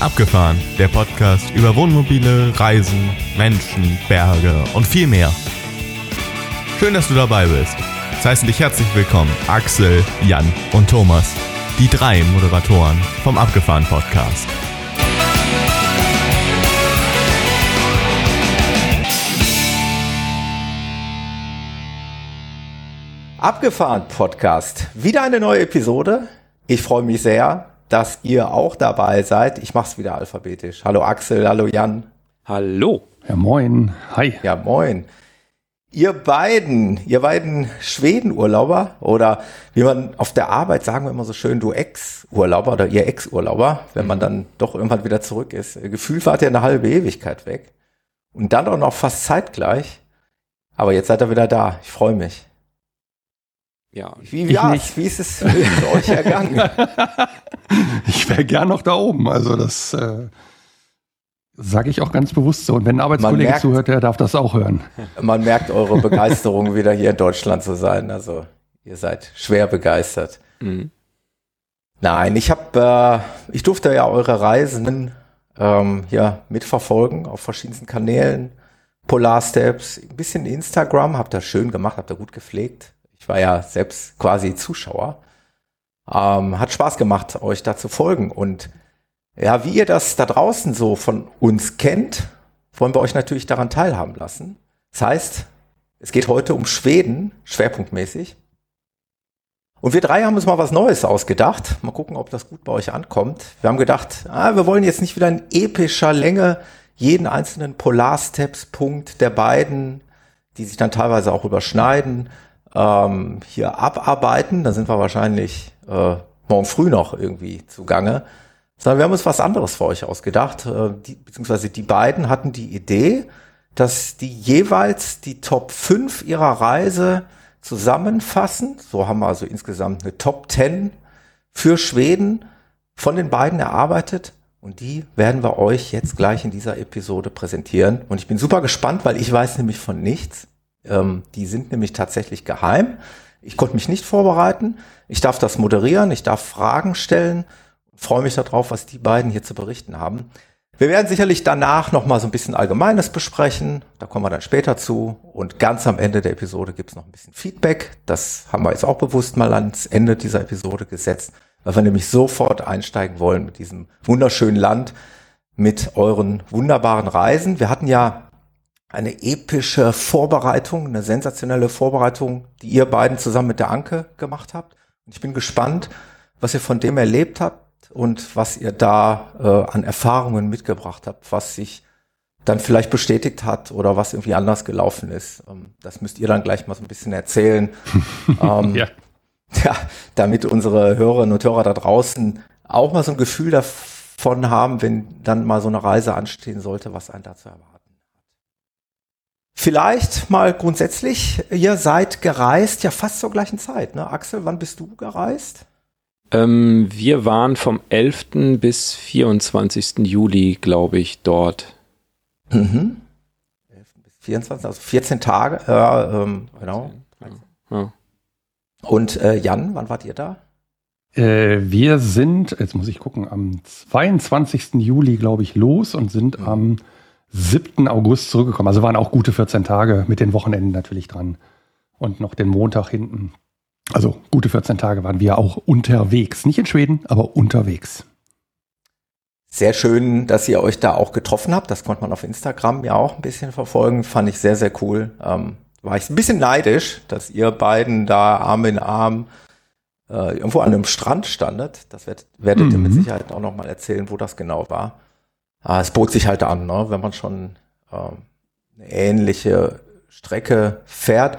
Abgefahren, der Podcast über Wohnmobile, Reisen, Menschen, Berge und viel mehr. Schön, dass du dabei bist. Es heißen dich herzlich willkommen Axel, Jan und Thomas, die drei Moderatoren vom Abgefahren Podcast. Abgefahren Podcast. Wieder eine neue Episode. Ich freue mich sehr dass ihr auch dabei seid. Ich mache es wieder alphabetisch. Hallo Axel, hallo Jan. Hallo. Ja, moin. Hi. Ja, moin. Ihr beiden, ihr beiden Schwedenurlauber oder wie man auf der Arbeit sagen wir immer so schön, du Ex-Urlauber oder ihr Ex-Urlauber, wenn man dann doch irgendwann wieder zurück ist. Gefühlt wart ihr eine halbe Ewigkeit weg. Und dann auch noch fast zeitgleich. Aber jetzt seid ihr wieder da. Ich freue mich. Ja, wie, ja, wie ist es mit euch ergangen? ich wäre gern noch da oben. Also das äh, sage ich auch ganz bewusst so. Und wenn ein Arbeitskollege merkt, zuhört, der darf das auch hören. Man merkt eure Begeisterung wieder hier in Deutschland zu sein. Also ihr seid schwer begeistert. Mhm. Nein, ich habe, äh, ich durfte ja eure Reisen ähm, ja mitverfolgen auf verschiedensten Kanälen. Polar Steps, ein bisschen Instagram, habt ihr schön gemacht, habt ihr gut gepflegt ich war ja selbst quasi Zuschauer. Ähm, hat Spaß gemacht, euch da zu folgen. Und ja, wie ihr das da draußen so von uns kennt, wollen wir euch natürlich daran teilhaben lassen. Das heißt, es geht heute um Schweden, schwerpunktmäßig. Und wir drei haben uns mal was Neues ausgedacht. Mal gucken, ob das gut bei euch ankommt. Wir haben gedacht, ah, wir wollen jetzt nicht wieder in epischer Länge jeden einzelnen Polarsteps-Punkt der beiden, die sich dann teilweise auch überschneiden, ähm, hier abarbeiten. Da sind wir wahrscheinlich äh, morgen früh noch irgendwie zugange. Sondern wir haben uns was anderes für euch ausgedacht. Äh, die, beziehungsweise die beiden hatten die Idee, dass die jeweils die Top 5 ihrer Reise zusammenfassen. So haben wir also insgesamt eine Top 10 für Schweden von den beiden erarbeitet. Und die werden wir euch jetzt gleich in dieser Episode präsentieren. Und ich bin super gespannt, weil ich weiß nämlich von nichts. Ähm, die sind nämlich tatsächlich geheim. Ich konnte mich nicht vorbereiten. Ich darf das moderieren, ich darf Fragen stellen. Freue mich darauf, was die beiden hier zu berichten haben. Wir werden sicherlich danach noch mal so ein bisschen Allgemeines besprechen. Da kommen wir dann später zu. Und ganz am Ende der Episode gibt es noch ein bisschen Feedback. Das haben wir jetzt auch bewusst mal ans Ende dieser Episode gesetzt, weil wir nämlich sofort einsteigen wollen mit diesem wunderschönen Land, mit euren wunderbaren Reisen. Wir hatten ja eine epische Vorbereitung, eine sensationelle Vorbereitung, die ihr beiden zusammen mit der Anke gemacht habt. Und ich bin gespannt, was ihr von dem erlebt habt und was ihr da äh, an Erfahrungen mitgebracht habt, was sich dann vielleicht bestätigt hat oder was irgendwie anders gelaufen ist. Ähm, das müsst ihr dann gleich mal so ein bisschen erzählen. ähm, ja. ja, damit unsere Hörerinnen und Hörer da draußen auch mal so ein Gefühl davon haben, wenn dann mal so eine Reise anstehen sollte, was einen dazu erwartet. Vielleicht mal grundsätzlich, ihr seid gereist ja fast zur gleichen Zeit. Ne? Axel, wann bist du gereist? Ähm, wir waren vom 11. bis 24. Juli, glaube ich, dort. Mhm. 11. bis 24, also 14 Tage. Äh, ähm, genau. Ja. Und äh, Jan, wann wart ihr da? Äh, wir sind, jetzt muss ich gucken, am 22. Juli, glaube ich, los und sind mhm. am 7. August zurückgekommen. Also waren auch gute 14 Tage mit den Wochenenden natürlich dran. Und noch den Montag hinten. Also gute 14 Tage waren wir auch unterwegs. Nicht in Schweden, aber unterwegs. Sehr schön, dass ihr euch da auch getroffen habt. Das konnte man auf Instagram ja auch ein bisschen verfolgen. Fand ich sehr, sehr cool. Ähm, war ich ein bisschen neidisch, dass ihr beiden da Arm in Arm äh, irgendwo an einem Strand standet. Das werdet, werdet mhm. ihr mit mhm. Sicherheit auch nochmal erzählen, wo das genau war ah, es bot sich halt an, ne? wenn man schon ähm, eine ähnliche Strecke fährt.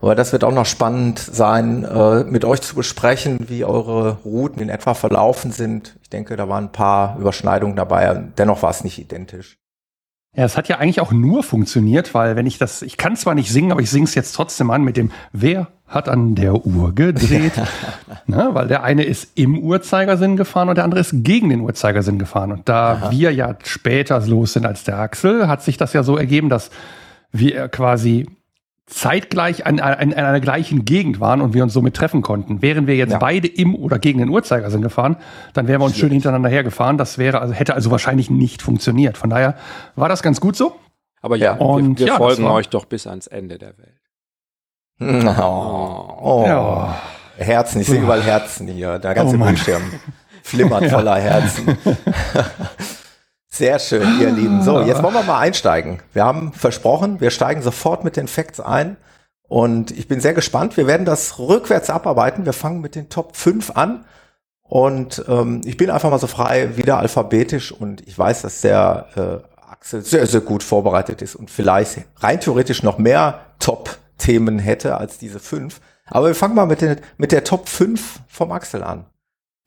Aber das wird auch noch spannend sein, äh, mit euch zu besprechen, wie eure Routen in etwa verlaufen sind. Ich denke, da waren ein paar Überschneidungen dabei. Dennoch war es nicht identisch. Ja, es hat ja eigentlich auch nur funktioniert, weil wenn ich das, ich kann zwar nicht singen, aber ich singe es jetzt trotzdem an mit dem Wer hat an der Uhr gedreht? ne, weil der eine ist im Uhrzeigersinn gefahren und der andere ist gegen den Uhrzeigersinn gefahren. Und da Aha. wir ja später los sind als der Axel, hat sich das ja so ergeben, dass wir quasi zeitgleich an, an, an einer gleichen Gegend waren und wir uns somit treffen konnten. Wären wir jetzt ja. beide im oder gegen den Uhrzeigersinn gefahren, dann wären wir uns schön hintereinander hergefahren. Das wäre also hätte also wahrscheinlich nicht funktioniert. Von daher war das ganz gut so. Aber ja, und wir, wir ja, folgen euch doch bis ans Ende der Welt. Oh, oh. Ja. Herzen, ich sehe überall Herzen hier. Der ganze oh Bildschirm flimmert voller Herzen. Sehr schön, ihr Lieben. So, jetzt wollen wir mal einsteigen. Wir haben versprochen, wir steigen sofort mit den Facts ein. Und ich bin sehr gespannt. Wir werden das rückwärts abarbeiten. Wir fangen mit den Top 5 an. Und ähm, ich bin einfach mal so frei, wieder alphabetisch. Und ich weiß, dass der äh, Axel sehr, sehr gut vorbereitet ist und vielleicht rein theoretisch noch mehr Top-Themen hätte als diese fünf. Aber wir fangen mal mit, den, mit der Top 5 vom Axel an.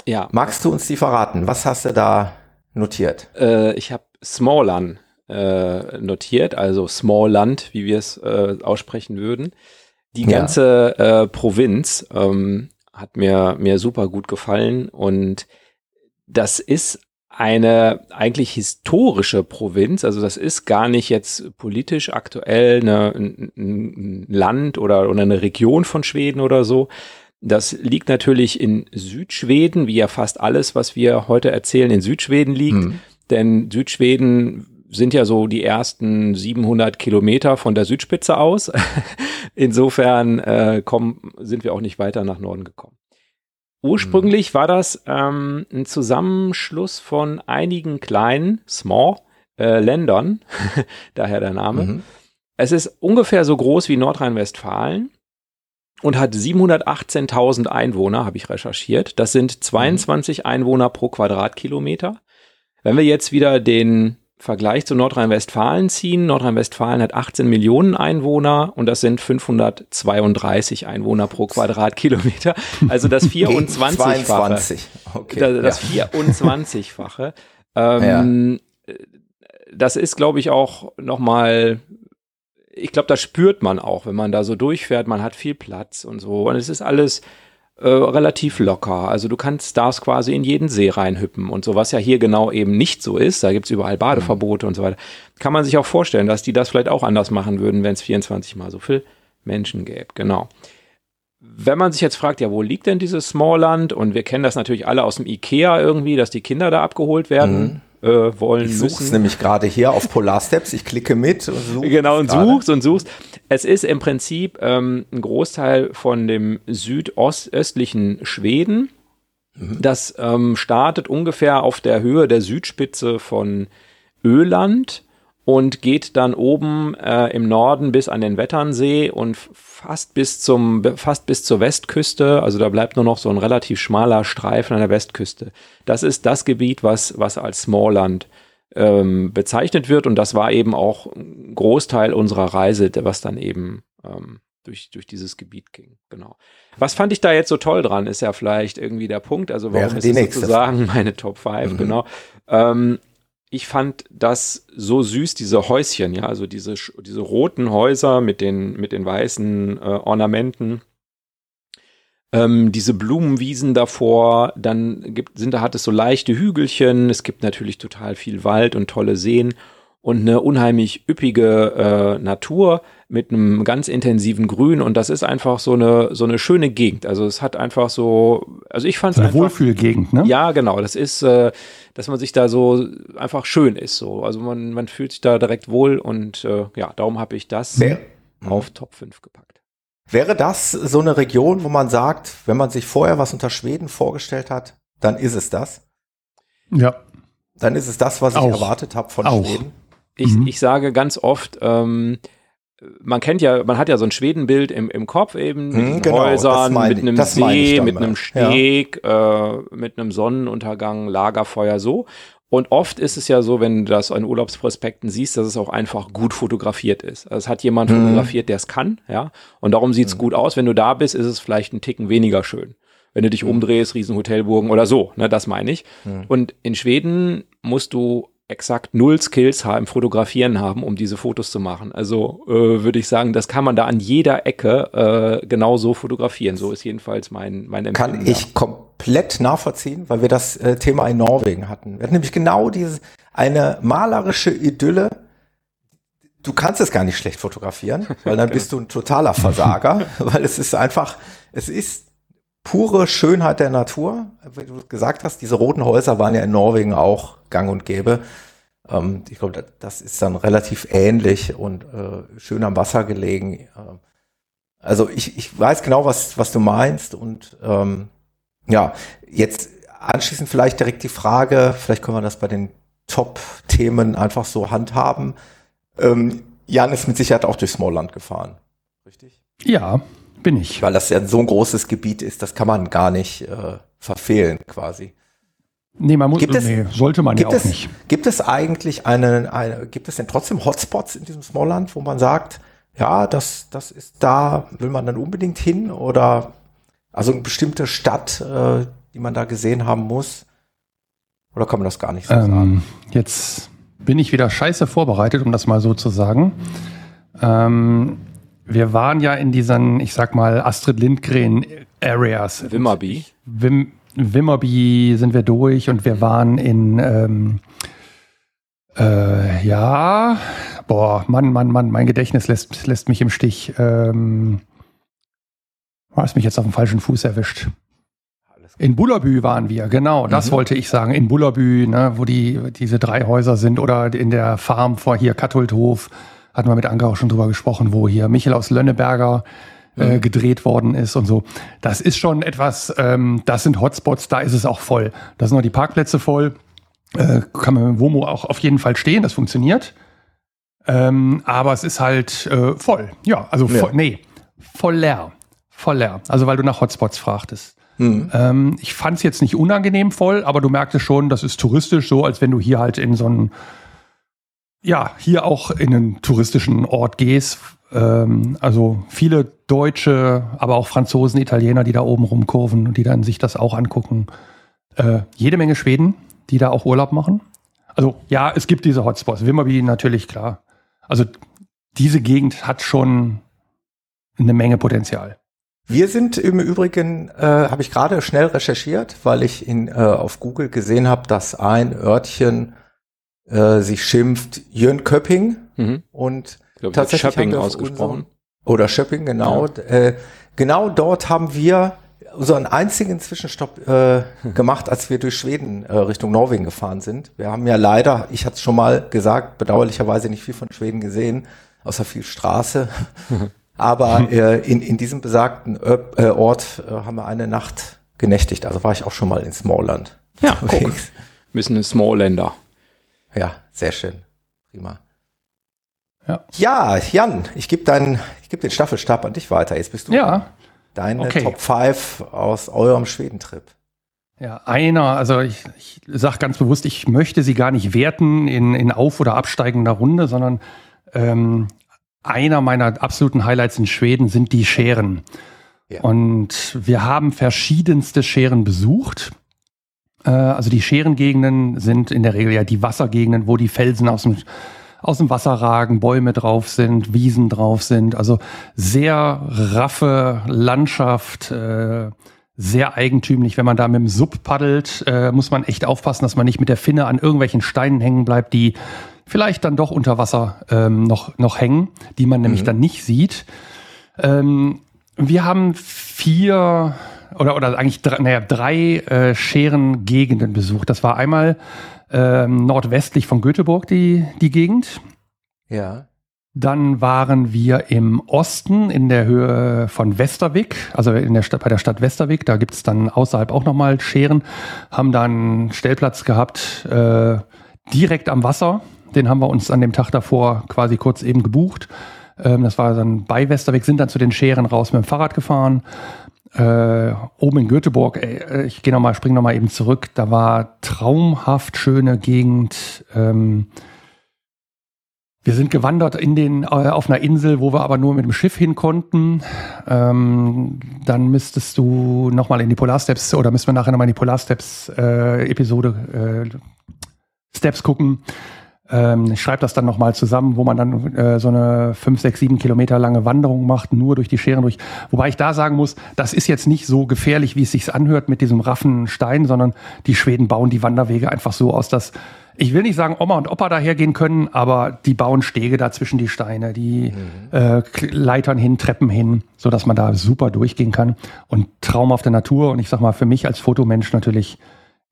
Ja. Magst du uns die verraten? Was hast du da notiert? Äh, ich habe Smallland äh, notiert, also Smallland, wie wir es äh, aussprechen würden. Die ganze ja. äh, Provinz ähm, hat mir, mir super gut gefallen und das ist eine eigentlich historische Provinz, also das ist gar nicht jetzt politisch aktuell eine, ein, ein Land oder, oder eine Region von Schweden oder so, das liegt natürlich in Südschweden, wie ja fast alles, was wir heute erzählen, in Südschweden liegt. Mhm. Denn Südschweden sind ja so die ersten 700 Kilometer von der Südspitze aus. Insofern äh, kommen, sind wir auch nicht weiter nach Norden gekommen. Ursprünglich mhm. war das ähm, ein Zusammenschluss von einigen kleinen, small, äh, Ländern, daher der Name. Mhm. Es ist ungefähr so groß wie Nordrhein-Westfalen und hat 718.000 Einwohner, habe ich recherchiert. Das sind 22 mhm. Einwohner pro Quadratkilometer. Wenn wir jetzt wieder den Vergleich zu Nordrhein-Westfalen ziehen, Nordrhein-Westfalen hat 18 Millionen Einwohner und das sind 532 Einwohner pro Quadratkilometer. Also das 24-fache. 22. Okay, das ja. 24-fache. Ähm, ja. Das ist, glaube ich, auch nochmal ich glaube, das spürt man auch, wenn man da so durchfährt. Man hat viel Platz und so. Und es ist alles äh, relativ locker. Also du kannst darfst quasi in jeden See reinhüppen und so, was ja hier genau eben nicht so ist. Da gibt es überall Badeverbote mhm. und so weiter. Kann man sich auch vorstellen, dass die das vielleicht auch anders machen würden, wenn es 24 mal so viel Menschen gäbe. Genau. Wenn man sich jetzt fragt, ja, wo liegt denn dieses Smallland? Und wir kennen das natürlich alle aus dem Ikea irgendwie, dass die Kinder da abgeholt werden. Mhm äh, wollen ich such's müssen. nämlich gerade hier auf Polar Steps. Ich klicke mit und suche. Genau, und grade. suchst und suchst. Es ist im Prinzip ähm, ein Großteil von dem südostöstlichen Schweden. Mhm. Das ähm, startet ungefähr auf der Höhe der Südspitze von Öland und geht dann oben äh, im Norden bis an den Wetternsee und fast bis zum fast bis zur Westküste. Also da bleibt nur noch so ein relativ schmaler Streifen an der Westküste. Das ist das Gebiet, was was als Smallland ähm, bezeichnet wird und das war eben auch ein Großteil unserer Reise, was dann eben ähm, durch, durch dieses Gebiet ging. Genau. Was fand ich da jetzt so toll dran, ist ja vielleicht irgendwie der Punkt. Also warum Wäre ist es sozusagen meine Top 5, mhm. genau. Ähm, ich fand das so süß, diese Häuschen, ja, also diese, diese roten Häuser mit den, mit den weißen äh, Ornamenten. Ähm, diese Blumenwiesen davor, dann gibt, sind da hat es so leichte Hügelchen, es gibt natürlich total viel Wald und tolle Seen und eine unheimlich üppige äh, Natur mit einem ganz intensiven Grün und das ist einfach so eine so eine schöne Gegend. Also es hat einfach so, also ich fand es eine Wohlfühlgegend, ne? Ja, genau. Das ist, äh, dass man sich da so einfach schön ist. So, also man man fühlt sich da direkt wohl und äh, ja, darum habe ich das Wer? auf Top 5 gepackt. Wäre das so eine Region, wo man sagt, wenn man sich vorher was unter Schweden vorgestellt hat, dann ist es das? Ja. Dann ist es das, was ich Auch. erwartet habe von Auch. Schweden. Ich, mhm. ich sage ganz oft, ähm, man kennt ja, man hat ja so ein Schwedenbild im, im Kopf eben, mit hm, genau, Häusern, mit einem See, mit einem Steg, ja. äh, mit einem Sonnenuntergang, Lagerfeuer so. Und oft ist es ja so, wenn du das in Urlaubsprospekten siehst, dass es auch einfach gut fotografiert ist. Also es hat jemand mhm. fotografiert, der es kann, ja. Und darum sieht es mhm. gut aus. Wenn du da bist, ist es vielleicht ein Ticken weniger schön. Wenn du dich mhm. umdrehst, Riesenhotelburgen oder so, ne, das meine ich. Mhm. Und in Schweden musst du exakt null Skills im Fotografieren haben, um diese Fotos zu machen. Also äh, würde ich sagen, das kann man da an jeder Ecke äh, genau so fotografieren. So ist jedenfalls mein, mein Empfinden. Kann ich komplett nachvollziehen, weil wir das äh, Thema in Norwegen hatten. Wir hatten nämlich genau diese, eine malerische Idylle. du kannst es gar nicht schlecht fotografieren, weil dann bist du ein totaler Versager, weil es ist einfach, es ist pure Schönheit der Natur. Wie du gesagt hast, diese roten Häuser waren ja in Norwegen auch gang und gäbe. Ähm, ich glaube, das ist dann relativ ähnlich und äh, schön am Wasser gelegen. Ähm, also ich, ich weiß genau, was, was du meinst und ähm, ja, jetzt anschließend vielleicht direkt die Frage, vielleicht können wir das bei den Top-Themen einfach so handhaben. Ähm, Jan ist mit Sicherheit auch durch Smallland gefahren, richtig? Ja, bin ich. Weil das ja so ein großes Gebiet ist, das kann man gar nicht äh, verfehlen quasi. Nee, man muss, gibt es, nee, sollte man ja auch es, nicht. Gibt es eigentlich eine, eine, gibt es denn trotzdem Hotspots in diesem Smallland, wo man sagt, ja, das, das ist da, will man dann unbedingt hin oder also eine bestimmte Stadt, äh, die man da gesehen haben muss? Oder kann man das gar nicht so ähm, sagen? Jetzt bin ich wieder scheiße vorbereitet, um das mal so zu sagen. Ähm, wir waren ja in diesen, ich sag mal, Astrid Lindgren Areas. Wimmerby. Wim, Wimmerby sind wir durch und wir waren in, ähm, äh, ja, boah, Mann, Mann, Mann, mein Gedächtnis lässt, lässt mich im Stich. Ähm, hast mich jetzt auf dem falschen Fuß erwischt. In Bullerbü waren wir, genau, das mhm. wollte ich sagen. In Bullerbü, ne, wo die, diese drei Häuser sind oder in der Farm vor hier Katholdhof, hatten wir mit Anke auch schon drüber gesprochen, wo hier Michel aus Lönneberger äh, mhm. gedreht worden ist und so. Das ist schon etwas, ähm, das sind Hotspots, da ist es auch voll. Da sind noch die Parkplätze voll. Äh, kann man mit Womo auch auf jeden Fall stehen, das funktioniert. Ähm, aber es ist halt äh, voll. Ja, also voll, ja. nee, voll leer. Voll leer. Also weil du nach Hotspots fragtest. Mhm. Ähm, ich fand es jetzt nicht unangenehm voll, aber du merktest schon, das ist touristisch so, als wenn du hier halt in so einen, ja, hier auch in einen touristischen Ort gehst. Ähm, also viele Deutsche, aber auch Franzosen, Italiener, die da oben rumkurven und die dann sich das auch angucken. Äh, jede Menge Schweden, die da auch Urlaub machen. Also ja, es gibt diese Hotspots. Wimmerby natürlich klar. Also diese Gegend hat schon eine Menge Potenzial. Wir sind im Übrigen, äh, habe ich gerade schnell recherchiert, weil ich in, äh, auf Google gesehen habe, dass ein Örtchen äh, sich schimpft Jönköping mhm. und glaub, tatsächlich Schöpping ausgesprochen. oder Schöpping, genau. Ja. Äh, genau dort haben wir unseren einzigen Zwischenstopp äh, gemacht, als wir durch Schweden äh, Richtung Norwegen gefahren sind. Wir haben ja leider, ich hatte es schon mal gesagt, bedauerlicherweise nicht viel von Schweden gesehen, außer viel Straße. Aber äh, in, in diesem besagten äh, Ort äh, haben wir eine Nacht genächtigt. Also war ich auch schon mal in Smallland. Ja, guck. Müssen eine Smallländer. Ja, sehr schön. Prima. Ja, ja Jan, ich gebe gebe den Staffelstab an dich weiter. Jetzt bist du ja. deine okay. Top 5 aus eurem Schwedentrip. Ja, einer, also ich, ich sage ganz bewusst, ich möchte sie gar nicht werten in, in auf- oder absteigender Runde, sondern ähm, einer meiner absoluten Highlights in Schweden sind die Scheren. Ja. Und wir haben verschiedenste Scheren besucht. Äh, also die Scherengegenden sind in der Regel ja die Wassergegenden, wo die Felsen aus dem, aus dem Wasser ragen, Bäume drauf sind, Wiesen drauf sind. Also sehr raffe Landschaft, äh, sehr eigentümlich. Wenn man da mit dem Sub paddelt, äh, muss man echt aufpassen, dass man nicht mit der Finne an irgendwelchen Steinen hängen bleibt, die vielleicht dann doch unter Wasser ähm, noch, noch hängen, die man nämlich mhm. dann nicht sieht. Ähm, wir haben vier oder, oder eigentlich drei, naja, drei äh, Scherengegenden besucht. Das war einmal ähm, nordwestlich von Göteborg die, die Gegend. Ja. Dann waren wir im Osten in der Höhe von Westervik, also in der Stadt, bei der Stadt Westervik. Da gibt es dann außerhalb auch nochmal Scheren. Haben dann Stellplatz gehabt äh, direkt am Wasser. Den haben wir uns an dem Tag davor quasi kurz eben gebucht. Ähm, das war dann bei Westerweg, sind dann zu den Scheren raus mit dem Fahrrad gefahren. Äh, oben in Göteborg, äh, ich gehe nochmal, spring nochmal eben zurück, da war traumhaft schöne Gegend. Ähm, wir sind gewandert in den, äh, auf einer Insel, wo wir aber nur mit dem Schiff hin konnten. Ähm, dann müsstest du nochmal in die Polarsteps oder müssen wir nachher nochmal in die Polarsteps äh, äh, Steps gucken. Ähm, ich schreibe das dann nochmal zusammen, wo man dann äh, so eine 5, 6, 7 Kilometer lange Wanderung macht, nur durch die Scheren durch. Wobei ich da sagen muss, das ist jetzt nicht so gefährlich, wie es sich anhört mit diesem raffen Stein, sondern die Schweden bauen die Wanderwege einfach so aus, dass ich will nicht sagen, Oma und Opa dahergehen können, aber die bauen Stege da zwischen die Steine, die mhm. äh, Leitern hin, Treppen hin, so dass man da super durchgehen kann. Und traumhafte Natur. Und ich sag mal, für mich als Fotomensch natürlich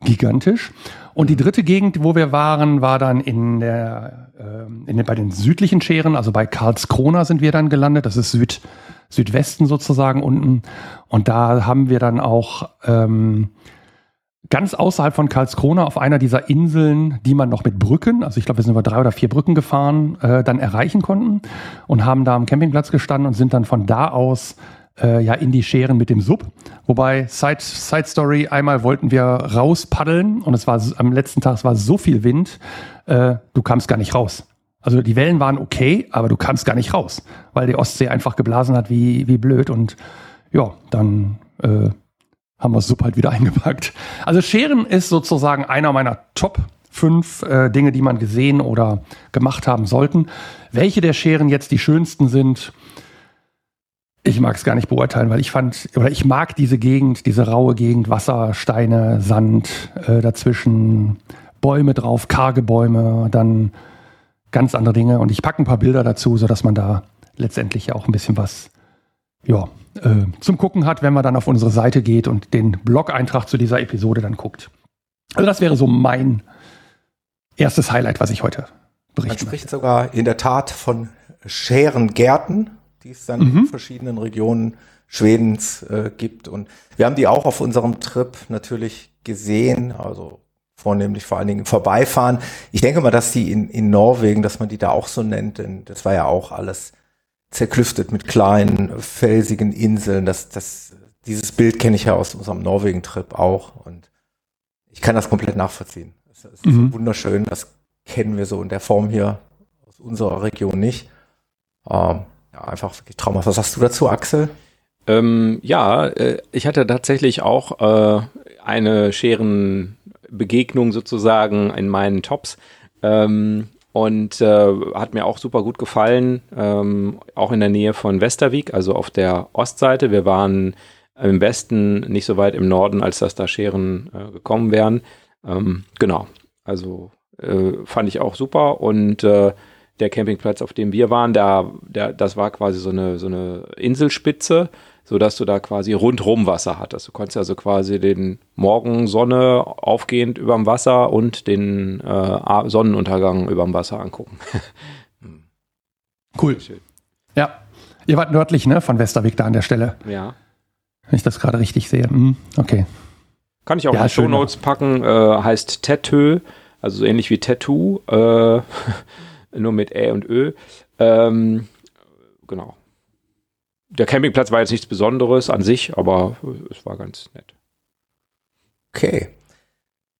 gigantisch. Und die dritte Gegend, wo wir waren, war dann in der, äh, in der, bei den südlichen Scheren, also bei Karlskrona sind wir dann gelandet. Das ist Süd, Südwesten sozusagen unten. Und da haben wir dann auch ähm, ganz außerhalb von Karlskrona auf einer dieser Inseln, die man noch mit Brücken, also ich glaube, wir sind über drei oder vier Brücken gefahren, äh, dann erreichen konnten und haben da am Campingplatz gestanden und sind dann von da aus äh, ja in die Scheren mit dem Sub. Wobei, Side, Side Story, einmal wollten wir raus paddeln und es war am letzten Tag, es war so viel Wind, äh, du kamst gar nicht raus. Also die Wellen waren okay, aber du kamst gar nicht raus, weil die Ostsee einfach geblasen hat wie, wie blöd und ja, dann äh, haben wir Sub halt wieder eingepackt. Also Scheren ist sozusagen einer meiner Top fünf äh, Dinge, die man gesehen oder gemacht haben sollten. Welche der Scheren jetzt die schönsten sind, ich mag es gar nicht beurteilen, weil ich fand, oder ich mag diese Gegend, diese raue Gegend, Wasser, Steine, Sand, äh, dazwischen Bäume drauf, karge Bäume, dann ganz andere Dinge. Und ich packe ein paar Bilder dazu, sodass man da letztendlich ja auch ein bisschen was ja, äh, zum Gucken hat, wenn man dann auf unsere Seite geht und den Blog-Eintrag zu dieser Episode dann guckt. Also das wäre so mein erstes Highlight, was ich heute berichten Man spricht sogar in der Tat von Scherengärten die es dann mhm. in verschiedenen Regionen Schwedens äh, gibt. Und wir haben die auch auf unserem Trip natürlich gesehen, also vornehmlich vor allen Dingen im Vorbeifahren. Ich denke mal, dass die in, in Norwegen, dass man die da auch so nennt, denn das war ja auch alles zerklüftet mit kleinen, felsigen Inseln. Das, das, dieses Bild kenne ich ja aus unserem Norwegen-Trip auch und ich kann das komplett nachvollziehen. Es ist mhm. wunderschön, das kennen wir so in der Form hier aus unserer Region nicht. Ähm, einfach wirklich traumhaft. Was sagst du dazu, Axel? Ähm, ja, äh, ich hatte tatsächlich auch äh, eine Scherenbegegnung sozusagen in meinen Tops. Ähm, und äh, hat mir auch super gut gefallen, ähm, auch in der Nähe von Westervik, also auf der Ostseite. Wir waren im Westen, nicht so weit im Norden, als dass da Scheren äh, gekommen wären. Ähm, genau, also äh, fand ich auch super und der Campingplatz, auf dem wir waren, da, der, das war quasi so eine, so eine Inselspitze, sodass du da quasi rundrum Wasser hattest. Du konntest also quasi den Morgensonne aufgehend überm Wasser und den äh, Sonnenuntergang überm Wasser angucken. cool. Ja. Ihr wart nördlich, ne, von Westerweg da an der Stelle. Ja. Wenn ich das gerade richtig sehe. Hm, okay. Kann ich auch ja, in die Show Notes packen. Äh, heißt Tattoo, also so ähnlich wie Tattoo. Äh, nur mit Ä und Ö. Ähm, genau. Der Campingplatz war jetzt nichts Besonderes an sich, aber es war ganz nett. Okay.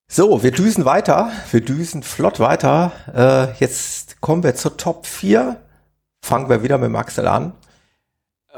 So, wir düsen weiter. Wir düsen flott weiter. Äh, jetzt kommen wir zur Top 4. Fangen wir wieder mit Axel an.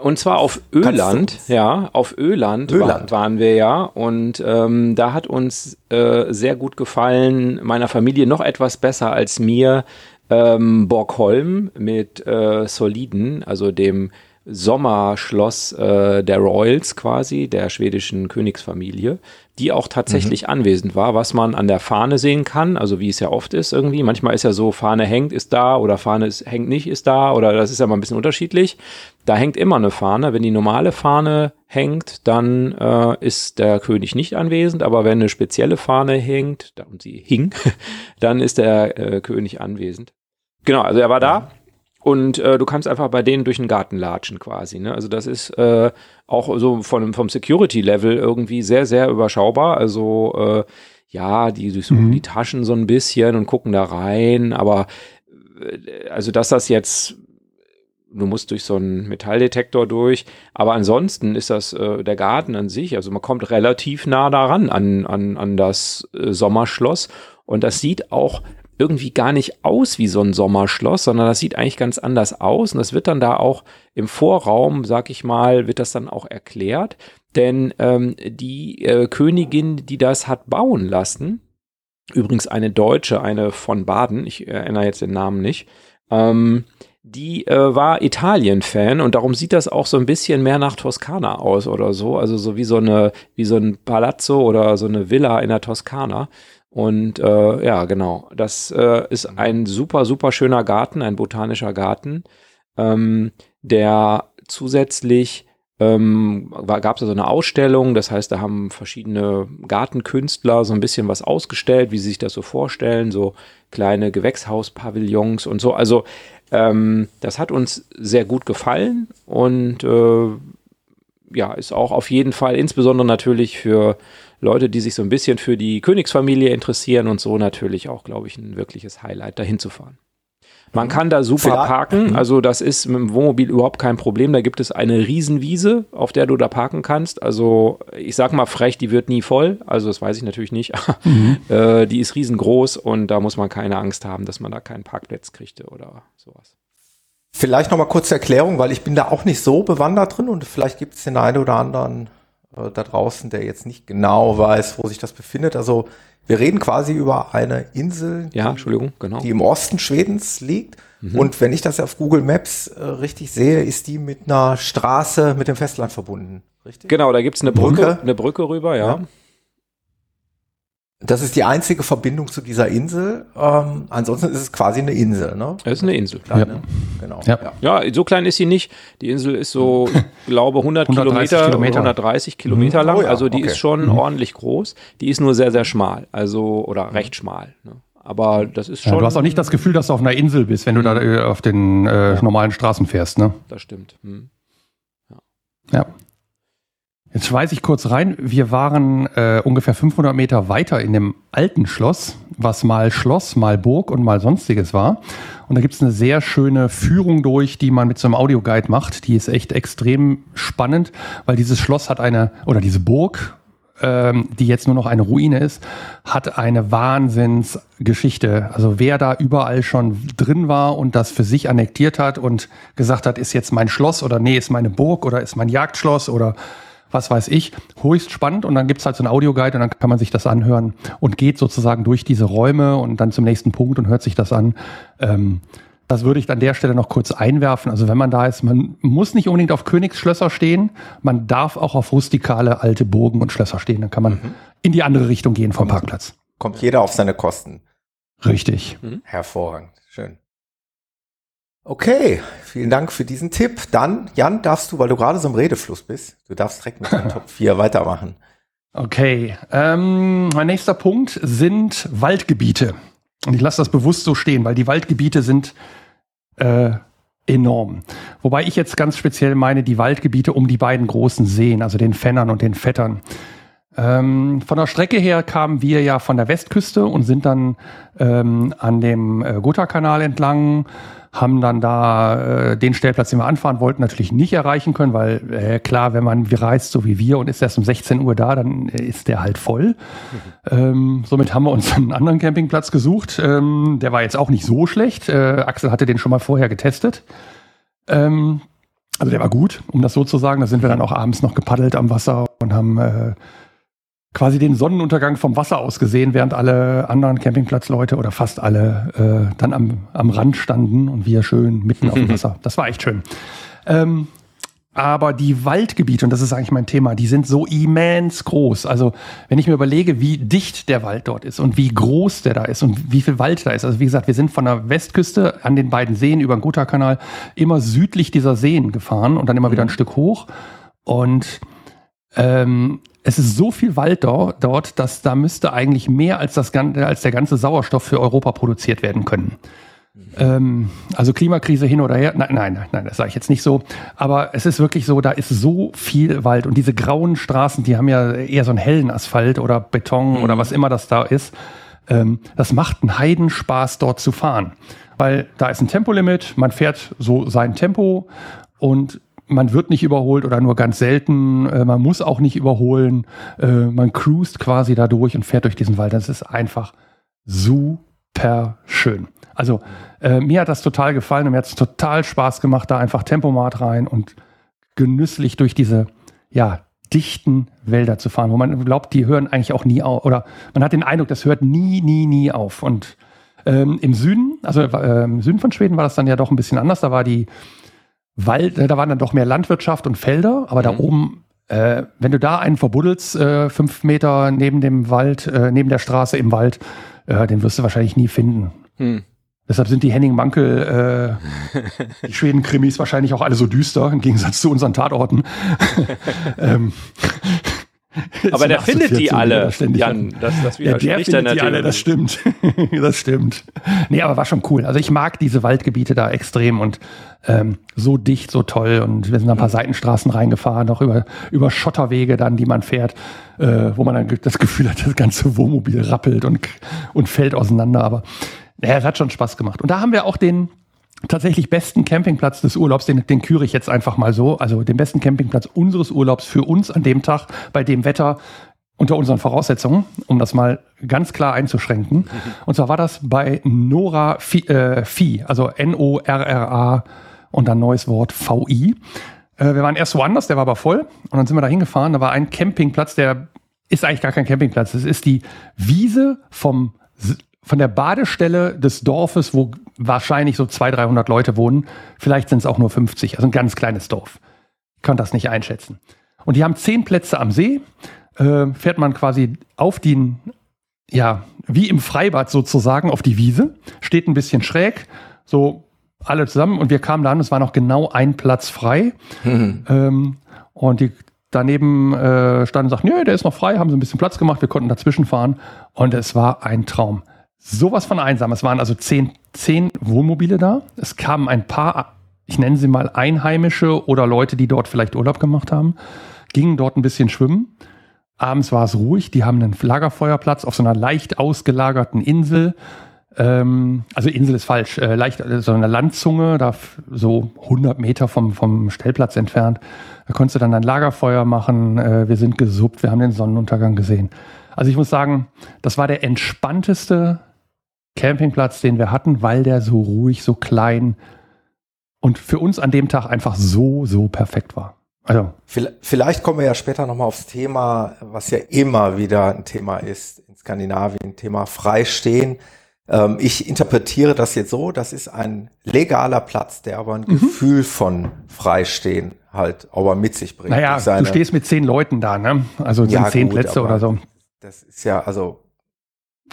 Und zwar auf Öland, ja, auf Öland, Öland. War, waren wir ja. Und ähm, da hat uns äh, sehr gut gefallen, meiner Familie noch etwas besser als mir, ähm, Borgholm mit äh, Soliden, also dem Sommerschloss äh, der Royals quasi, der schwedischen Königsfamilie, die auch tatsächlich mhm. anwesend war, was man an der Fahne sehen kann, also wie es ja oft ist irgendwie. Manchmal ist ja so, Fahne hängt, ist da oder Fahne ist, hängt nicht, ist da oder das ist ja mal ein bisschen unterschiedlich. Da hängt immer eine Fahne. Wenn die normale Fahne hängt, dann äh, ist der König nicht anwesend, aber wenn eine spezielle Fahne hängt, und sie hing, dann ist der äh, König anwesend. Genau, also er war da und äh, du kannst einfach bei denen durch den Garten latschen quasi. Ne? Also das ist äh, auch so von, vom Security-Level irgendwie sehr, sehr überschaubar. Also äh, ja, die durchsuchen mhm. die Taschen so ein bisschen und gucken da rein, aber äh, also dass das jetzt du musst durch so einen Metalldetektor durch. Aber ansonsten ist das äh, der Garten an sich, also man kommt relativ nah daran an, an, an das äh, Sommerschloss. Und das sieht auch irgendwie gar nicht aus wie so ein Sommerschloss, sondern das sieht eigentlich ganz anders aus. Und das wird dann da auch im Vorraum, sag ich mal, wird das dann auch erklärt. Denn ähm, die äh, Königin, die das hat bauen lassen, übrigens eine Deutsche, eine von Baden, ich erinnere jetzt den Namen nicht, ähm, die äh, war Italien-Fan und darum sieht das auch so ein bisschen mehr nach Toskana aus oder so. Also so wie so eine, wie so ein Palazzo oder so eine Villa in der Toskana. Und äh, ja, genau. Das äh, ist ein super, super schöner Garten, ein botanischer Garten, ähm, der zusätzlich ähm, gab es so eine Ausstellung, das heißt, da haben verschiedene Gartenkünstler so ein bisschen was ausgestellt, wie sie sich das so vorstellen, so kleine Gewächshauspavillons und so. Also ähm, das hat uns sehr gut gefallen und äh, ja, ist auch auf jeden Fall, insbesondere natürlich für Leute, die sich so ein bisschen für die Königsfamilie interessieren und so natürlich auch, glaube ich, ein wirkliches Highlight, dahin zu fahren. Man kann da super Vielleicht. parken, mhm. also das ist mit dem Wohnmobil überhaupt kein Problem. Da gibt es eine Riesenwiese, auf der du da parken kannst. Also ich sag mal frech, die wird nie voll. Also das weiß ich natürlich nicht. Mhm. äh, die ist riesengroß und da muss man keine Angst haben, dass man da keinen Parkplatz kriegte oder sowas. Vielleicht nochmal kurze Erklärung, weil ich bin da auch nicht so bewandert drin und vielleicht gibt es den einen oder anderen äh, da draußen, der jetzt nicht genau weiß, wo sich das befindet. Also wir reden quasi über eine Insel, ja, Entschuldigung, genau. die im Osten Schwedens liegt. Mhm. Und wenn ich das auf Google Maps äh, richtig sehe, ist die mit einer Straße mit dem Festland verbunden. Richtig? Genau, da gibt es eine Brücke, Brücke, eine Brücke rüber, ja. ja. Das ist die einzige Verbindung zu dieser Insel. Ähm, ansonsten ist es quasi eine Insel, ne? Es ist eine Insel. Kleine, ja. Genau. Ja. ja. so klein ist sie nicht. Die Insel ist so, ich glaube, 100 Kilometer, Kilometer, 130 Kilometer mhm. lang. Oh, ja. Also die okay. ist schon mhm. ordentlich groß. Die ist nur sehr, sehr schmal. Also, oder mhm. recht schmal. Ne? Aber das ist schon. Ja, du hast auch nicht das Gefühl, dass du auf einer Insel bist, wenn du da äh, auf den äh, normalen Straßen fährst, ne? Das stimmt. Hm. Ja. Jetzt schweiße ich kurz rein. Wir waren äh, ungefähr 500 Meter weiter in dem alten Schloss, was mal Schloss, mal Burg und mal sonstiges war. Und da gibt's eine sehr schöne Führung durch, die man mit so einem Audioguide macht. Die ist echt extrem spannend, weil dieses Schloss hat eine, oder diese Burg, ähm, die jetzt nur noch eine Ruine ist, hat eine Wahnsinnsgeschichte. Also wer da überall schon drin war und das für sich annektiert hat und gesagt hat, ist jetzt mein Schloss oder nee, ist meine Burg oder ist mein Jagdschloss oder was weiß ich, höchst spannend und dann gibt's halt so ein Audioguide und dann kann man sich das anhören und geht sozusagen durch diese Räume und dann zum nächsten Punkt und hört sich das an. Ähm, das würde ich an der Stelle noch kurz einwerfen. Also wenn man da ist, man muss nicht unbedingt auf Königsschlösser stehen, man darf auch auf rustikale alte Burgen und Schlösser stehen. Dann kann man mhm. in die andere Richtung gehen vom Parkplatz. Kommt jeder auf seine Kosten. Richtig. Mhm. Hervorragend. Schön. Okay, vielen Dank für diesen Tipp. Dann, Jan, darfst du, weil du gerade so im Redefluss bist, du darfst direkt mit deinem Top 4 weitermachen. Okay, ähm, mein nächster Punkt sind Waldgebiete. Und ich lasse das bewusst so stehen, weil die Waldgebiete sind äh, enorm. Wobei ich jetzt ganz speziell meine die Waldgebiete um die beiden großen Seen, also den Fennern und den Vettern. Ähm, von der Strecke her kamen wir ja von der Westküste und sind dann ähm, an dem äh, Gotha-Kanal entlang haben dann da äh, den Stellplatz, den wir anfahren wollten, natürlich nicht erreichen können, weil äh, klar, wenn man reist, so wie wir und ist erst um 16 Uhr da, dann ist der halt voll. Mhm. Ähm, somit haben wir uns einen anderen Campingplatz gesucht. Ähm, der war jetzt auch nicht so schlecht. Äh, Axel hatte den schon mal vorher getestet. Ähm, also der war gut, um das so zu sagen. Da sind wir dann auch abends noch gepaddelt am Wasser und haben äh, quasi den Sonnenuntergang vom Wasser aus gesehen, während alle anderen Campingplatzleute oder fast alle äh, dann am, am Rand standen und wir schön mitten auf dem Wasser. Das war echt schön. Ähm, aber die Waldgebiete, und das ist eigentlich mein Thema, die sind so immens groß. Also wenn ich mir überlege, wie dicht der Wald dort ist und wie groß der da ist und wie viel Wald da ist. Also wie gesagt, wir sind von der Westküste an den beiden Seen über den Gotha-Kanal immer südlich dieser Seen gefahren und dann immer wieder ein Stück hoch. Und ähm, es ist so viel Wald dort, dass da müsste eigentlich mehr als, das, als der ganze Sauerstoff für Europa produziert werden können. Ähm, also Klimakrise hin oder her. Nein, nein, nein, das sage ich jetzt nicht so. Aber es ist wirklich so, da ist so viel Wald und diese grauen Straßen, die haben ja eher so einen hellen Asphalt oder Beton mhm. oder was immer das da ist. Ähm, das macht einen Heidenspaß, dort zu fahren. Weil da ist ein Tempolimit, man fährt so sein Tempo und man wird nicht überholt oder nur ganz selten. Äh, man muss auch nicht überholen. Äh, man cruist quasi da durch und fährt durch diesen Wald. Das ist einfach super schön. Also äh, mir hat das total gefallen und mir hat es total Spaß gemacht, da einfach Tempomat rein und genüsslich durch diese, ja, dichten Wälder zu fahren, wo man glaubt, die hören eigentlich auch nie auf. Oder man hat den Eindruck, das hört nie, nie, nie auf. Und ähm, im Süden, also äh, im Süden von Schweden war das dann ja doch ein bisschen anders. Da war die Wald, da waren dann doch mehr Landwirtschaft und Felder, aber mhm. da oben, äh, wenn du da einen verbuddelst, äh, fünf Meter neben dem Wald, äh, neben der Straße im Wald, äh, den wirst du wahrscheinlich nie finden. Mhm. Deshalb sind die Henning Mankel, äh, die Schweden-Krimis wahrscheinlich auch alle so düster, im Gegensatz zu unseren Tatorten. ähm, aber der findet die alle, Jan. Das, das ja, der findet die alle, das stimmt. das stimmt. Nee, aber war schon cool. Also ich mag diese Waldgebiete da extrem und ähm, so dicht, so toll. Und wir sind ein paar Seitenstraßen reingefahren, auch über, über Schotterwege dann, die man fährt, äh, wo man dann das Gefühl hat, das ganze Wohnmobil rappelt und, und fällt auseinander. Aber naja, es hat schon Spaß gemacht. Und da haben wir auch den, tatsächlich besten Campingplatz des Urlaubs, den, den küre ich jetzt einfach mal so, also den besten Campingplatz unseres Urlaubs für uns an dem Tag, bei dem Wetter, unter unseren Voraussetzungen, um das mal ganz klar einzuschränken. Mhm. Und zwar war das bei Nora Phi, äh, Phi also N-O-R-R-A und dann neues Wort V-I. Äh, wir waren erst woanders, der war aber voll. Und dann sind wir da hingefahren. Da war ein Campingplatz, der ist eigentlich gar kein Campingplatz. Es ist die Wiese vom von der Badestelle des Dorfes, wo wahrscheinlich so 200, 300 Leute wohnen, vielleicht sind es auch nur 50, also ein ganz kleines Dorf. Ich kann das nicht einschätzen. Und die haben zehn Plätze am See, äh, fährt man quasi auf den, ja, wie im Freibad sozusagen, auf die Wiese, steht ein bisschen schräg, so alle zusammen. Und wir kamen da an, es war noch genau ein Platz frei. Mhm. Ähm, und die daneben äh, standen und sagten, nee, der ist noch frei, haben sie ein bisschen Platz gemacht, wir konnten dazwischen fahren. Und es war ein Traum sowas von einsam. Es waren also zehn, zehn Wohnmobile da. Es kamen ein paar, ich nenne sie mal Einheimische oder Leute, die dort vielleicht Urlaub gemacht haben, gingen dort ein bisschen schwimmen. Abends war es ruhig. Die haben einen Lagerfeuerplatz auf so einer leicht ausgelagerten Insel. Ähm, also Insel ist falsch, äh, leicht, äh, so eine Landzunge, da so 100 Meter vom, vom Stellplatz entfernt. Da konntest du dann ein Lagerfeuer machen. Äh, wir sind gesuppt, wir haben den Sonnenuntergang gesehen. Also ich muss sagen, das war der entspannteste Campingplatz, den wir hatten, weil der so ruhig, so klein und für uns an dem Tag einfach so, so perfekt war. Also. Vielleicht kommen wir ja später nochmal aufs Thema, was ja immer wieder ein Thema ist in Skandinavien, Thema Freistehen. Ähm, ich interpretiere das jetzt so, das ist ein legaler Platz, der aber ein mhm. Gefühl von Freistehen halt aber mit sich bringt. Naja, du stehst mit zehn Leuten da, ne? Also sind ja, zehn gut, Plätze oder so. Das ist ja, also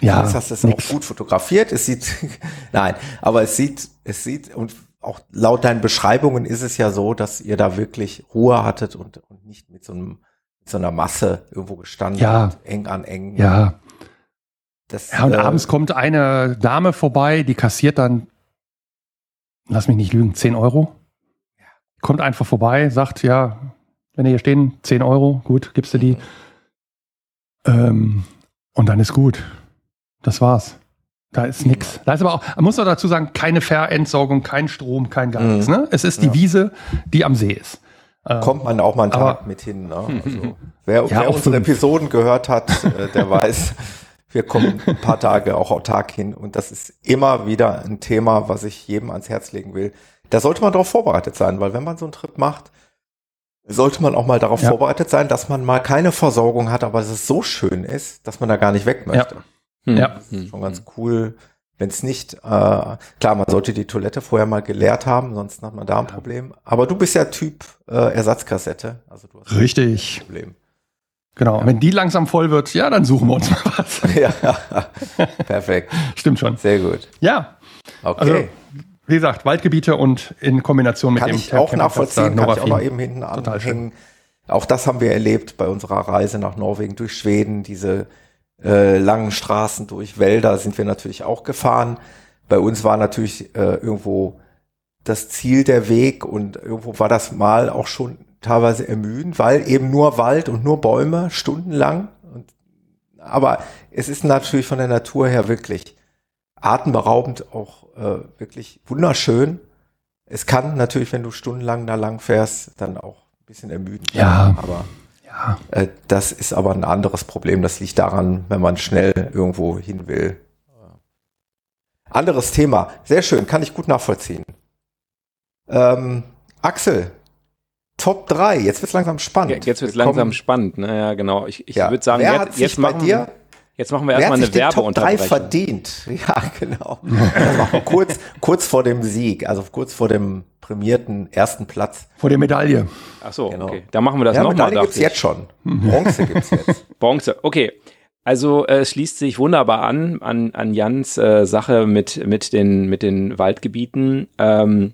ja, jetzt hast du es auch gut fotografiert. Es sieht, nein, aber es sieht, es sieht, und auch laut deinen Beschreibungen ist es ja so, dass ihr da wirklich Ruhe hattet und, und nicht mit so einem, mit so einer Masse irgendwo gestanden ja. habt, eng an eng. Ja. Das, ja, und äh, abends kommt eine Dame vorbei, die kassiert dann, lass mich nicht lügen, 10 Euro. Kommt einfach vorbei, sagt, ja, wenn ihr hier stehen, 10 Euro, gut, gibst du die. Mhm. Ähm, und dann ist gut. Das war's. Da ist nix. Da ist aber auch, man muss auch dazu sagen, keine Fährentsorgung, kein Strom, kein gar nichts. Mhm. Ne? Es ist die ja. Wiese, die am See ist. Ähm, Kommt man auch mal einen Tag mit hin. Ne? Also, wer, ja, wer unsere Episoden gehört hat, äh, der weiß, wir kommen ein paar Tage auch autark hin. Und das ist immer wieder ein Thema, was ich jedem ans Herz legen will. Da sollte man darauf vorbereitet sein, weil wenn man so einen Trip macht, sollte man auch mal darauf ja. vorbereitet sein, dass man mal keine Versorgung hat, aber dass es so schön ist, dass man da gar nicht weg möchte. Ja. Hm. Ja. Das ist schon ganz cool. Wenn es nicht, äh, klar, man sollte die Toilette vorher mal geleert haben, sonst hat man da ein ja. Problem. Aber du bist ja Typ äh, Ersatzkassette. Also du hast Richtig. Problem. Genau, ja. wenn die langsam voll wird, ja, dann suchen wir uns mal was. ja, perfekt. Stimmt schon. Sehr gut. Ja. Okay. Also, wie gesagt, Waldgebiete und in Kombination mit kann dem ich auch nachvollziehen, kann ich auch noch eben hinten anhängen. Auch das haben wir erlebt bei unserer Reise nach Norwegen durch Schweden. Diese äh, langen Straßen durch Wälder sind wir natürlich auch gefahren. Bei uns war natürlich äh, irgendwo das Ziel der Weg und irgendwo war das mal auch schon teilweise ermüdend, weil eben nur Wald und nur Bäume stundenlang. Und, aber es ist natürlich von der Natur her wirklich atemberaubend auch äh, wirklich wunderschön. Es kann natürlich, wenn du stundenlang da lang fährst, dann auch ein bisschen ermüden. Ja. Aber ja. Äh, das ist aber ein anderes Problem. Das liegt daran, wenn man schnell irgendwo hin will. Anderes Thema. Sehr schön, kann ich gut nachvollziehen. Ähm, Axel, Top 3. Jetzt wird's langsam spannend. Jetzt wird's langsam spannend. Naja, genau. Ich, ich Ja. würde sagen, Wer jetzt, hat sich jetzt, bei machen, dir- jetzt machen wir Wer erstmal hat eine sich den Top 3 Werbeunterbrechung. verdient? Ja, genau. Kurz, kurz vor dem Sieg, also kurz vor dem prämierten ersten Platz. Vor der Medaille. Ach so, Genau. okay. Da machen wir das ja, nochmal. Medaille gibt's jetzt schon. Bronze gibt's jetzt. Bronze, okay. Also äh, es schließt sich wunderbar an an, an Jans äh, Sache mit, mit, den, mit den Waldgebieten. Ähm,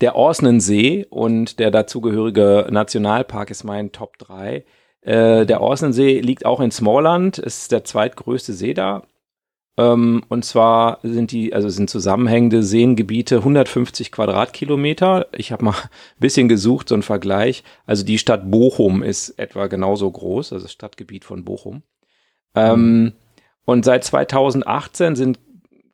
der Orsnensee und der dazugehörige Nationalpark ist mein Top 3. Äh, der Orsnensee liegt auch in Smallland, ist der zweitgrößte See da. Ähm, und zwar sind die, also sind zusammenhängende Seengebiete 150 Quadratkilometer. Ich habe mal ein bisschen gesucht, so ein Vergleich. Also die Stadt Bochum ist etwa genauso groß, also das Stadtgebiet von Bochum. Ähm, und seit 2018 sind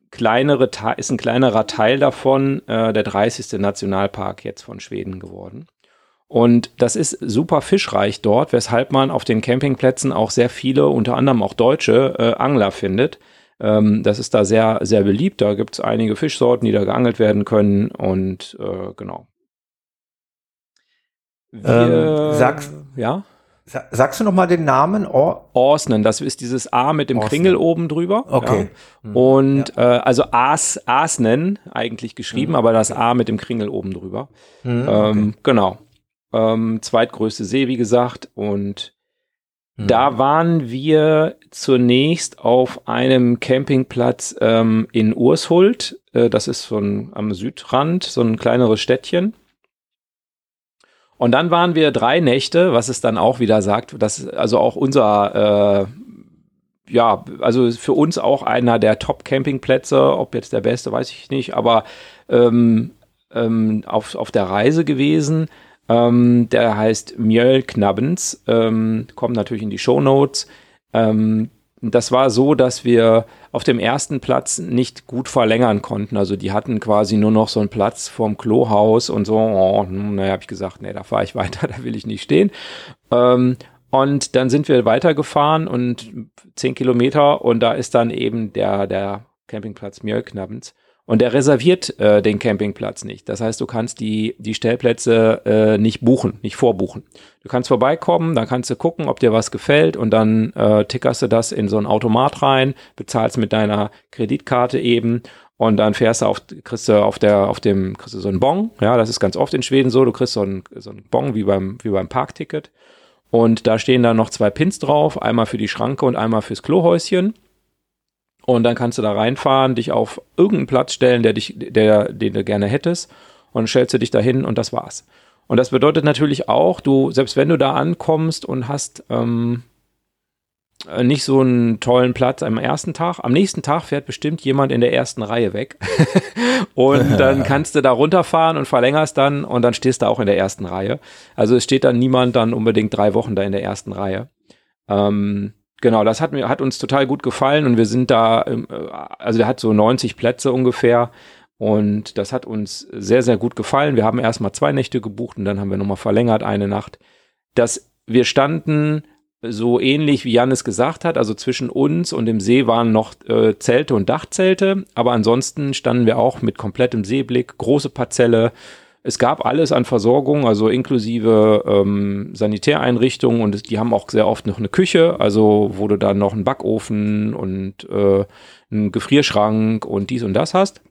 kleinere, ist ein kleinerer Teil davon äh, der 30. Nationalpark jetzt von Schweden geworden. Und das ist super fischreich dort, weshalb man auf den Campingplätzen auch sehr viele, unter anderem auch deutsche, äh, Angler findet. Ähm, das ist da sehr, sehr beliebt. Da gibt es einige Fischsorten, die da geangelt werden können. Und äh, genau. Ähm, sagst- ja? Sa- Sagst du noch mal den Namen? Oh, Orsnen, das ist dieses A mit dem Orsnen. Kringel oben drüber. Okay. Ja. Und äh, also As, Asnen eigentlich geschrieben, aber das A mit dem Kringel oben drüber. hm, Ähm, genau. Ähm, zweitgrößte See, wie gesagt. Und Hm. da waren wir zunächst auf einem Campingplatz ähm, in Urshult. Äh, das ist so ein, am Südrand, so ein kleineres Städtchen. Und dann waren wir drei Nächte, was es dann auch wieder sagt, dass also auch unser, äh, ja, also für uns auch einer der Top-Campingplätze, ob jetzt der beste, weiß ich nicht, aber ähm, ähm, auf, auf der Reise gewesen. Ähm, der heißt Mjölknabbens, ähm, kommt natürlich in die Shownotes. Ähm, das war so, dass wir auf dem ersten Platz nicht gut verlängern konnten. Also die hatten quasi nur noch so einen Platz vorm Klohaus und so. Oh, naja, habe ich gesagt, nee, da fahre ich weiter, da will ich nicht stehen. Ähm, und dann sind wir weitergefahren und zehn Kilometer und da ist dann eben der, der Campingplatz Mjölknabbens. Und der reserviert äh, den Campingplatz nicht. Das heißt, du kannst die, die Stellplätze äh, nicht buchen, nicht vorbuchen. Du kannst vorbeikommen, dann kannst du gucken, ob dir was gefällt und dann äh, tickerst du das in so ein Automat rein, bezahlst mit deiner Kreditkarte eben und dann fährst du auf, kriegst du auf der, auf dem, kriegst du so einen Bon. Ja, das ist ganz oft in Schweden so. Du kriegst so einen, so einen Bon wie beim, wie beim Parkticket. Und da stehen dann noch zwei Pins drauf, einmal für die Schranke und einmal fürs Klohäuschen. Und dann kannst du da reinfahren, dich auf irgendeinen Platz stellen, der dich, der, den du gerne hättest. Und stellst du dich dahin und das war's. Und das bedeutet natürlich auch, du, selbst wenn du da ankommst und hast ähm, äh, nicht so einen tollen Platz am ersten Tag, am nächsten Tag fährt bestimmt jemand in der ersten Reihe weg. und dann kannst du da runterfahren und verlängerst dann und dann stehst du auch in der ersten Reihe. Also es steht dann niemand dann unbedingt drei Wochen da in der ersten Reihe. Ähm, Genau, das hat mir hat uns total gut gefallen und wir sind da, ähm, äh, also der hat so 90 Plätze ungefähr und das hat uns sehr sehr gut gefallen. Wir haben erstmal zwei Nächte gebucht und dann haben wir nochmal verlängert eine Nacht. Das wir standen so ähnlich wie Jan es gesagt hat, also zwischen uns und dem See waren noch äh, Zelte und Dachzelte, aber ansonsten standen wir auch mit komplettem Seeblick, große Parzelle, es gab alles an Versorgung, also inklusive ähm, Sanitäreinrichtungen und die haben auch sehr oft noch eine Küche, also wo du dann noch einen Backofen und äh, einen Gefrierschrank und dies und das hast.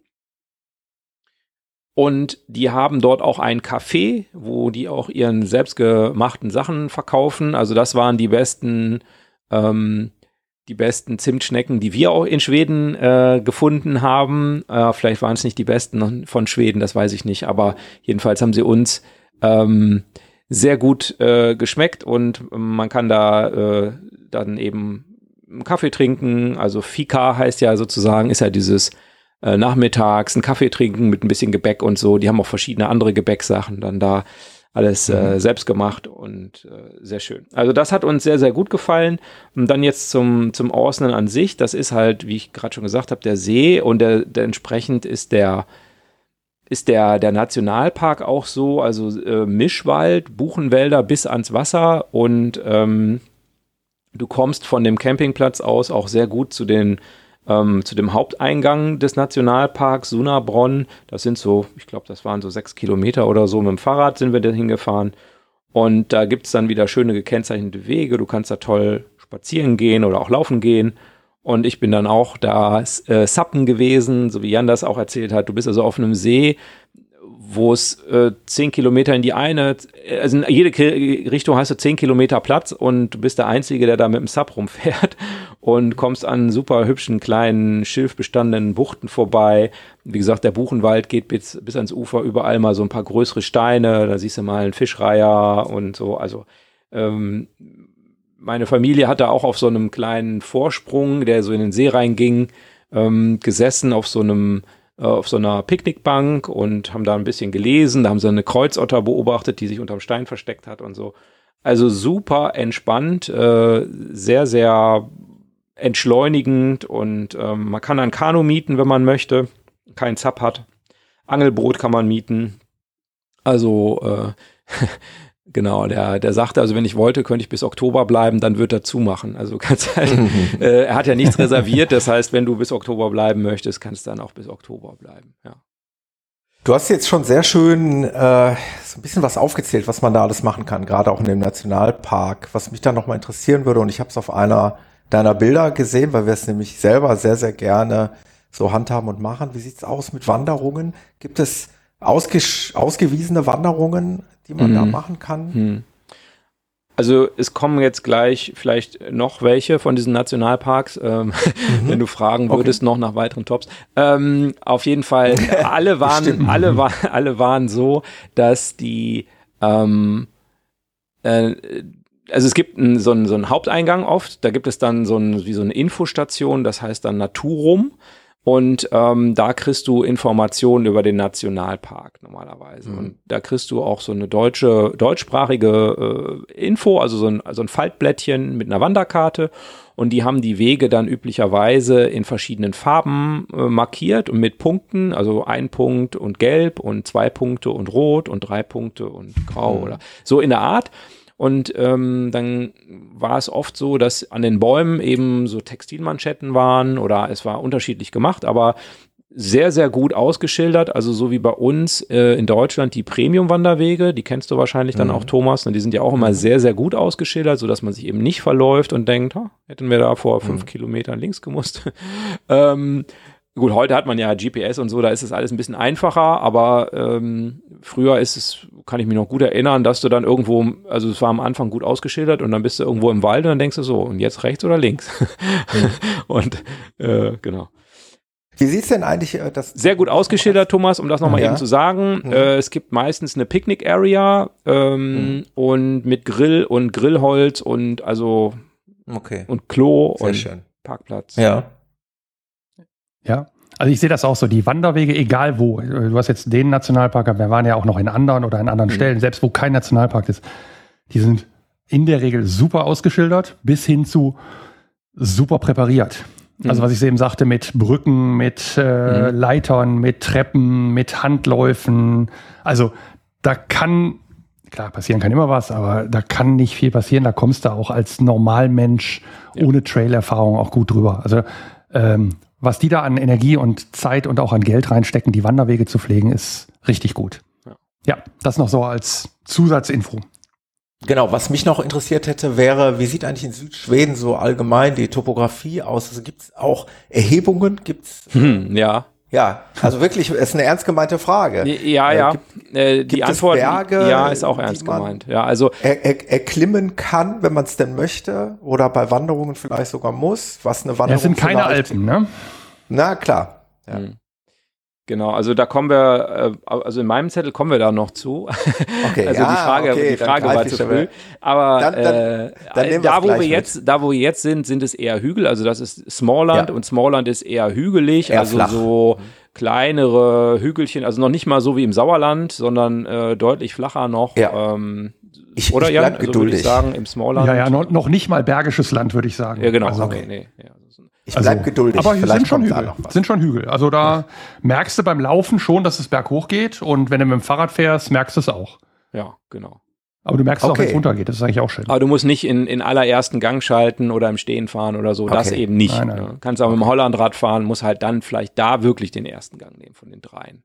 Und die haben dort auch ein Café, wo die auch ihren selbstgemachten Sachen verkaufen. Also das waren die besten, ähm, die besten Zimtschnecken, die wir auch in Schweden äh, gefunden haben. Äh, vielleicht waren es nicht die besten von Schweden, das weiß ich nicht. Aber jedenfalls haben sie uns ähm, sehr gut äh, geschmeckt und man kann da äh, dann eben einen Kaffee trinken. Also Fika heißt ja sozusagen, ist ja dieses äh, nachmittags einen Kaffee trinken mit ein bisschen Gebäck und so. Die haben auch verschiedene andere Gebäcksachen dann da. Alles äh, selbst gemacht und äh, sehr schön. Also das hat uns sehr, sehr gut gefallen. Und dann jetzt zum, zum Orsnen an sich. Das ist halt, wie ich gerade schon gesagt habe, der See und der, der entsprechend ist der, ist der, der Nationalpark auch so, also äh, Mischwald, Buchenwälder bis ans Wasser und ähm, du kommst von dem Campingplatz aus auch sehr gut zu den ähm, zu dem Haupteingang des Nationalparks Sunabronn. Das sind so, ich glaube, das waren so sechs Kilometer oder so. Mit dem Fahrrad sind wir da hingefahren. Und da gibt es dann wieder schöne gekennzeichnete Wege. Du kannst da toll spazieren gehen oder auch laufen gehen. Und ich bin dann auch da äh, Sappen gewesen, so wie Jan das auch erzählt hat. Du bist also auf einem See, wo es äh, zehn Kilometer in die eine, also in jede Richtung hast du zehn Kilometer Platz und du bist der Einzige, der da mit dem Sub rumfährt und kommst an super hübschen kleinen schilfbestandenen Buchten vorbei. Wie gesagt, der Buchenwald geht bis, bis ans Ufer, überall mal so ein paar größere Steine, da siehst du mal einen Fischreiher und so. Also ähm, meine Familie hatte auch auf so einem kleinen Vorsprung, der so in den See reinging, ähm, gesessen auf so einem auf so einer Picknickbank und haben da ein bisschen gelesen. Da haben sie eine Kreuzotter beobachtet, die sich unterm Stein versteckt hat und so. Also super entspannt, äh, sehr, sehr entschleunigend und ähm, man kann ein Kanu mieten, wenn man möchte, kein Zap hat. Angelboot kann man mieten. Also äh, Genau, der, der sagte, also wenn ich wollte, könnte ich bis Oktober bleiben, dann wird er zumachen. Also kannst halt, äh, er hat ja nichts reserviert, das heißt, wenn du bis Oktober bleiben möchtest, kannst du dann auch bis Oktober bleiben, ja. Du hast jetzt schon sehr schön äh, so ein bisschen was aufgezählt, was man da alles machen kann, gerade auch in dem Nationalpark. Was mich dann nochmal interessieren würde, und ich habe es auf einer deiner Bilder gesehen, weil wir es nämlich selber sehr, sehr gerne so handhaben und machen. Wie sieht's aus mit Wanderungen? Gibt es ausgewiesene Wanderungen, die man mhm. da machen kann? Mhm. Also es kommen jetzt gleich vielleicht noch welche von diesen Nationalparks, ähm, mhm. wenn du fragen würdest okay. noch nach weiteren Tops. Ähm, auf jeden Fall, alle waren, alle, war, alle waren so, dass die ähm, äh, also es gibt einen, so, einen, so einen Haupteingang oft, da gibt es dann so ein, wie so eine Infostation, das heißt dann Naturum. Und ähm, da kriegst du Informationen über den Nationalpark normalerweise. Mhm. Und da kriegst du auch so eine deutsche, deutschsprachige äh, Info, also so ein, so ein Faltblättchen mit einer Wanderkarte. Und die haben die Wege dann üblicherweise in verschiedenen Farben äh, markiert und mit Punkten, also ein Punkt und gelb und zwei Punkte und rot und drei Punkte und grau mhm. oder so in der Art. Und ähm, dann war es oft so, dass an den Bäumen eben so Textilmanschetten waren oder es war unterschiedlich gemacht, aber sehr, sehr gut ausgeschildert. Also so wie bei uns äh, in Deutschland die Premium-Wanderwege, die kennst du wahrscheinlich dann mhm. auch, Thomas. Und die sind ja auch immer mhm. sehr, sehr gut ausgeschildert, sodass man sich eben nicht verläuft und denkt, oh, hätten wir da vor fünf mhm. Kilometern links gemusst. ähm, Gut, heute hat man ja GPS und so, da ist es alles ein bisschen einfacher, aber ähm, früher ist es, kann ich mich noch gut erinnern, dass du dann irgendwo, also es war am Anfang gut ausgeschildert und dann bist du irgendwo im Wald und dann denkst du so, und jetzt rechts oder links? Mhm. und äh, genau. Wie sieht's denn eigentlich äh, das? Sehr gut ausgeschildert, Thomas, um das nochmal ja. eben zu sagen. Mhm. Äh, es gibt meistens eine Picknick-Area ähm, mhm. und mit Grill und Grillholz und also okay. und Klo Sehr und schön. Parkplatz. Ja. Ja, also ich sehe das auch so, die Wanderwege, egal wo. Du hast jetzt den Nationalpark, aber wir waren ja auch noch in anderen oder in anderen mhm. Stellen, selbst wo kein Nationalpark ist. Die sind in der Regel super ausgeschildert, bis hin zu super präpariert. Mhm. Also was ich eben sagte, mit Brücken, mit äh, mhm. Leitern, mit Treppen, mit Handläufen. Also da kann, klar, passieren kann immer was, aber da kann nicht viel passieren. Da kommst du auch als Normalmensch ja. ohne Trailerfahrung auch gut drüber. Also ähm, was die da an Energie und Zeit und auch an Geld reinstecken, die Wanderwege zu pflegen, ist richtig gut. Ja, ja das noch so als Zusatzinfo. Genau, was mich noch interessiert hätte, wäre, wie sieht eigentlich in Südschweden so allgemein die Topografie aus? Also gibt es auch Erhebungen? Gibt's? Hm, ja. Ja, also wirklich, ist eine ernst gemeinte Frage. Ja, ja. Äh, gibt, äh, die Antwort Berge, ja ist auch ernst gemeint. Ja, also er, er, erklimmen kann, wenn man es denn möchte, oder bei Wanderungen vielleicht sogar muss, was eine Wanderung. Es sind keine Alpen, ne? Na klar. Ja. Hm. Genau, also da kommen wir, äh, also in meinem Zettel kommen wir da noch zu. Okay, also ja, die Frage, okay, die Frage war zu früh. Aber dann, dann, äh, dann da, wo wir jetzt, da, wo wir jetzt sind, sind es eher Hügel. Also das ist Smallland ja. und Smallland ist eher hügelig, eher also flach. so kleinere Hügelchen, also noch nicht mal so wie im Sauerland, sondern äh, deutlich flacher noch. Ja. Ähm, ich, oder ich ja, also würde ich sagen, im Smallland. Ja, ja, noch, noch, nicht mal bergisches Land, würde ich sagen. Ja, genau. Also, okay. nee, nee, ja. Ich bleib also, geduldig. Aber hier sind schon Hügel. Sind schon Hügel. Also da ja. merkst du beim Laufen schon, dass es berghoch geht. Und wenn du mit dem Fahrrad fährst, merkst du es auch. Ja, genau. Aber du merkst okay. auch, wenn es runtergeht. Das ist eigentlich auch schön. Aber du musst nicht in, in allerersten Gang schalten oder im Stehen fahren oder so. Okay. Das eben nicht. Nein, nein. Ne? Kannst auch okay. mit dem Hollandrad fahren, musst halt dann vielleicht da wirklich den ersten Gang nehmen von den dreien.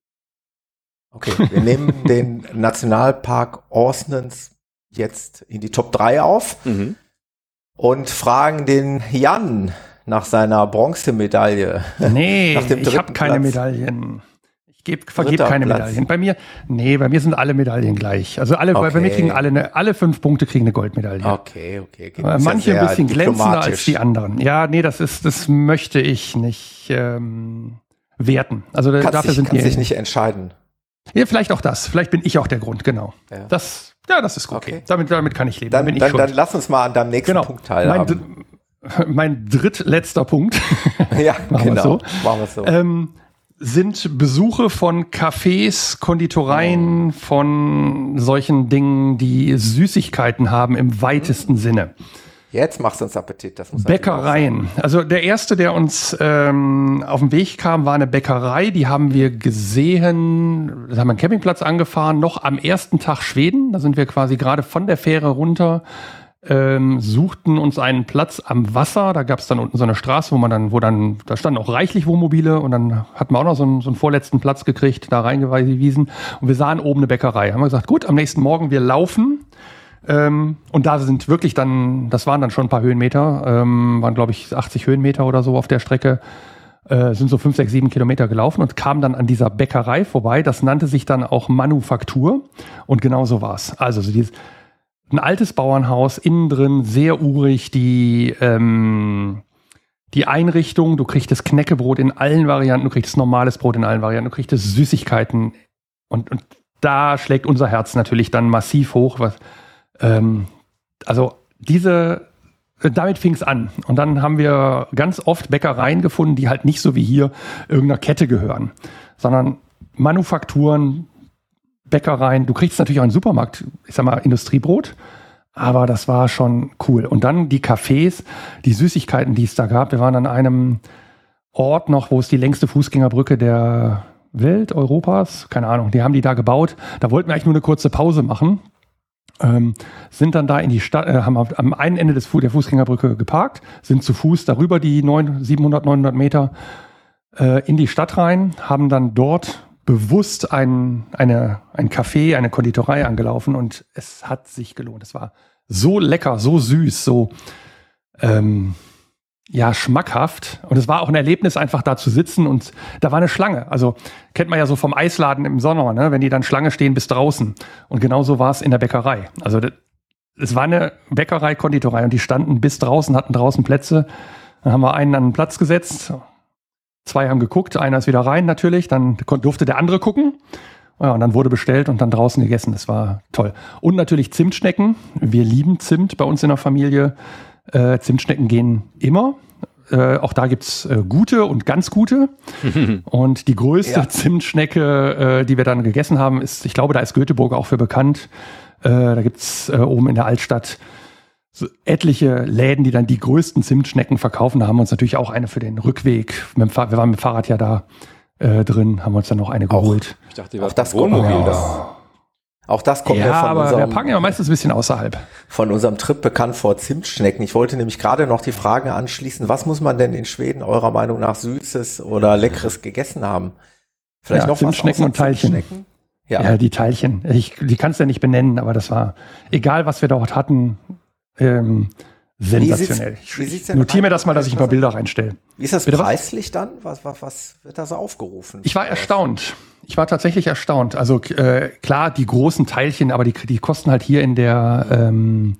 Okay, wir nehmen den Nationalpark Orsnens jetzt in die Top 3 auf mhm. und fragen den Jan nach seiner Bronzemedaille. Nee, ich habe keine Medaillen gebe, vergebe keine. Medaillen. Bei mir, nee, bei mir sind alle Medaillen gleich. Also alle, okay. bei mir kriegen alle, eine, alle fünf Punkte kriegen eine Goldmedaille. Okay, okay. Äh, manche ja ein bisschen glänzender als die anderen. Ja, nee, das ist, das möchte ich nicht ähm, werten. Also kannst dafür dich, sind kannst dich nicht entscheiden. Ja, vielleicht auch das. Vielleicht bin ich auch der Grund, genau. Ja. Das, ja, das ist okay. okay. Damit, damit kann ich leben. Dann, dann, dann, dann lass uns mal an deinem nächsten genau. Punkt teilhaben. Mein, mein drittletzter Punkt. Ja, Machen genau. Wir so. Ähm, sind Besuche von Cafés, Konditoreien, von solchen Dingen, die Süßigkeiten haben im weitesten mhm. Sinne. Jetzt macht es uns Appetit. Das muss Bäckereien. Also der erste, der uns ähm, auf den Weg kam, war eine Bäckerei. Die haben wir gesehen. Da haben wir einen Campingplatz angefahren, noch am ersten Tag Schweden. Da sind wir quasi gerade von der Fähre runter ähm, suchten uns einen Platz am Wasser. Da gab es dann unten so eine Straße, wo man dann, wo dann, da standen auch reichlich Wohnmobile und dann hatten wir auch noch so einen, so einen vorletzten Platz gekriegt, da reingewiesen. Und wir sahen oben eine Bäckerei. Haben wir gesagt, gut, am nächsten Morgen wir laufen. Ähm, und da sind wirklich dann, das waren dann schon ein paar Höhenmeter, ähm, waren glaube ich 80 Höhenmeter oder so auf der Strecke, äh, sind so 5, 6, 7 Kilometer gelaufen und kamen dann an dieser Bäckerei vorbei. Das nannte sich dann auch Manufaktur und genau so war's. Also so dieses, ein altes Bauernhaus, innen drin sehr urig, die, ähm, die Einrichtung, du kriegst das Knäckebrot in allen Varianten, du kriegst normales Brot in allen Varianten, du kriegst das Süßigkeiten und, und da schlägt unser Herz natürlich dann massiv hoch. Was, ähm, also diese, damit fing es an. Und dann haben wir ganz oft Bäckereien gefunden, die halt nicht so wie hier irgendeiner Kette gehören, sondern Manufakturen, Bäckereien. Du kriegst natürlich auch einen Supermarkt, ich sag mal, Industriebrot. Aber das war schon cool. Und dann die Cafés, die Süßigkeiten, die es da gab. Wir waren an einem Ort noch, wo es die längste Fußgängerbrücke der Welt, Europas, keine Ahnung, die haben die da gebaut. Da wollten wir eigentlich nur eine kurze Pause machen. Ähm, sind dann da in die Stadt, äh, haben am einen Ende des, der Fußgängerbrücke geparkt, sind zu Fuß darüber die 9, 700, 900 Meter äh, in die Stadt rein, haben dann dort bewusst ein, eine, ein Café, eine Konditorei angelaufen und es hat sich gelohnt. Es war so lecker, so süß, so ähm, ja, schmackhaft. Und es war auch ein Erlebnis, einfach da zu sitzen und da war eine Schlange. Also kennt man ja so vom Eisladen im Sommer, ne? wenn die dann Schlange stehen bis draußen. Und genauso war es in der Bäckerei. Also es war eine Bäckerei, Konditorei und die standen bis draußen, hatten draußen Plätze. Dann haben wir einen an den Platz gesetzt, Zwei haben geguckt, einer ist wieder rein natürlich, dann durfte der andere gucken. Ja, und dann wurde bestellt und dann draußen gegessen. Das war toll. Und natürlich Zimtschnecken. Wir lieben Zimt bei uns in der Familie. Äh, Zimtschnecken gehen immer. Äh, auch da gibt's äh, gute und ganz gute. und die größte ja. Zimtschnecke, äh, die wir dann gegessen haben, ist, ich glaube, da ist Göteborg auch für bekannt. Äh, da gibt's äh, oben in der Altstadt so etliche Läden, die dann die größten Zimtschnecken verkaufen. Da haben wir uns natürlich auch eine für den Rückweg. wir waren mit dem Fahrrad ja da äh, drin, haben uns dann noch eine geholt. Auch, ich dachte, auch das Wohnmobil ja. da. Auch das kommt ja, ja von aber unserem, wir packen ja meistens ein bisschen außerhalb. Von unserem Trip bekannt vor Zimtschnecken. Ich wollte nämlich gerade noch die Frage anschließen, was muss man denn in Schweden eurer Meinung nach Süßes oder Leckeres gegessen haben? Vielleicht ja, noch Zimtschnecken und Teilchen. Ja. ja. die Teilchen. Ich, die kannst du ja nicht benennen, aber das war, egal was wir dort hatten, ähm, sensationell. Wie sieht's, wie sieht's Notiere mir das mal, dass ich ein paar Bilder reinstelle. Wie ist das Bitte preislich was? dann? Was, was, was wird da so aufgerufen? Ich war erstaunt. Ich war tatsächlich erstaunt. Also äh, klar, die großen Teilchen, aber die, die kosten halt hier in der ähm,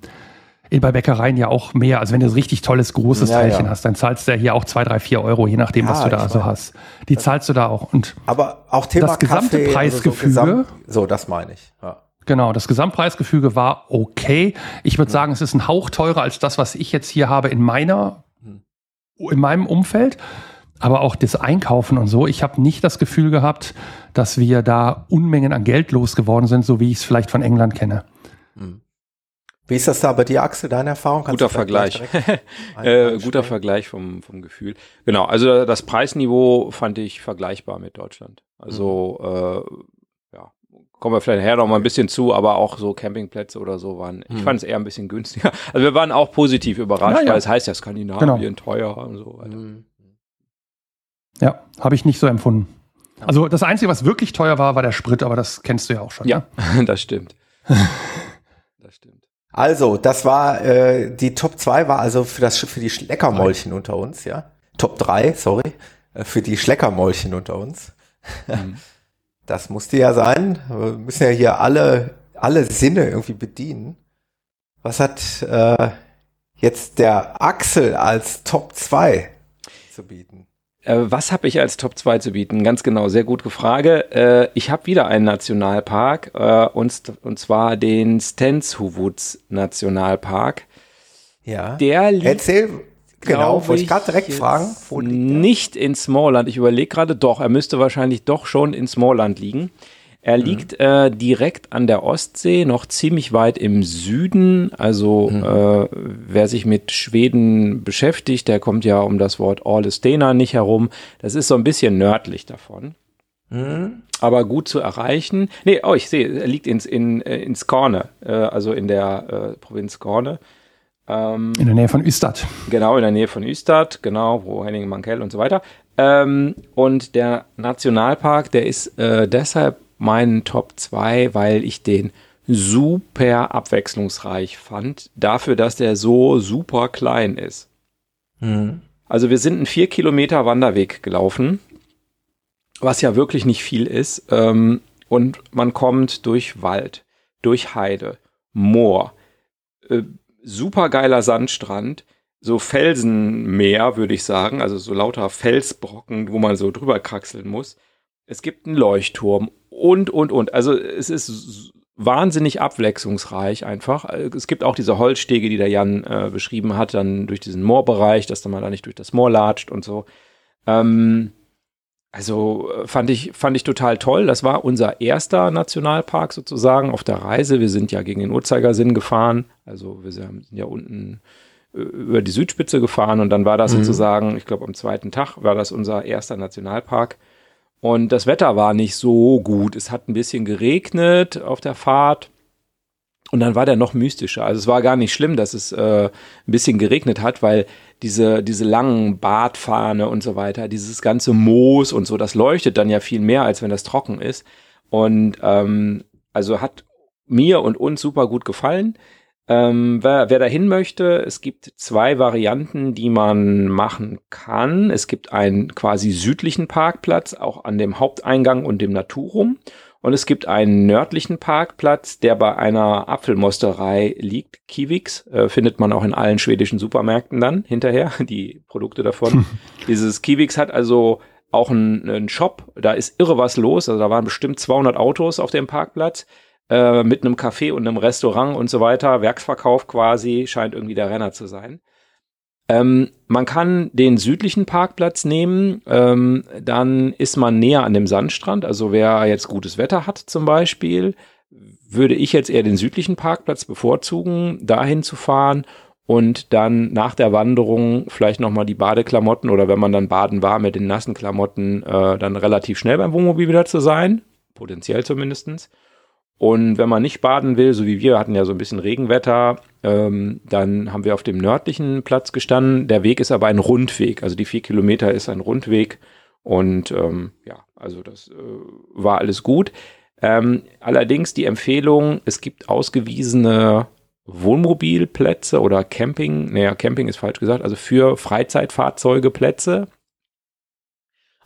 in, bei Bäckereien ja auch mehr. Also wenn du so richtig tolles, großes ja, Teilchen ja. hast, dann zahlst du ja hier auch zwei, drei, vier Euro, je nachdem, ja, was du da so hast. Die zahlst du da auch. Und aber auch Thema das gesamte Kaffee, Preisgefüge. So, Gesamt, so, das meine ich. Ja. Genau, das Gesamtpreisgefüge war okay. Ich würde sagen, es ist ein Hauch teurer als das, was ich jetzt hier habe in meiner, in meinem Umfeld. Aber auch das Einkaufen und so. Ich habe nicht das Gefühl gehabt, dass wir da Unmengen an Geld losgeworden sind, so wie ich es vielleicht von England kenne. Hm. Wie ist das da bei dir, Axel, deine Erfahrung? Kannst guter Vergleich. äh, guter Vergleich vom, vom Gefühl. Genau, also das Preisniveau fand ich vergleichbar mit Deutschland. Also mhm. äh, kommen wir vielleicht nachher noch mal ein bisschen zu, aber auch so Campingplätze oder so waren. Ich hm. fand es eher ein bisschen günstiger. Also wir waren auch positiv überrascht, ja, ja. weil es heißt ja Skandinavien genau. teuer und so weiter. Hm. Ja, habe ich nicht so empfunden. Also das Einzige, was wirklich teuer war, war der Sprit, aber das kennst du ja auch schon. Ja, ne? das stimmt. das stimmt. Also, das war äh, die Top 2 war also für das für die Schleckermäulchen unter uns, ja. Top 3, sorry, äh, für die Schleckermäulchen unter uns. Mhm. Das musste ja sein. Wir müssen ja hier alle alle Sinne irgendwie bedienen. Was hat äh, jetzt der Axel als Top 2 zu bieten? Äh, was habe ich als Top 2 zu bieten? Ganz genau, sehr gute Frage. Äh, ich habe wieder einen Nationalpark äh, und, und zwar den Stenshuvuts Nationalpark. Ja. Der Erzähl, genau, wollte ich gerade direkt fragen. Nicht in Smallland. Ich überlege gerade, doch, er müsste wahrscheinlich doch schon in Smallland liegen. Er mhm. liegt äh, direkt an der Ostsee, noch ziemlich weit im Süden. Also mhm. äh, wer sich mit Schweden beschäftigt, der kommt ja um das Wort Orlestena nicht herum. Das ist so ein bisschen nördlich davon. Mhm. Aber gut zu erreichen. Nee, oh, ich sehe, er liegt ins, in, äh, in Skåne, äh, also in der äh, Provinz Skåne. Ähm, in der Nähe von Ystad. Genau, in der Nähe von Ystad, genau, wo Henning Mankell und so weiter. Ähm, und der Nationalpark, der ist äh, deshalb meinen Top 2, weil ich den super abwechslungsreich fand, dafür, dass der so super klein ist. Mhm. Also wir sind einen 4 Kilometer Wanderweg gelaufen, was ja wirklich nicht viel ist. Ähm, und man kommt durch Wald, durch Heide, Moor, äh, super geiler Sandstrand, so Felsenmeer, würde ich sagen, also so lauter Felsbrocken, wo man so drüber kraxeln muss. Es gibt einen Leuchtturm und, und, und. Also es ist wahnsinnig abwechslungsreich einfach. Es gibt auch diese Holzstege, die der Jan äh, beschrieben hat, dann durch diesen Moorbereich, dass man da nicht durch das Moor latscht und so. Ähm, also äh, fand ich, fand ich total toll. Das war unser erster Nationalpark sozusagen auf der Reise. Wir sind ja gegen den Uhrzeigersinn gefahren. Also wir sind ja unten äh, über die Südspitze gefahren und dann war das mhm. sozusagen, ich glaube am zweiten Tag war das unser erster Nationalpark. Und das Wetter war nicht so gut. Es hat ein bisschen geregnet auf der Fahrt. Und dann war der noch mystischer. Also es war gar nicht schlimm, dass es äh, ein bisschen geregnet hat, weil diese, diese langen Bartfahne und so weiter, dieses ganze Moos und so, das leuchtet dann ja viel mehr, als wenn das trocken ist. Und ähm, also hat mir und uns super gut gefallen. Ähm, wer, wer dahin möchte, es gibt zwei Varianten, die man machen kann. Es gibt einen quasi südlichen Parkplatz, auch an dem Haupteingang und dem Naturum. Und es gibt einen nördlichen Parkplatz, der bei einer Apfelmosterei liegt. Kiwix äh, findet man auch in allen schwedischen Supermärkten dann hinterher, die Produkte davon. Dieses Kiwix hat also auch einen, einen Shop, da ist irre was los. Also da waren bestimmt 200 Autos auf dem Parkplatz. Äh, mit einem Café und einem Restaurant und so weiter, Werksverkauf quasi, scheint irgendwie der Renner zu sein. Ähm, man kann den südlichen Parkplatz nehmen, ähm, dann ist man näher an dem Sandstrand. Also wer jetzt gutes Wetter hat zum Beispiel, würde ich jetzt eher den südlichen Parkplatz bevorzugen, dahin zu fahren und dann nach der Wanderung vielleicht nochmal die Badeklamotten oder wenn man dann baden war mit den nassen Klamotten, äh, dann relativ schnell beim Wohnmobil wieder zu sein, potenziell zumindestens. Und wenn man nicht baden will, so wie wir hatten ja so ein bisschen Regenwetter, ähm, dann haben wir auf dem nördlichen Platz gestanden. Der Weg ist aber ein Rundweg, also die vier Kilometer ist ein Rundweg. Und ähm, ja, also das äh, war alles gut. Ähm, allerdings die Empfehlung, es gibt ausgewiesene Wohnmobilplätze oder Camping, naja, Camping ist falsch gesagt, also für Freizeitfahrzeuge Plätze.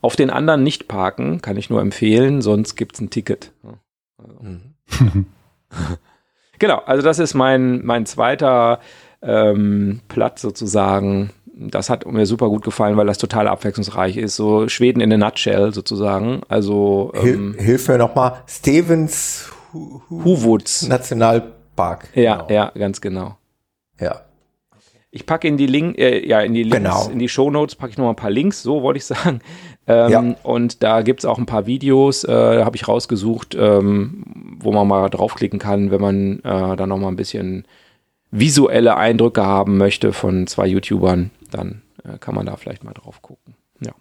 Auf den anderen nicht parken, kann ich nur empfehlen, sonst gibt es ein Ticket. Also. Mhm. genau, also das ist mein, mein zweiter ähm, Platz sozusagen. Das hat mir super gut gefallen, weil das total abwechslungsreich ist. So Schweden in a nutshell sozusagen. Also ähm, Hilf mir nochmal. Stevens Huvuds Nationalpark. Ja, genau. ja, ganz genau. Ja. Ich packe in die Link, äh, ja, in die Links, genau. in die Shownotes packe ich noch mal ein paar Links, so wollte ich sagen. Ähm, ja. Und da gibt es auch ein paar Videos, äh, habe ich rausgesucht, ähm, wo man mal draufklicken kann, wenn man äh, dann noch mal ein bisschen visuelle Eindrücke haben möchte von zwei YouTubern, dann äh, kann man da vielleicht mal drauf gucken. Ja.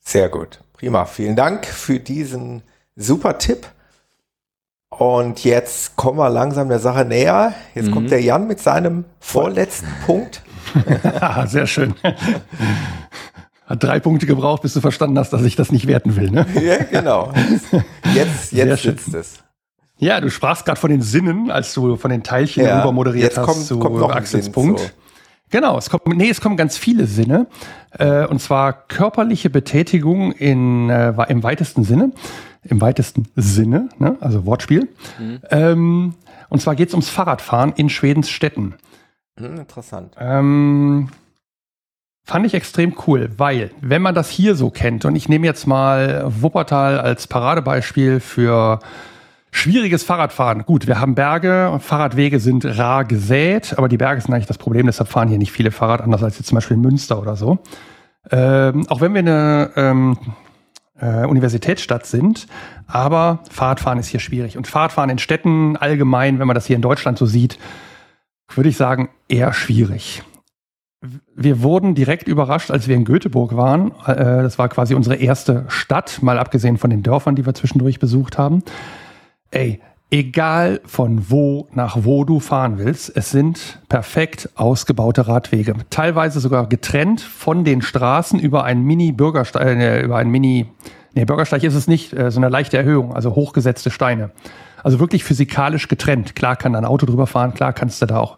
Sehr gut. Prima. Vielen Dank für diesen super Tipp. Und jetzt kommen wir langsam der Sache näher. Jetzt mhm. kommt der Jan mit seinem vorletzten Punkt. Sehr schön. Hat drei Punkte gebraucht, bis du verstanden hast, dass ich das nicht werten will. Ne? Ja, genau. Jetzt, jetzt sitzt es. Ja, du sprachst gerade von den Sinnen, als du von den Teilchen ja, rüber moderiert hast kommt, zu kommt Axels Punkt. So. Genau, es kommt, nee, es kommen ganz viele Sinne. Äh, und zwar körperliche Betätigung in, äh, im weitesten Sinne. Im weitesten Sinne, ne? also Wortspiel. Mhm. Ähm, und zwar geht es ums Fahrradfahren in Schwedens Städten. Mhm, interessant. Ähm, Fand ich extrem cool, weil wenn man das hier so kennt, und ich nehme jetzt mal Wuppertal als Paradebeispiel für schwieriges Fahrradfahren. Gut, wir haben Berge, Fahrradwege sind rar gesät, aber die Berge sind eigentlich das Problem, deshalb fahren hier nicht viele Fahrrad, anders als jetzt zum Beispiel in Münster oder so. Ähm, auch wenn wir eine ähm, äh, Universitätsstadt sind, aber Fahrradfahren ist hier schwierig. Und Fahrradfahren in Städten allgemein, wenn man das hier in Deutschland so sieht, würde ich sagen, eher schwierig wir wurden direkt überrascht, als wir in Göteborg waren. Äh, das war quasi unsere erste Stadt, mal abgesehen von den Dörfern, die wir zwischendurch besucht haben. Ey, egal von wo nach wo du fahren willst, es sind perfekt ausgebaute Radwege. Teilweise sogar getrennt von den Straßen über einen Mini-Bürgersteig, äh, über einen Mini, nee, Bürgersteig ist es nicht, äh, so eine leichte Erhöhung, also hochgesetzte Steine. Also wirklich physikalisch getrennt. Klar kann da ein Auto drüber fahren, klar kannst du da auch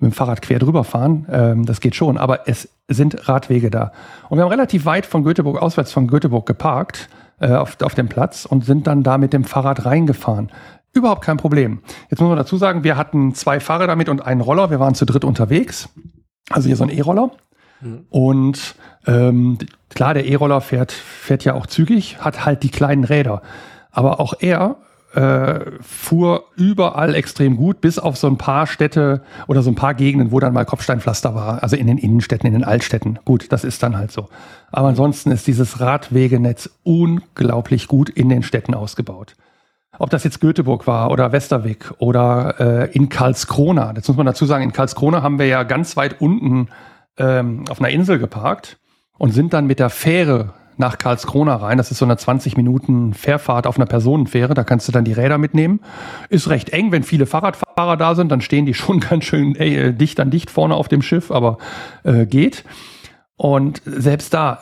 mit dem Fahrrad quer drüber fahren. Ähm, das geht schon, aber es sind Radwege da. Und wir haben relativ weit von Göteborg, auswärts von Göteborg geparkt äh, auf, auf dem Platz und sind dann da mit dem Fahrrad reingefahren. Überhaupt kein Problem. Jetzt muss man dazu sagen, wir hatten zwei Fahrer damit und einen Roller. Wir waren zu dritt unterwegs. Also hier so ein E-Roller. Mhm. Und ähm, klar, der E-Roller fährt, fährt ja auch zügig, hat halt die kleinen Räder. Aber auch er äh, fuhr überall extrem gut, bis auf so ein paar Städte oder so ein paar Gegenden, wo dann mal Kopfsteinpflaster war, also in den Innenstädten, in den Altstädten. Gut, das ist dann halt so. Aber ansonsten ist dieses Radwegenetz unglaublich gut in den Städten ausgebaut. Ob das jetzt Göteborg war oder Westerwick oder äh, in Karlskrona. Jetzt muss man dazu sagen, in Karlskrona haben wir ja ganz weit unten ähm, auf einer Insel geparkt und sind dann mit der Fähre nach Karlskrona rein. Das ist so eine 20 Minuten Fährfahrt auf einer Personenfähre. Da kannst du dann die Räder mitnehmen. Ist recht eng, wenn viele Fahrradfahrer da sind, dann stehen die schon ganz schön äh, dicht an dicht vorne auf dem Schiff, aber äh, geht. Und selbst da,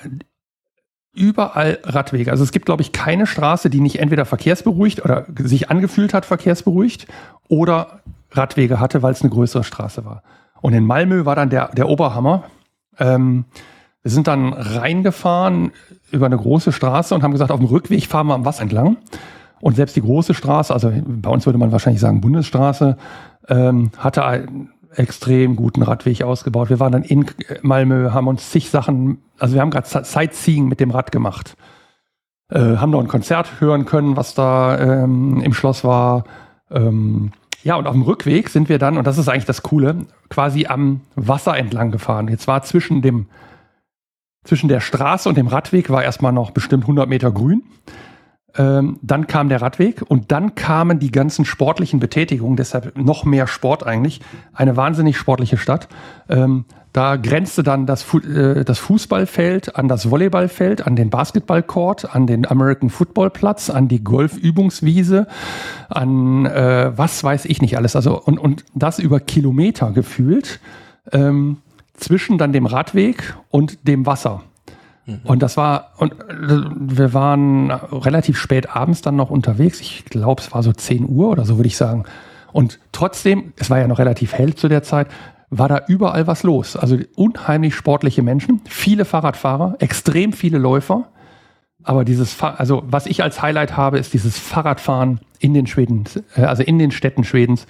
überall Radwege. Also es gibt, glaube ich, keine Straße, die nicht entweder verkehrsberuhigt oder sich angefühlt hat verkehrsberuhigt oder Radwege hatte, weil es eine größere Straße war. Und in Malmö war dann der, der Oberhammer. Ähm, wir sind dann reingefahren über eine große Straße und haben gesagt, auf dem Rückweg fahren wir am Was entlang. Und selbst die große Straße, also bei uns würde man wahrscheinlich sagen Bundesstraße, ähm, hatte einen extrem guten Radweg ausgebaut. Wir waren dann in Malmö, haben uns zig Sachen, also wir haben gerade Sightseeing mit dem Rad gemacht. Äh, haben noch ein Konzert hören können, was da ähm, im Schloss war. Ähm, ja, und auf dem Rückweg sind wir dann, und das ist eigentlich das Coole, quasi am Wasser entlang gefahren. Jetzt war zwischen dem zwischen der Straße und dem Radweg war erstmal noch bestimmt 100 Meter grün. Ähm, dann kam der Radweg und dann kamen die ganzen sportlichen Betätigungen, deshalb noch mehr Sport eigentlich. Eine wahnsinnig sportliche Stadt. Ähm, da grenzte dann das, Fu äh, das Fußballfeld an das Volleyballfeld, an den Basketballcourt, an den American Football Platz, an die Golfübungswiese, an äh, was weiß ich nicht alles. Also und, und das über Kilometer gefühlt. Ähm, zwischen dann dem Radweg und dem Wasser. Mhm. Und das war, und äh, wir waren relativ spät abends dann noch unterwegs. Ich glaube, es war so 10 Uhr oder so, würde ich sagen. Und trotzdem, es war ja noch relativ hell zu der Zeit, war da überall was los. Also unheimlich sportliche Menschen, viele Fahrradfahrer, extrem viele Läufer. Aber dieses, also was ich als Highlight habe, ist dieses Fahrradfahren in den Schweden, äh, also in den Städten Schwedens.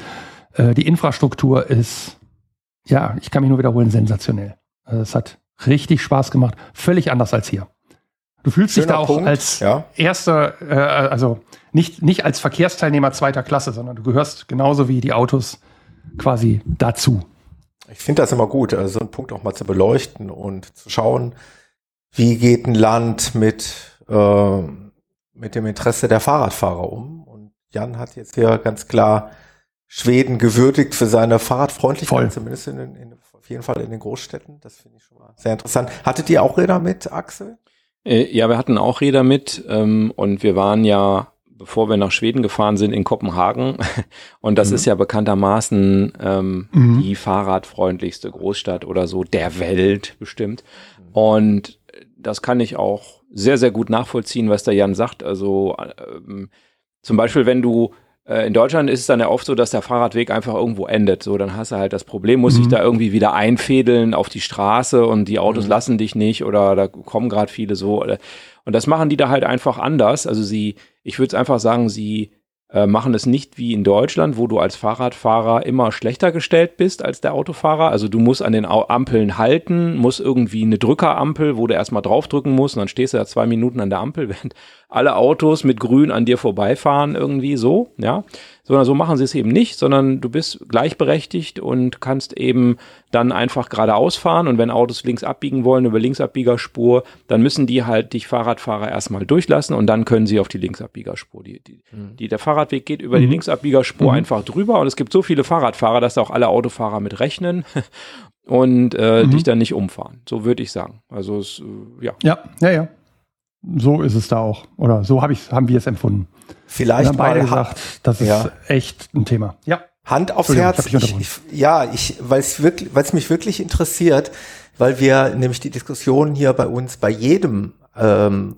Äh, die Infrastruktur ist ja, ich kann mich nur wiederholen, sensationell. Also es hat richtig Spaß gemacht, völlig anders als hier. Du fühlst Schöner dich da auch Punkt, als ja. erster, äh, also nicht, nicht als Verkehrsteilnehmer zweiter Klasse, sondern du gehörst genauso wie die Autos quasi dazu. Ich finde das immer gut, also so einen Punkt auch mal zu beleuchten und zu schauen, wie geht ein Land mit, äh, mit dem Interesse der Fahrradfahrer um. Und Jan hat jetzt hier ganz klar Schweden gewürdigt für seine Fahrradfreundlichkeit, Voll. zumindest in, den, in, auf jeden Fall in den Großstädten. Das finde ich schon mal sehr interessant. Hattet ihr auch Räder mit, Axel? Äh, ja, wir hatten auch Räder mit ähm, und wir waren ja bevor wir nach Schweden gefahren sind, in Kopenhagen. Und das mhm. ist ja bekanntermaßen ähm, mhm. die fahrradfreundlichste Großstadt oder so der Welt bestimmt. Und das kann ich auch sehr, sehr gut nachvollziehen, was der Jan sagt. Also ähm, zum Beispiel, wenn du in Deutschland ist es dann ja oft so, dass der Fahrradweg einfach irgendwo endet. So, dann hast du halt das Problem, muss mhm. ich da irgendwie wieder einfädeln auf die Straße und die Autos mhm. lassen dich nicht oder da kommen gerade viele so. Und das machen die da halt einfach anders. Also sie, ich würde es einfach sagen, sie äh, machen es nicht wie in Deutschland, wo du als Fahrradfahrer immer schlechter gestellt bist als der Autofahrer. Also du musst an den Ampeln halten, musst irgendwie eine Drückerampel, wo du erstmal draufdrücken musst und dann stehst du ja zwei Minuten an der Ampel, während alle Autos mit grün an dir vorbeifahren, irgendwie so, ja sondern so machen sie es eben nicht, sondern du bist gleichberechtigt und kannst eben dann einfach geradeaus fahren und wenn Autos links abbiegen wollen über Linksabbiegerspur, dann müssen die halt dich Fahrradfahrer erstmal durchlassen und dann können sie auf die Linksabbiegerspur. Die, die, mhm. die der Fahrradweg geht über mhm. die Linksabbiegerspur mhm. einfach drüber und es gibt so viele Fahrradfahrer, dass auch alle Autofahrer mit rechnen und äh, mhm. dich dann nicht umfahren. So würde ich sagen. Also es, äh, ja. Ja, ja, ja. So ist es da auch. Oder so hab ich, haben wir es empfunden. Vielleicht haben beide gesagt, das ist ja. echt ein Thema. Ja. Hand aufs Herz. Ich, ich, ja, ich, weil es wirklich, weil es mich wirklich interessiert, weil wir nämlich die Diskussion hier bei uns bei jedem ähm,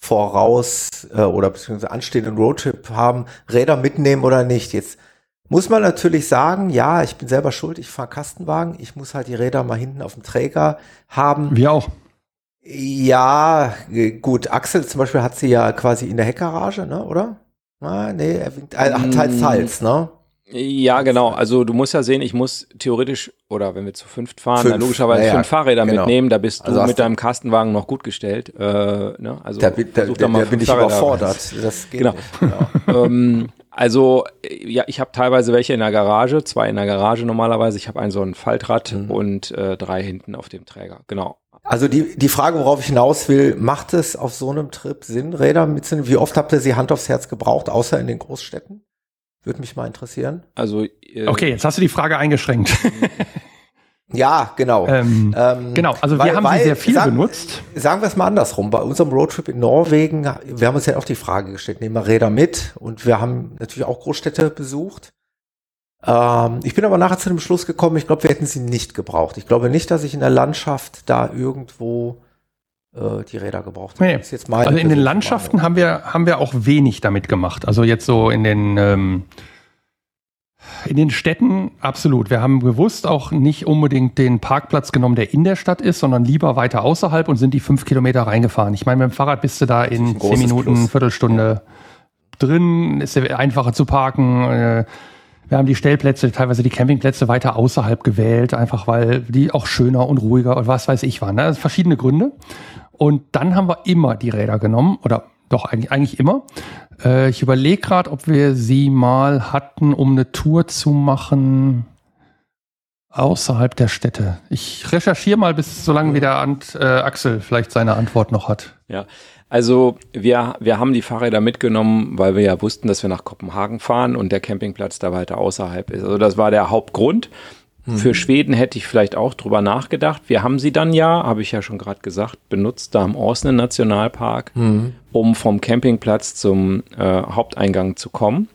voraus äh, oder beziehungsweise anstehenden Roadtrip haben, Räder mitnehmen oder nicht. Jetzt muss man natürlich sagen, ja, ich bin selber schuld, ich fahre Kastenwagen, ich muss halt die Räder mal hinten auf dem Träger haben. Wir auch. Ja, gut, Axel zum Beispiel hat sie ja quasi in der Heckgarage, ne, oder? Ah, nee, er, er hat halt Salz, ne? Ja, genau. Also du musst ja sehen, ich muss theoretisch, oder wenn wir zu fünft fahren, fünf. dann logischerweise ja, fünf Fahrräder genau. mitnehmen. Da bist du also mit deinem Kastenwagen noch gut gestellt. Äh, ne? Also da, da, da, da bin ich Fahrräder überfordert. Das geht genau. nicht. Genau. ähm, also ja, ich habe teilweise welche in der Garage, zwei in der Garage normalerweise. Ich habe einen so ein Faltrad mhm. und äh, drei hinten auf dem Träger. Genau. Also die, die Frage, worauf ich hinaus will, macht es auf so einem Trip Sinn, Räder mitzunehmen? Wie oft habt ihr sie Hand aufs Herz gebraucht, außer in den Großstädten? Würde mich mal interessieren. Also äh, Okay, jetzt hast du die Frage eingeschränkt. ja, genau. Ähm, ähm, genau, also weil, wir haben weil, sie sehr viel sagen, benutzt. Sagen wir es mal andersrum. Bei unserem Roadtrip in Norwegen, wir haben uns ja auch die Frage gestellt, nehmen wir Räder mit und wir haben natürlich auch Großstädte besucht. Ähm, ich bin aber nachher zu dem Schluss gekommen, ich glaube, wir hätten sie nicht gebraucht. Ich glaube nicht, dass ich in der Landschaft da irgendwo äh, die Räder gebraucht habe. Nee. also in den Landschaften haben wir, haben wir auch wenig damit gemacht. Also jetzt so in den ähm, in den Städten absolut. Wir haben bewusst auch nicht unbedingt den Parkplatz genommen, der in der Stadt ist, sondern lieber weiter außerhalb und sind die fünf Kilometer reingefahren. Ich meine, mit dem Fahrrad bist du da in zehn Minuten, Plus. Viertelstunde ja. drin, ist einfacher zu parken. Wir haben die Stellplätze, teilweise die Campingplätze weiter außerhalb gewählt, einfach weil die auch schöner und ruhiger und was weiß ich waren. Das sind verschiedene Gründe. Und dann haben wir immer die Räder genommen, oder doch eigentlich, eigentlich immer. Äh, ich überlege gerade, ob wir sie mal hatten, um eine Tour zu machen außerhalb der Städte. Ich recherchiere mal, bis solange wieder Ant, äh, Axel vielleicht seine Antwort noch hat. Ja, also wir, wir haben die Fahrräder mitgenommen, weil wir ja wussten, dass wir nach Kopenhagen fahren und der Campingplatz da weiter außerhalb ist. Also das war der Hauptgrund. Mhm. Für Schweden hätte ich vielleicht auch drüber nachgedacht. Wir haben sie dann ja, habe ich ja schon gerade gesagt, benutzt da im Orsnen Nationalpark, mhm. um vom Campingplatz zum äh, Haupteingang zu kommen.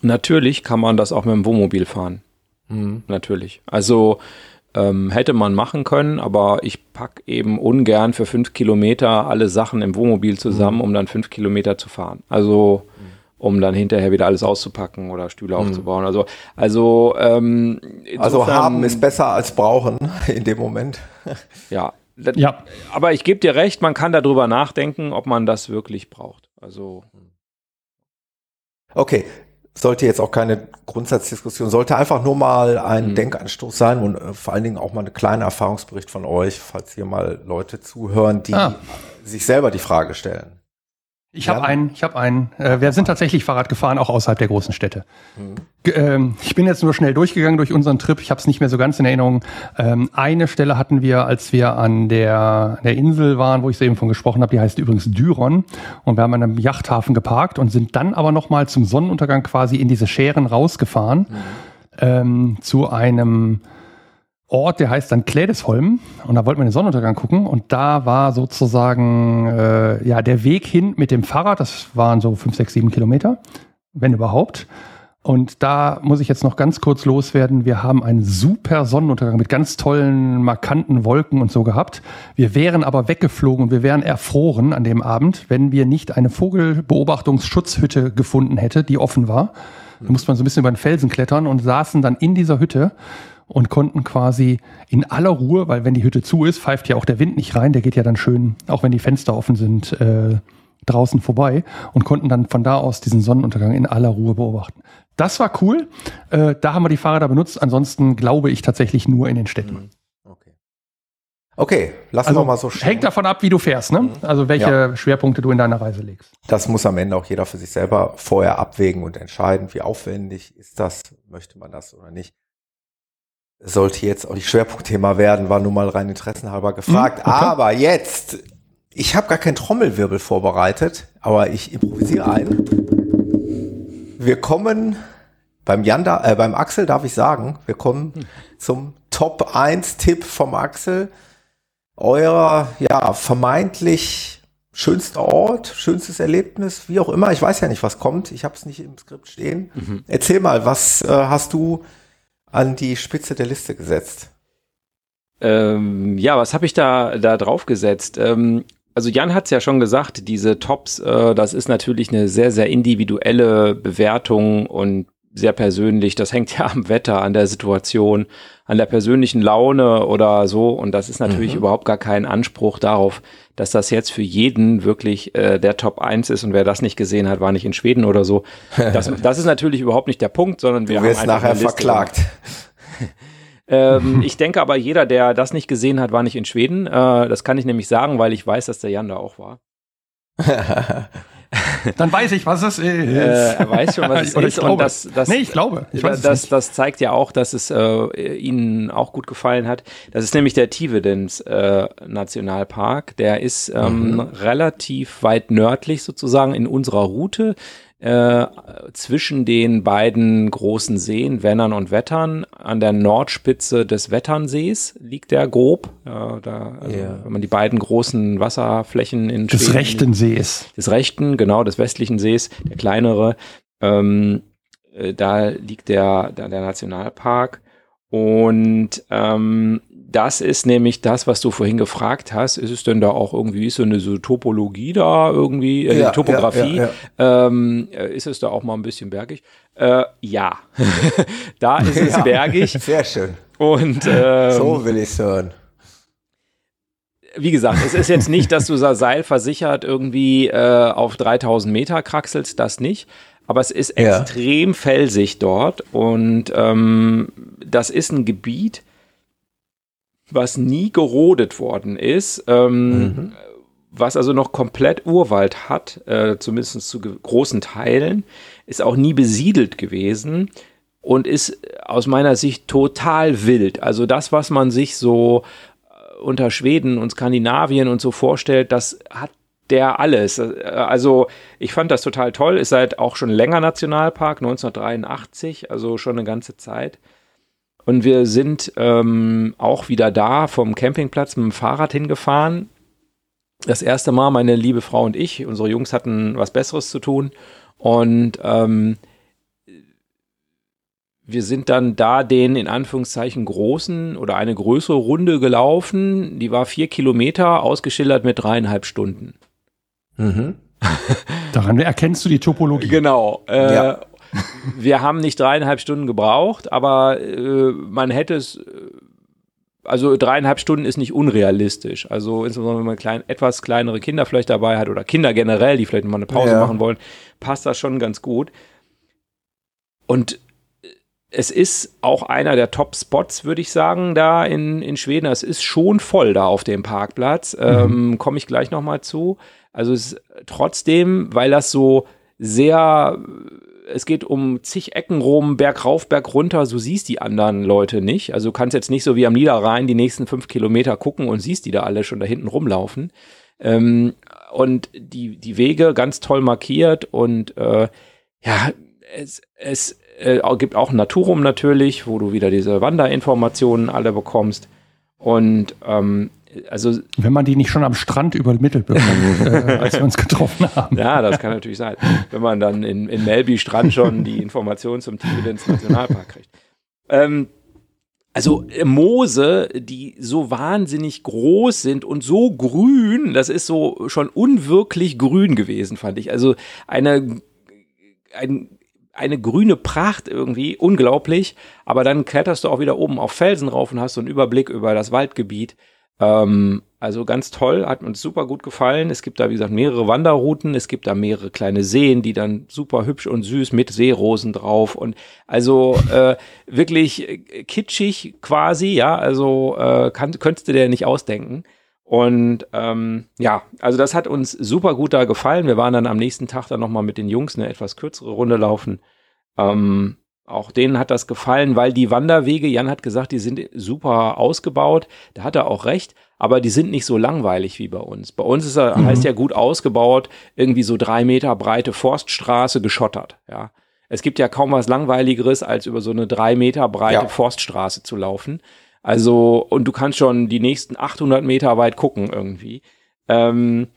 Natürlich kann man das auch mit dem Wohnmobil fahren. Mhm. Natürlich. Also ähm, hätte man machen können, aber ich packe eben ungern für fünf Kilometer alle Sachen im Wohnmobil zusammen, mhm. um dann fünf Kilometer zu fahren. Also um dann hinterher wieder alles auszupacken oder Stühle mhm. aufzubauen. Also, also, ähm, also haben ist besser als brauchen in dem Moment. ja. ja. Aber ich gebe dir recht, man kann darüber nachdenken, ob man das wirklich braucht. Also. Okay, sollte jetzt auch keine Grundsatzdiskussion, sollte einfach nur mal ein mhm. Denkanstoß sein und äh, vor allen Dingen auch mal eine kleine Erfahrungsbericht von euch, falls hier mal Leute zuhören, die ah. sich selber die Frage stellen. Ich habe einen, ich habe einen. Äh, wir sind tatsächlich Fahrrad gefahren, auch außerhalb der großen Städte. Mhm. Ich bin jetzt nur schnell durchgegangen durch unseren Trip. Ich habe es nicht mehr so ganz in Erinnerung. Ähm, eine Stelle hatten wir, als wir an der, der Insel waren, wo ich eben von gesprochen habe. Die heißt übrigens Dyron. Und wir haben an einem Yachthafen geparkt und sind dann aber noch mal zum Sonnenuntergang quasi in diese Schären rausgefahren mhm. ähm, zu einem Ort, der heißt dann Klädesholm. Und da wollten wir den Sonnenuntergang gucken. Und da war sozusagen äh, ja der Weg hin mit dem Fahrrad. Das waren so fünf, sechs, sieben Kilometer, wenn überhaupt. Und da muss ich jetzt noch ganz kurz loswerden. Wir haben einen super Sonnenuntergang mit ganz tollen, markanten Wolken und so gehabt. Wir wären aber weggeflogen und wir wären erfroren an dem Abend, wenn wir nicht eine Vogelbeobachtungsschutzhütte gefunden hätte, die offen war. Da musste man so ein bisschen über den Felsen klettern und saßen dann in dieser Hütte und konnten quasi in aller Ruhe, weil wenn die Hütte zu ist, pfeift ja auch der Wind nicht rein, der geht ja dann schön, auch wenn die Fenster offen sind, äh, draußen vorbei und konnten dann von da aus diesen Sonnenuntergang in aller Ruhe beobachten. Das war cool. Äh, da haben wir die Fahrräder benutzt. Ansonsten glaube ich tatsächlich nur in den Städten. Mhm. Okay. Okay, lass also, mal so stehen. Hängt davon ab, wie du fährst, ne? Mhm. Also welche ja. Schwerpunkte du in deiner Reise legst. Das muss am Ende auch jeder für sich selber vorher abwägen und entscheiden, wie aufwendig ist das, möchte man das oder nicht. Sollte jetzt auch nicht Schwerpunktthema werden, war nur mal rein interessenhalber gefragt. Mhm, okay. Aber jetzt, ich habe gar keinen Trommelwirbel vorbereitet, aber ich improvisiere einen. Wir kommen beim Jan, da, äh, beim Axel darf ich sagen, wir kommen zum Top 1 Tipp vom Axel. Euer, ja, vermeintlich schönster Ort, schönstes Erlebnis, wie auch immer. Ich weiß ja nicht, was kommt. Ich habe es nicht im Skript stehen. Mhm. Erzähl mal, was äh, hast du an die Spitze der Liste gesetzt? Ähm, ja, was habe ich da, da drauf gesetzt? Ähm, also Jan hat es ja schon gesagt, diese Tops, äh, das ist natürlich eine sehr, sehr individuelle Bewertung und sehr persönlich. Das hängt ja am Wetter, an der Situation, an der persönlichen Laune oder so. Und das ist natürlich mhm. überhaupt gar kein Anspruch darauf, dass das jetzt für jeden wirklich äh, der Top 1 ist. Und wer das nicht gesehen hat, war nicht in Schweden oder so. Das, das ist natürlich überhaupt nicht der Punkt, sondern wir du wirst haben nachher verklagt. Ähm, ich denke aber, jeder, der das nicht gesehen hat, war nicht in Schweden. Äh, das kann ich nämlich sagen, weil ich weiß, dass der Jan da auch war. Dann weiß ich, was es ist. Äh, weiß schon, was es ist. Und das, das, nee, ich glaube. Ich weiß das, das zeigt ja auch, dass es äh, Ihnen auch gut gefallen hat. Das ist nämlich der Tivedens äh, Nationalpark. Der ist ähm, mhm. relativ weit nördlich sozusagen in unserer Route äh, zwischen den beiden großen Seen, Wennern und Wettern, an der Nordspitze des Wetternsees liegt der grob. Ja, da, also, yeah. Wenn man die beiden großen Wasserflächen in Des Schweden, rechten Sees. Des rechten, genau, des westlichen Sees, der kleinere. Ähm, äh, da liegt der, der, der Nationalpark. Und ähm, das ist nämlich das, was du vorhin gefragt hast. Ist es denn da auch irgendwie ist so eine so Topologie da irgendwie, äh, ja, Topografie? Ja, ja, ähm, äh, ist es da auch mal ein bisschen bergig? Äh, ja, da ist es bergig. Sehr schön. Und ähm, so will ich hören. Wie gesagt, es ist jetzt nicht, dass du Seil versichert irgendwie äh, auf 3000 Meter kraxelst, das nicht aber es ist extrem felsig dort und ähm, das ist ein Gebiet, was nie gerodet worden ist, ähm, mhm. was also noch komplett Urwald hat, äh, zumindest zu großen Teilen, ist auch nie besiedelt gewesen und ist aus meiner Sicht total wild. Also das, was man sich so äh, unter Schweden und Skandinavien und so vorstellt, das hat der alles. Also ich fand das total toll. Ist halt auch schon länger Nationalpark, 1983, also schon eine ganze Zeit. Und wir sind ähm, auch wieder da vom Campingplatz mit dem Fahrrad hingefahren. Das erste Mal meine liebe Frau und ich. Unsere Jungs hatten was Besseres zu tun. Und ähm, wir sind dann da den in Anführungszeichen großen oder eine größere Runde gelaufen. Die war vier Kilometer, ausgeschildert mit dreieinhalb Stunden. Mhm. Daran erkennst du die Topologie. Genau. Äh, ja wir haben nicht dreieinhalb Stunden gebraucht, aber äh, man hätte es, äh, also dreieinhalb Stunden ist nicht unrealistisch. Also insbesondere wenn man klein, etwas kleinere Kinder vielleicht dabei hat oder Kinder generell, die vielleicht mal eine Pause ja. machen wollen, passt das schon ganz gut. Und äh, es ist auch einer der Top-Spots, würde ich sagen, da in, in Schweden. Es ist schon voll da auf dem Parkplatz. Mhm. Ähm, Komme ich gleich nochmal zu. Also es ist trotzdem, weil das so sehr es geht um zig Ecken rum, Berg rauf, Berg runter, so siehst die anderen Leute nicht. Also du kannst jetzt nicht so wie am Niederrhein die nächsten fünf Kilometer gucken und siehst die da alle schon da hinten rumlaufen. Ähm, und die, die Wege ganz toll markiert und äh, ja, es, es, äh, gibt auch ein Naturum natürlich, wo du wieder diese Wanderinformationen alle bekommst. Und ähm, also wenn man die nicht schon am Strand übermittelt bekommt, äh, als wir uns getroffen haben. Ja, das kann natürlich sein. Wenn man dann in, in Melby Strand schon die Informationen zum Tibidens Nationalpark kriegt. Ähm, also äh, Moose, die so wahnsinnig groß sind und so grün, das ist so schon unwirklich grün gewesen, fand ich. Also eine, ein, eine grüne Pracht irgendwie, unglaublich. Aber dann kletterst du auch wieder oben auf Felsen rauf und hast so einen Überblick über das Waldgebiet. Ähm, also ganz toll, hat uns super gut gefallen. Es gibt da, wie gesagt, mehrere Wanderrouten. Es gibt da mehrere kleine Seen, die dann super hübsch und süß mit Seerosen drauf. Und also äh, wirklich kitschig quasi, ja. Also äh, kann, könntest du dir nicht ausdenken. Und ähm, ja, also das hat uns super gut da gefallen. Wir waren dann am nächsten Tag dann nochmal mit den Jungs eine etwas kürzere Runde laufen. Ähm, auch denen hat das gefallen, weil die Wanderwege, Jan hat gesagt, die sind super ausgebaut. Da hat er auch recht, aber die sind nicht so langweilig wie bei uns. Bei uns ist er, mhm. heißt ja gut ausgebaut, irgendwie so drei Meter breite Forststraße geschottert. Ja. Es gibt ja kaum was Langweiligeres, als über so eine drei Meter breite ja. Forststraße zu laufen. Also, und du kannst schon die nächsten 800 Meter weit gucken irgendwie. Ähm,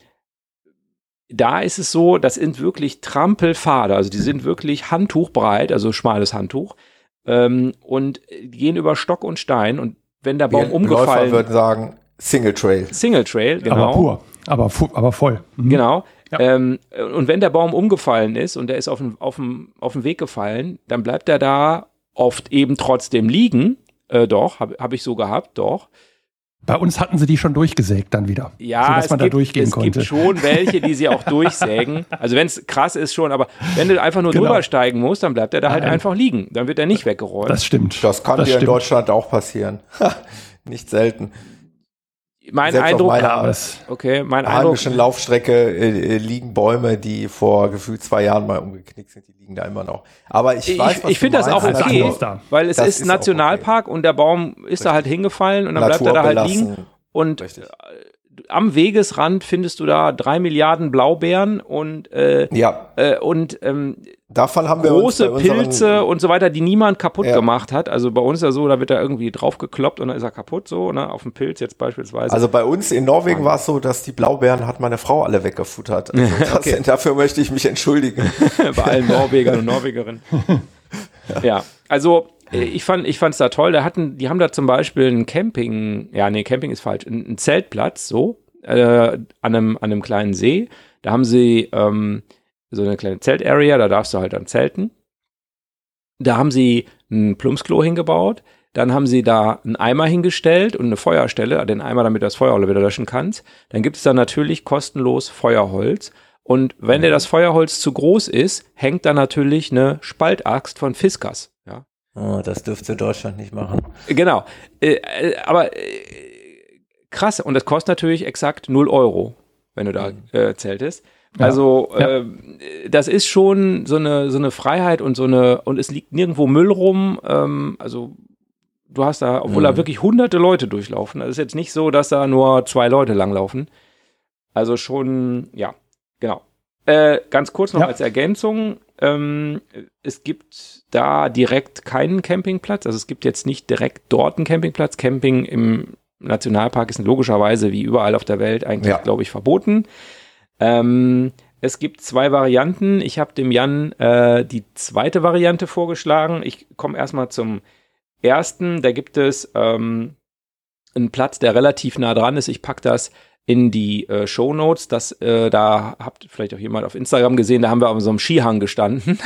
da ist es so, das sind wirklich Trampelpfade, also die sind wirklich handtuchbreit, also schmales Handtuch, ähm, und gehen über Stock und Stein. Und wenn der Baum Wir umgefallen, Läufer würden sagen Single Trail. Single Trail, genau. Aber pur, aber, aber voll. Mhm. Genau. Ja. Ähm, und wenn der Baum umgefallen ist und der ist auf dem, auf dem, auf dem Weg gefallen, dann bleibt er da oft eben trotzdem liegen. Äh, doch, habe hab ich so gehabt, doch. Bei uns hatten sie die schon durchgesägt dann wieder. Ja, sodass man gibt, da durchgehen es konnte. gibt schon welche, die sie auch durchsägen. Also wenn es krass ist schon, aber wenn du einfach nur genau. drüber steigen musst, dann bleibt er da halt Nein. einfach liegen. Dann wird er nicht weggerollt. Das stimmt. Das kann das dir stimmt. in Deutschland auch passieren. nicht selten mein Selbst Eindruck, auf meiner okay, mein heimischen Eindruck, Laufstrecke äh, äh, liegen Bäume, die vor gefühlt zwei Jahren mal umgeknickt sind, die liegen da immer noch. Aber ich weiß, ich, ich finde das auch okay, weil es ist, Nationalpark okay. und der Baum ist Richtig. da halt hingefallen und dann bleibt er da halt liegen und Richtig. Äh, am Wegesrand findest du da drei Milliarden Blaubeeren und, äh, ja. äh, und ähm, Davon haben wir große Pilze und so weiter, die niemand kaputt ja. gemacht hat. Also bei uns ist ja so, da wird er irgendwie draufgekloppt und dann ist er kaputt so, ne, auf dem Pilz jetzt beispielsweise. Also bei uns in Norwegen war es so, dass die Blaubeeren hat meine Frau alle weggefuttert. Also okay. dafür möchte ich mich entschuldigen. bei allen Norwegern und Norwegerinnen. ja. ja, also äh, ich fand ich fand's da toll. Da hatten, die haben da zum Beispiel ein Camping, ja, nee, Camping ist falsch, ein, Zeltplatz, so, äh, an, einem, an einem kleinen See. Da haben sie ähm, so eine kleine Zeltarea, da darfst du halt dann zelten. Da haben sie ein Plumpsklo hingebaut. Dann haben sie da einen Eimer hingestellt und eine Feuerstelle, den Eimer, damit du das Feuer wieder löschen kannst. Dann gibt es da natürlich kostenlos Feuerholz. Und wenn dir das Feuerholz zu groß ist, hängt da natürlich eine Spaltaxt von Fiskas. Ja. Oh, das dürfte Deutschland nicht machen. Genau. Äh, äh, aber äh, krass. Und das kostet natürlich exakt 0 Euro, wenn du da mhm. äh, zeltest. Also ja. Äh, das ist schon so eine, so eine Freiheit und so eine, und es liegt nirgendwo Müll rum. Ähm, also du hast da, obwohl mhm. da wirklich hunderte Leute durchlaufen. Es ist jetzt nicht so, dass da nur zwei Leute langlaufen. Also schon, ja, genau. Äh, ganz kurz noch ja. als Ergänzung. Ähm, es gibt da direkt keinen Campingplatz. Also es gibt jetzt nicht direkt dort einen Campingplatz. Camping im Nationalpark ist logischerweise wie überall auf der Welt eigentlich, ja. glaube ich, verboten. Ähm, es gibt zwei Varianten. Ich habe dem Jan äh, die zweite Variante vorgeschlagen. Ich komme erstmal zum ersten. Da gibt es ähm, einen Platz, der relativ nah dran ist. Ich packe das in die äh, Show Notes. Äh, da habt vielleicht auch jemand auf Instagram gesehen. Da haben wir auf so einem Skihang gestanden.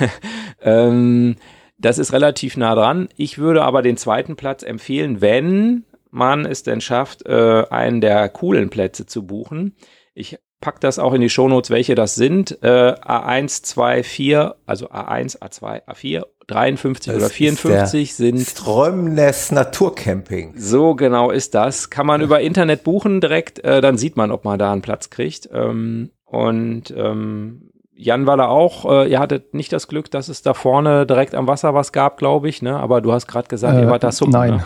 ähm, das ist relativ nah dran. Ich würde aber den zweiten Platz empfehlen, wenn man es denn schafft, äh, einen der coolen Plätze zu buchen. Ich pack das auch in die Shownotes, welche das sind. Äh, A1, 2, 4, also A1, A2, A4, 53 das oder 54 sind. Strömness Naturcamping. So genau ist das. Kann man über Internet buchen direkt, äh, dann sieht man, ob man da einen Platz kriegt. Ähm, und ähm, Jan war da auch, äh, ihr hattet nicht das Glück, dass es da vorne direkt am Wasser was gab, glaube ich, ne? Aber du hast gerade gesagt, ihr wart da Suppen. Nein. Ne?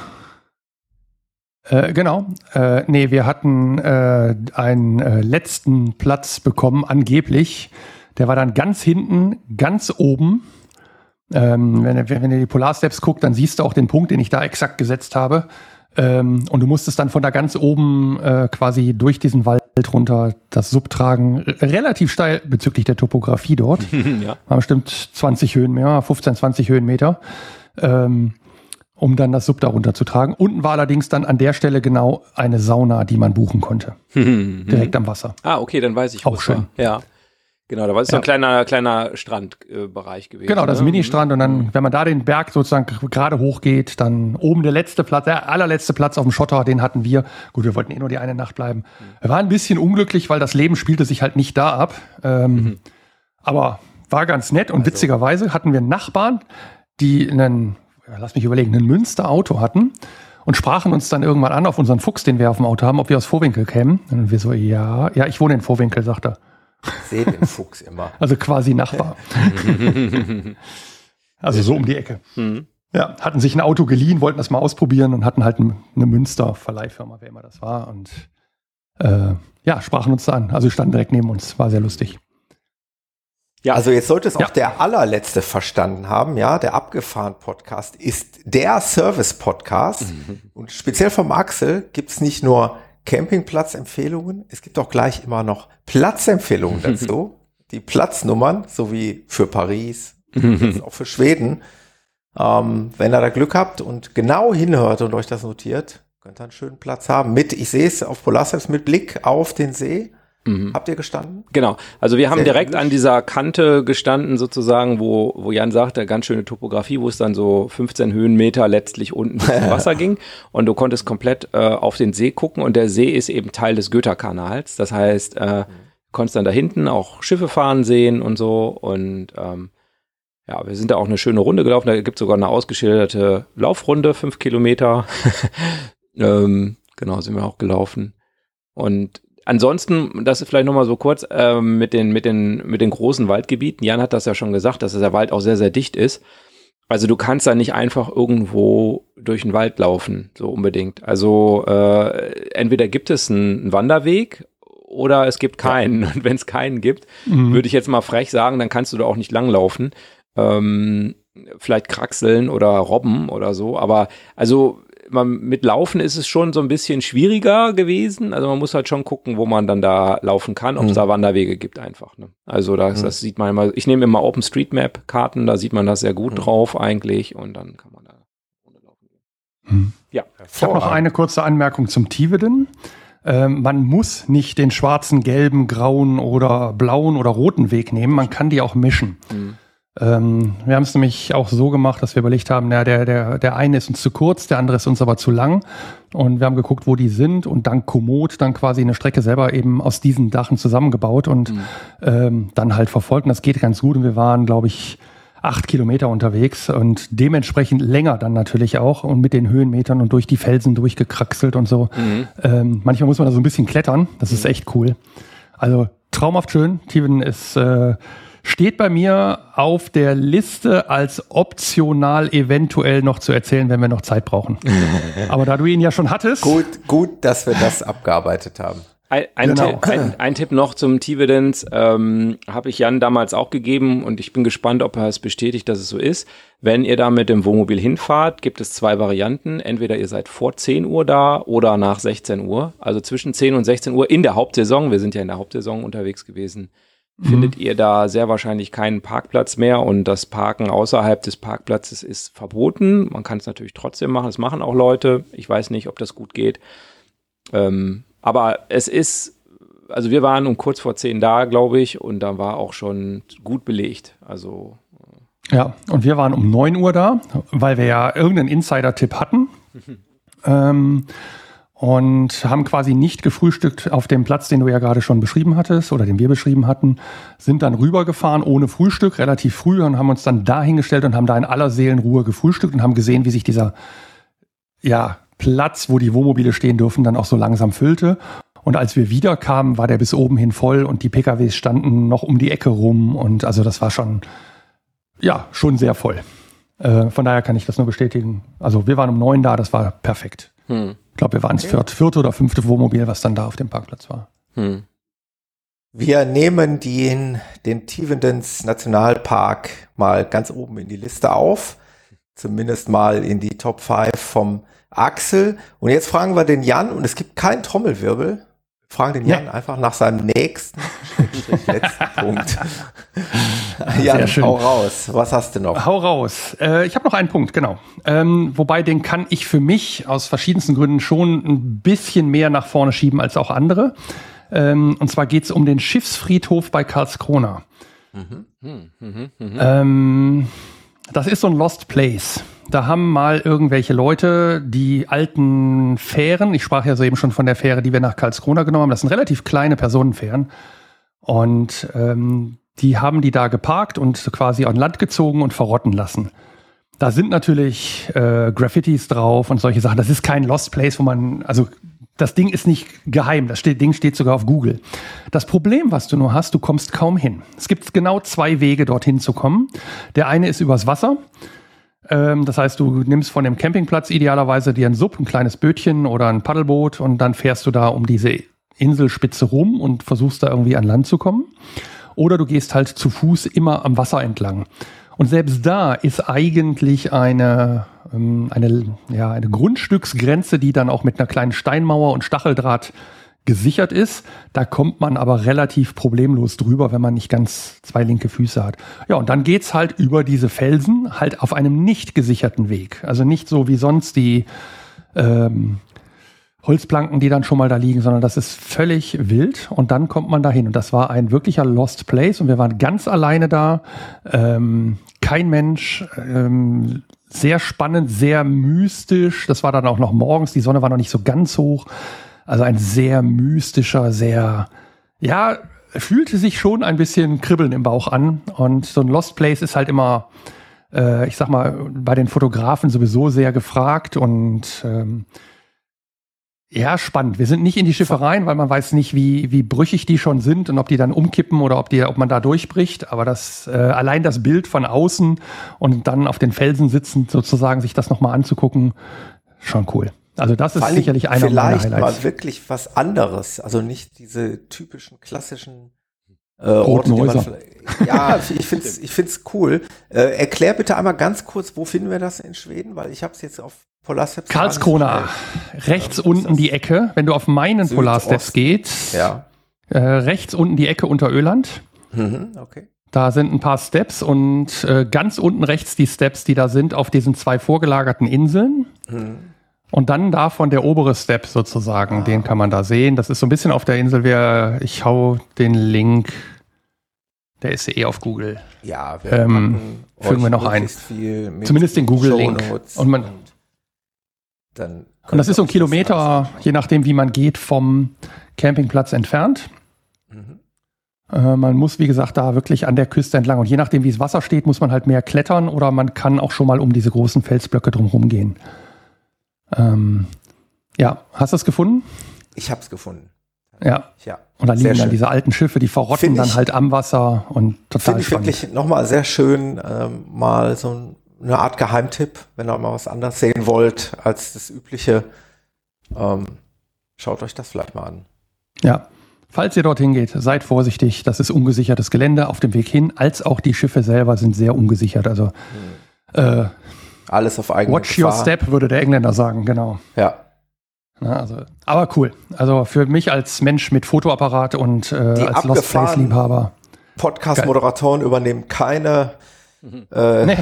Äh, genau. Äh, nee, wir hatten äh, einen äh, letzten Platz bekommen, angeblich. Der war dann ganz hinten, ganz oben. Ähm, wenn, wenn, du die Polarsteps guckt, dann siehst du auch den Punkt, den ich da exakt gesetzt habe. Ähm, und du musstest dann von da ganz oben äh, quasi durch diesen Wald runter das Sub tragen. Relativ steil bezüglich der Topografie dort. ja. War bestimmt 20 Höhenmeter, 15, 20 Höhenmeter. Ähm, um dann das Sub darunter zu tragen. Unten war allerdings dann an der Stelle genau eine Sauna, die man buchen konnte. Direkt am Wasser. Ah, okay, dann weiß ich. Auch schön. War. Ja. Genau, da war es ja. so ein kleiner, kleiner Strandbereich gewesen. Genau, das ist ein ne? Ministrand und dann, mhm. wenn man da den Berg sozusagen gerade hochgeht, dann oben der letzte Platz, der allerletzte Platz auf dem Schotter, den hatten wir. Gut, wir wollten eh nur die eine Nacht bleiben. Mhm. Wir waren ein bisschen unglücklich, weil das Leben spielte sich halt nicht da ab. Ähm, mhm. Aber war ganz nett und also. witzigerweise hatten wir Nachbarn, die einen, lass mich überlegen, ein Münster-Auto hatten und sprachen uns dann irgendwann an auf unseren Fuchs, den wir auf dem Auto haben, ob wir aus Vorwinkel kämen. Und wir so, ja, ja, ich wohne in Vorwinkel, sagt er. Sehe den Fuchs immer. Also quasi Nachbar. also so um die Ecke. Mhm. Ja, hatten sich ein Auto geliehen, wollten das mal ausprobieren und hatten halt eine Münster-Verleihfirma, wer immer das war. Und äh, ja, sprachen uns da an. Also standen direkt neben uns. War sehr lustig. Ja. Also jetzt sollte es auch ja. der allerletzte verstanden haben, ja. Der Abgefahren-Podcast ist der Service-Podcast. Mhm. Und speziell vom Axel gibt es nicht nur Campingplatzempfehlungen. Es gibt auch gleich immer noch Platzempfehlungen dazu. Die Platznummern, sowie für Paris, auch für Schweden. Ähm, wenn ihr da Glück habt und genau hinhört und euch das notiert, könnt ihr einen schönen Platz haben. Mit, ich sehe es auf Polarsteps mit Blick auf den See. Mhm. Habt ihr gestanden? Genau. Also wir haben Sehr direkt an dieser Kante gestanden, sozusagen, wo, wo Jan sagte, ganz schöne Topografie, wo es dann so 15 Höhenmeter letztlich unten ins Wasser ging. Und du konntest komplett äh, auf den See gucken und der See ist eben Teil des Göterkanals. Das heißt, äh, konntest dann da hinten auch Schiffe fahren sehen und so. Und ähm, ja, wir sind da auch eine schöne Runde gelaufen. Da gibt es sogar eine ausgeschilderte Laufrunde, fünf Kilometer. ähm, genau, sind wir auch gelaufen. Und Ansonsten, das ist vielleicht nochmal so kurz ähm, mit, den, mit, den, mit den großen Waldgebieten. Jan hat das ja schon gesagt, dass der Wald auch sehr, sehr dicht ist. Also du kannst da nicht einfach irgendwo durch den Wald laufen, so unbedingt. Also äh, entweder gibt es einen Wanderweg oder es gibt keinen. Und wenn es keinen gibt, mhm. würde ich jetzt mal frech sagen, dann kannst du da auch nicht langlaufen. Ähm, vielleicht kraxeln oder robben oder so. Aber also man, mit Laufen ist es schon so ein bisschen schwieriger gewesen. Also man muss halt schon gucken, wo man dann da laufen kann, ob es mhm. da Wanderwege gibt einfach. Ne? Also das, mhm. das sieht man immer, ich nehme immer OpenStreetMap-Karten, da sieht man das sehr gut mhm. drauf eigentlich und dann kann man da laufen gehen. Mhm. Ja. Ich habe noch eine kurze Anmerkung zum Tiveden. Ähm, man muss nicht den schwarzen, gelben, grauen oder blauen oder roten Weg nehmen. Man kann die auch mischen. Ähm, wir haben es nämlich auch so gemacht, dass wir überlegt haben, na, der, der, der eine ist uns zu kurz, der andere ist uns aber zu lang. Und wir haben geguckt, wo die sind und dank Komoot dann quasi eine Strecke selber eben aus diesen Dachen zusammengebaut und mhm. ähm, dann halt verfolgt. Und das geht ganz gut. Und wir waren, glaube ich, acht Kilometer unterwegs und dementsprechend länger dann natürlich auch und mit den Höhenmetern und durch die Felsen durchgekraxelt und so. Mhm. Ähm, manchmal muss man da so ein bisschen klettern. Das ist mhm. echt cool. Also traumhaft schön. Tiven ist äh, steht bei mir auf der Liste als optional eventuell noch zu erzählen, wenn wir noch Zeit brauchen. Aber da du ihn ja schon hattest. Gut, gut, dass wir das abgearbeitet haben. Ein, ein, genau. Tipp, ein, ein, Tipp noch zum Tividence ähm, habe ich Jan damals auch gegeben und ich bin gespannt, ob er es bestätigt, dass es so ist. Wenn ihr da mit dem Wohnmobil hinfahrt, gibt es zwei Varianten. Entweder ihr seid vor 10 Uhr da oder nach 16 Uhr. Also zwischen 10 und 16 Uhr in der Hauptsaison. Wir sind ja in der Hauptsaison unterwegs gewesen findet mhm. ihr da sehr wahrscheinlich keinen Parkplatz mehr und das Parken außerhalb des Parkplatzes ist verboten. Man kann es natürlich trotzdem machen, es machen auch Leute. Ich weiß nicht, ob das gut geht. Ähm, aber es ist, also wir waren um kurz vor zehn da, glaube ich, und da war auch schon gut belegt. Also ja, und wir waren um neun Uhr da, weil wir ja irgendeinen Insider-Tipp hatten. ähm, und haben quasi nicht gefrühstückt auf dem Platz, den du ja gerade schon beschrieben hattest oder den wir beschrieben hatten, sind dann rübergefahren ohne Frühstück, relativ früh und haben uns dann dahingestellt und haben da in aller Seelenruhe gefrühstückt und haben gesehen, wie sich dieser ja, Platz, wo die Wohnmobile stehen dürfen, dann auch so langsam füllte. Und als wir wiederkamen, war der bis oben hin voll und die PKWs standen noch um die Ecke rum und also das war schon, ja, schon sehr voll. Äh, von daher kann ich das nur bestätigen. Also wir waren um neun da, das war perfekt. Hm. Ich glaube, wir waren das vierte, vierte oder fünfte Wohnmobil, was dann da auf dem Parkplatz war. Hm. Wir nehmen den, den Tivendens Nationalpark mal ganz oben in die Liste auf. Zumindest mal in die Top 5 vom Axel. Und jetzt fragen wir den Jan, und es gibt keinen Trommelwirbel. Wir fragen den Jan ja. einfach nach seinem nächsten letzten Punkt. Jan, hau raus. Was hast du noch? Hau raus. Äh, ich habe noch einen Punkt, genau. Ähm, wobei den kann ich für mich aus verschiedensten Gründen schon ein bisschen mehr nach vorne schieben als auch andere. Ähm, und zwar geht es um den Schiffsfriedhof bei Karlskrona. Mhm. Mhm. Mhm. Ähm, das ist so ein Lost Place. Da haben mal irgendwelche Leute die alten Fähren, ich sprach ja soeben schon von der Fähre, die wir nach Karlskrona genommen haben, das sind relativ kleine Personenfähren. Und ähm, die haben die da geparkt und quasi an Land gezogen und verrotten lassen. Da sind natürlich äh, Graffitis drauf und solche Sachen. Das ist kein Lost Place, wo man, also das Ding ist nicht geheim, das steht, Ding steht sogar auf Google. Das Problem, was du nur hast, du kommst kaum hin. Es gibt genau zwei Wege, dorthin zu kommen. Der eine ist übers Wasser. Ähm, das heißt, du nimmst von dem Campingplatz idealerweise dir ein Sub, ein kleines Bötchen oder ein Paddelboot und dann fährst du da um diese Inselspitze rum und versuchst da irgendwie an Land zu kommen. Oder du gehst halt zu Fuß immer am Wasser entlang. Und selbst da ist eigentlich eine ähm, eine, ja, eine Grundstücksgrenze, die dann auch mit einer kleinen Steinmauer und Stacheldraht gesichert ist. Da kommt man aber relativ problemlos drüber, wenn man nicht ganz zwei linke Füße hat. Ja, und dann geht's halt über diese Felsen halt auf einem nicht gesicherten Weg. Also nicht so wie sonst die ähm, Holzplanken, die dann schon mal da liegen, sondern das ist völlig wild und dann kommt man dahin. Und das war ein wirklicher Lost Place und wir waren ganz alleine da. Ähm, kein Mensch, ähm, sehr spannend, sehr mystisch. Das war dann auch noch morgens, die Sonne war noch nicht so ganz hoch. Also ein sehr mystischer, sehr, ja, fühlte sich schon ein bisschen Kribbeln im Bauch an. Und so ein Lost Place ist halt immer, äh, ich sag mal, bei den Fotografen sowieso sehr gefragt und ähm, ja, spannend. Wir sind nicht in die Schiffe rein, weil man weiß nicht, wie, wie brüchig die schon sind und ob die dann umkippen oder ob, die, ob man da durchbricht. Aber das äh, allein das Bild von außen und dann auf den Felsen sitzend sozusagen sich das nochmal anzugucken, schon cool. Also das ist sicherlich einer vielleicht meiner Highlights. mal wirklich was anderes. Also nicht diese typischen klassischen äh, Orte, ja, ich finde es ich find's cool. Äh, erklär bitte einmal ganz kurz, wo finden wir das in Schweden? Weil ich habe es jetzt auf Polarsteps. Karlskrona, rechts ja, unten die Ecke. Wenn du auf meinen Südost. Polarsteps gehst, ja. äh, rechts unten die Ecke unter Öland. Mhm, okay. Da sind ein paar Steps und äh, ganz unten rechts die Steps, die da sind, auf diesen zwei vorgelagerten Inseln. Mhm. Und dann davon der obere Step sozusagen, ah. den kann man da sehen. Das ist so ein bisschen auf der Insel. Wer, ich hau den Link, der ist eh auf Google. Ja, wir ähm, fügen wir noch ein. Zumindest den Google-Link. Und man, dann. Und das ist so ein Kilometer, je nachdem, wie man geht, vom Campingplatz entfernt. Mhm. Äh, man muss, wie gesagt, da wirklich an der Küste entlang. Und je nachdem, wie das Wasser steht, muss man halt mehr klettern oder man kann auch schon mal um diese großen Felsblöcke drumherum gehen. Ähm, ja, hast du es gefunden? Ich habe es gefunden. Ja. ja. Und da liegen dann diese alten Schiffe, die verrotten dann halt am Wasser und total Finde ich wirklich nochmal sehr schön, ähm, mal so ein eine Art Geheimtipp, wenn ihr mal was anderes sehen wollt als das übliche. Ähm, schaut euch das vielleicht mal an. Ja. Falls ihr dorthin geht, seid vorsichtig. Das ist ungesichertes Gelände auf dem Weg hin, als auch die Schiffe selber sind sehr ungesichert. Also hm. äh, alles auf eigene Watch Gefahr. your step, würde der Engländer sagen, genau. Ja. Na, also, aber cool. Also für mich als Mensch mit Fotoapparat und äh, als Lost Place Liebhaber. Podcast-Moderatoren übernehmen keine mhm. äh, nee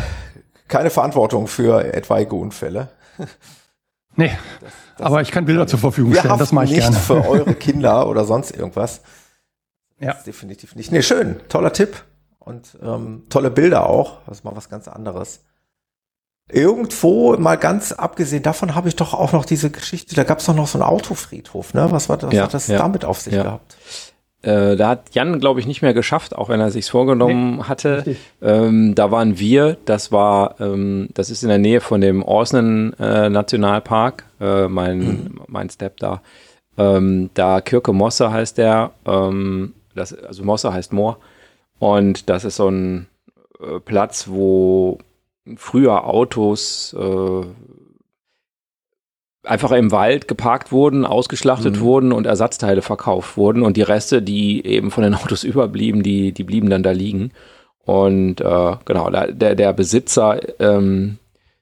keine Verantwortung für etwaige Unfälle. Nee, das, das aber ich kann Bilder zur Verfügung stellen, das mache ich nicht gerne. für eure Kinder oder sonst irgendwas. Ja. definitiv nicht. Nee, schön, toller Tipp und ähm, tolle Bilder auch. Das ist mal was ganz anderes. Irgendwo, mal ganz abgesehen davon, habe ich doch auch noch diese Geschichte, da gab es doch noch so einen Autofriedhof, ne? Was war das, ja, hat das ja, damit auf sich ja. gehabt? Äh, da hat Jan, glaube ich, nicht mehr geschafft, auch wenn er sich's vorgenommen nee, hatte. Ähm, da waren wir, das war, ähm, das ist in der Nähe von dem Orsnen äh, Nationalpark, äh, mein, mhm. mein Step da. Ähm, da Kirke Mosse heißt der, ähm, das, also Mosse heißt Moor. Und das ist so ein äh, Platz, wo früher Autos äh, einfach im Wald geparkt wurden, ausgeschlachtet mhm. wurden und Ersatzteile verkauft wurden und die Reste, die eben von den Autos überblieben, die, die blieben dann da liegen. Und äh, genau, der, der Besitzer, ähm,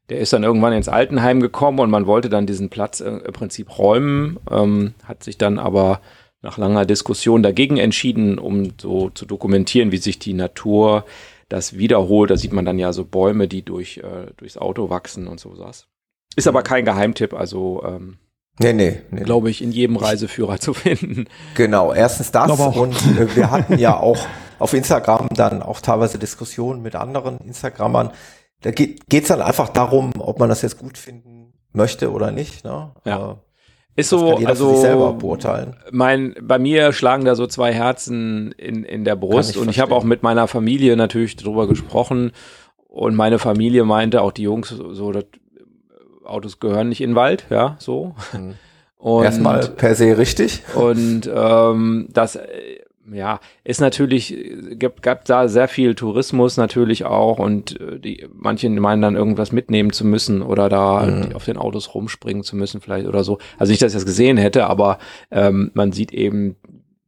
der ist dann irgendwann ins Altenheim gekommen und man wollte dann diesen Platz im Prinzip räumen, ähm, hat sich dann aber nach langer Diskussion dagegen entschieden, um so zu dokumentieren, wie sich die Natur das wiederholt. Da sieht man dann ja so Bäume, die durch, äh, durchs Auto wachsen und so was. Ist aber kein Geheimtipp, also ähm, Nee, nee, nee. glaube ich, in jedem Reiseführer zu finden. Genau, erstens das und äh, wir hatten ja auch auf Instagram dann auch teilweise Diskussionen mit anderen Instagrammern. Da geht es dann einfach darum, ob man das jetzt gut finden möchte oder nicht. Ne? Ja. Ist so, also. Mein, bei mir schlagen da so zwei Herzen in, in der Brust ich und ich habe auch mit meiner Familie natürlich drüber gesprochen und meine Familie meinte, auch die Jungs, so, das Autos gehören nicht in den Wald, ja, so. Mhm. Und, Erstmal per se richtig. Und ähm, das ja, ist natürlich, gibt, gab da sehr viel Tourismus natürlich auch und äh, die, manche meinen dann irgendwas mitnehmen zu müssen oder da mhm. auf den Autos rumspringen zu müssen vielleicht oder so. Also nicht, dass ich das gesehen hätte, aber ähm, man sieht eben,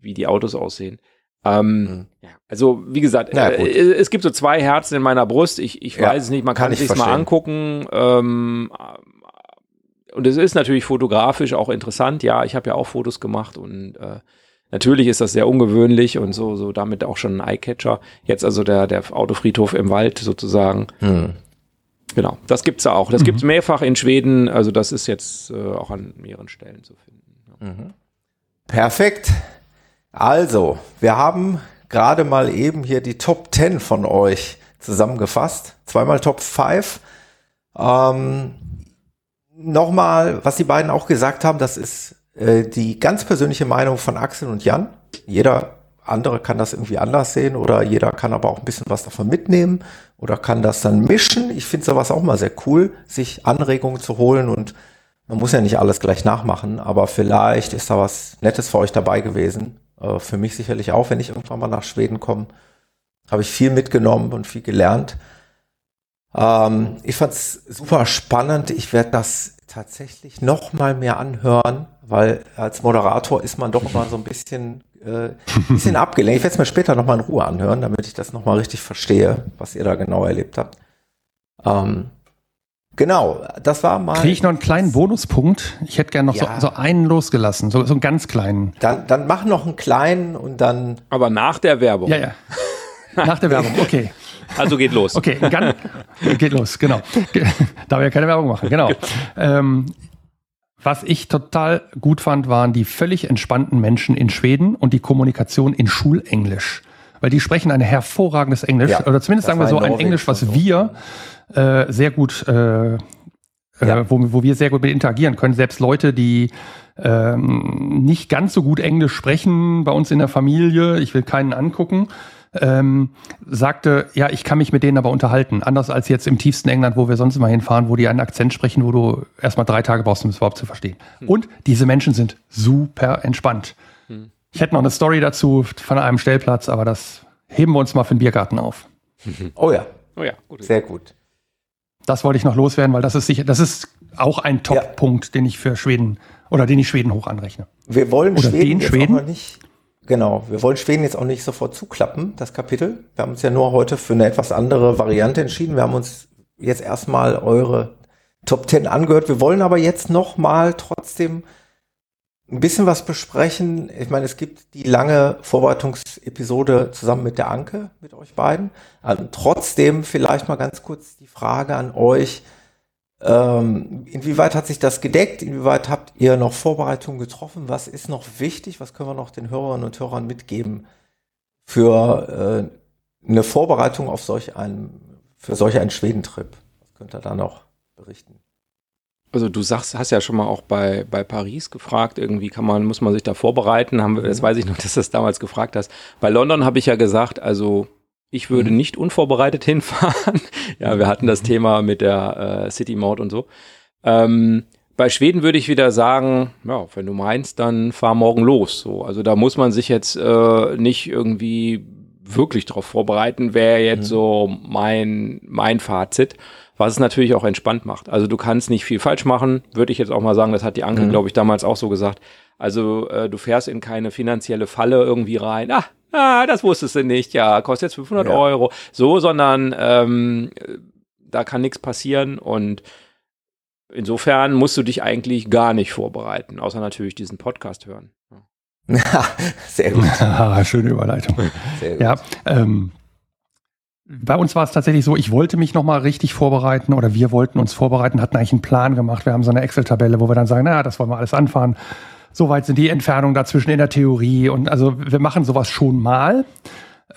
wie die Autos aussehen. Ähm, mhm. ja, also wie gesagt, äh, es gibt so zwei Herzen in meiner Brust. Ich, ich ja, weiß es nicht, man kann, kann sich mal angucken. Ähm, und es ist natürlich fotografisch auch interessant. Ja, ich habe ja auch Fotos gemacht und äh, Natürlich ist das sehr ungewöhnlich und so, so damit auch schon ein Eyecatcher. Jetzt also der, der Autofriedhof im Wald sozusagen. Hm. Genau, das gibt's ja auch. Das mhm. gibt's mehrfach in Schweden. Also das ist jetzt äh, auch an mehreren Stellen zu finden. Mhm. Perfekt. Also, wir haben gerade mal eben hier die Top 10 von euch zusammengefasst. Zweimal Top 5. Ähm, Nochmal, was die beiden auch gesagt haben, das ist äh, die ganz persönliche Meinung von Axel und Jan. Jeder andere kann das irgendwie anders sehen oder jeder kann aber auch ein bisschen was davon mitnehmen oder kann das dann mischen. Ich finde sowas auch mal sehr cool, sich Anregungen zu holen und man muss ja nicht alles gleich nachmachen, aber vielleicht ist da was Nettes für euch dabei gewesen. Äh, für mich sicherlich auch, wenn ich irgendwann mal nach Schweden komme, habe ich viel mitgenommen und viel gelernt. Ähm, ich fand es super spannend. Ich werde das tatsächlich noch mal mehr anhören, weil als Moderator ist man doch immer so ein bisschen, äh, bisschen abgelenkt. Ich werde es mir später noch mal in Ruhe anhören, damit ich das noch mal richtig verstehe, was ihr da genau erlebt habt. Ähm, genau, das war mal. Kriege ich noch einen kleinen Bonuspunkt? Ich hätte gerne noch ja. so, so, einen losgelassen, so, so einen ganz kleinen. Dann, dann mach noch einen kleinen und dann. Aber nach der Werbung. Ja, ja. Nach der Werbung, okay. Also geht los. Okay, ganz, geht los, genau. Da wir ja keine Werbung machen, genau. Ähm, was ich total gut fand, waren die völlig entspannten Menschen in Schweden und die Kommunikation in Schulenglisch. Weil die sprechen ein hervorragendes Englisch, ja, oder zumindest sagen wir so ein Englisch, was wir äh, sehr gut, äh, äh, ja. wo, wo wir sehr gut mit interagieren können. Selbst Leute, die ähm, nicht ganz so gut Englisch sprechen bei uns in der Familie, ich will keinen angucken, ähm, sagte, ja, ich kann mich mit denen aber unterhalten. Anders als jetzt im tiefsten England, wo wir sonst immer hinfahren, wo die einen Akzent sprechen, wo du erstmal drei Tage brauchst, um es überhaupt zu verstehen. Hm. Und diese Menschen sind super entspannt. Hm. Ich hätte noch eine Story dazu von einem Stellplatz, aber das heben wir uns mal für den Biergarten auf. Oh ja. Oh ja, gut. Sehr gut. Das wollte ich noch loswerden, weil das ist sicher, das ist auch ein Top-Punkt, ja. den ich für Schweden oder den ich Schweden hoch anrechne. Wir wollen oder Schweden, den Schweden nicht Genau, wir wollen Schweden jetzt auch nicht sofort zuklappen, das Kapitel. Wir haben uns ja nur heute für eine etwas andere Variante entschieden. Wir haben uns jetzt erstmal eure Top 10 angehört. Wir wollen aber jetzt nochmal trotzdem ein bisschen was besprechen. Ich meine, es gibt die lange Vorbereitungsepisode zusammen mit der Anke, mit euch beiden. Also trotzdem vielleicht mal ganz kurz die Frage an euch. Ähm, inwieweit hat sich das gedeckt? Inwieweit habt ihr noch Vorbereitungen getroffen? Was ist noch wichtig? Was können wir noch den Hörerinnen und Hörern mitgeben für äh, eine Vorbereitung auf solch einen, für solch einen Schwedentrip? Was könnt ihr da noch berichten? Also du sagst, hast ja schon mal auch bei, bei Paris gefragt, irgendwie kann man, muss man sich da vorbereiten, haben wir, das mhm. weiß ich noch, dass du das damals gefragt hast. Bei London habe ich ja gesagt, also ich würde mhm. nicht unvorbereitet hinfahren. ja, wir hatten das mhm. Thema mit der äh, City Maut und so. Ähm, bei Schweden würde ich wieder sagen, ja, wenn du meinst, dann fahr morgen los. So, also da muss man sich jetzt äh, nicht irgendwie wirklich darauf vorbereiten, wäre jetzt mhm. so mein mein Fazit. was es natürlich auch entspannt macht. Also du kannst nicht viel falsch machen, würde ich jetzt auch mal sagen, das hat die Anke, mhm. glaube ich, damals auch so gesagt. Also äh, du fährst in keine finanzielle Falle irgendwie rein. Ah, ah das wusstest du nicht, ja, kostet jetzt 500 ja. Euro. So, sondern ähm, da kann nichts passieren und insofern musst du dich eigentlich gar nicht vorbereiten, außer natürlich diesen Podcast hören. Sehr gut. Schöne Überleitung. Sehr gut. Ja, ähm, bei uns war es tatsächlich so, ich wollte mich nochmal richtig vorbereiten oder wir wollten uns vorbereiten, hatten eigentlich einen Plan gemacht. Wir haben so eine Excel-Tabelle, wo wir dann sagen, naja, das wollen wir alles anfahren. Soweit sind die Entfernungen dazwischen in der Theorie und also wir machen sowas schon mal.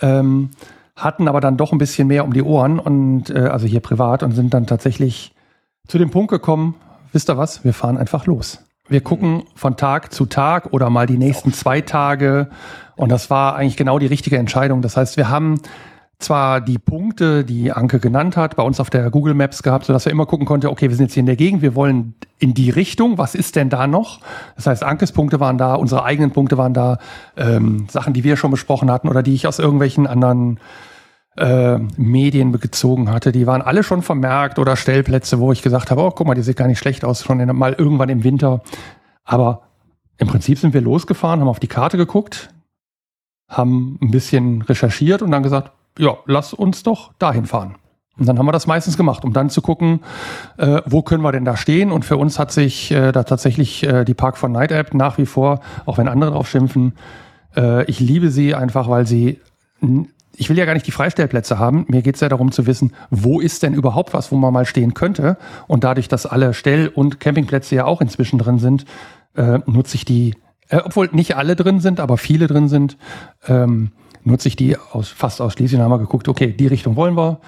Ähm, hatten aber dann doch ein bisschen mehr um die Ohren und äh, also hier privat und sind dann tatsächlich zu dem Punkt gekommen, wisst ihr was, wir fahren einfach los. Wir gucken von Tag zu Tag oder mal die nächsten zwei Tage und das war eigentlich genau die richtige Entscheidung. Das heißt, wir haben zwar die Punkte, die Anke genannt hat, bei uns auf der Google Maps gehabt, sodass er immer gucken konnte, okay, wir sind jetzt hier in der Gegend, wir wollen in die Richtung, was ist denn da noch? Das heißt, Ankes Punkte waren da, unsere eigenen Punkte waren da, ähm, Sachen, die wir schon besprochen hatten oder die ich aus irgendwelchen anderen äh, Medien gezogen hatte, die waren alle schon vermerkt oder Stellplätze, wo ich gesagt habe, oh, guck mal, die sieht gar nicht schlecht aus, schon in, mal irgendwann im Winter. Aber im Prinzip sind wir losgefahren, haben auf die Karte geguckt, haben ein bisschen recherchiert und dann gesagt, ja, lass uns doch dahin fahren. Und dann haben wir das meistens gemacht, um dann zu gucken, äh, wo können wir denn da stehen. Und für uns hat sich äh, da tatsächlich äh, die Park von Night App nach wie vor, auch wenn andere drauf schimpfen, äh, ich liebe sie einfach, weil sie, ich will ja gar nicht die Freistellplätze haben. Mir geht es ja darum zu wissen, wo ist denn überhaupt was, wo man mal stehen könnte. Und dadurch, dass alle Stell- und Campingplätze ja auch inzwischen drin sind, äh, nutze ich die, äh, obwohl nicht alle drin sind, aber viele drin sind, ähm, nutze ich die aus, fast ausschließlich und haben wir geguckt, okay, die Richtung wollen wir,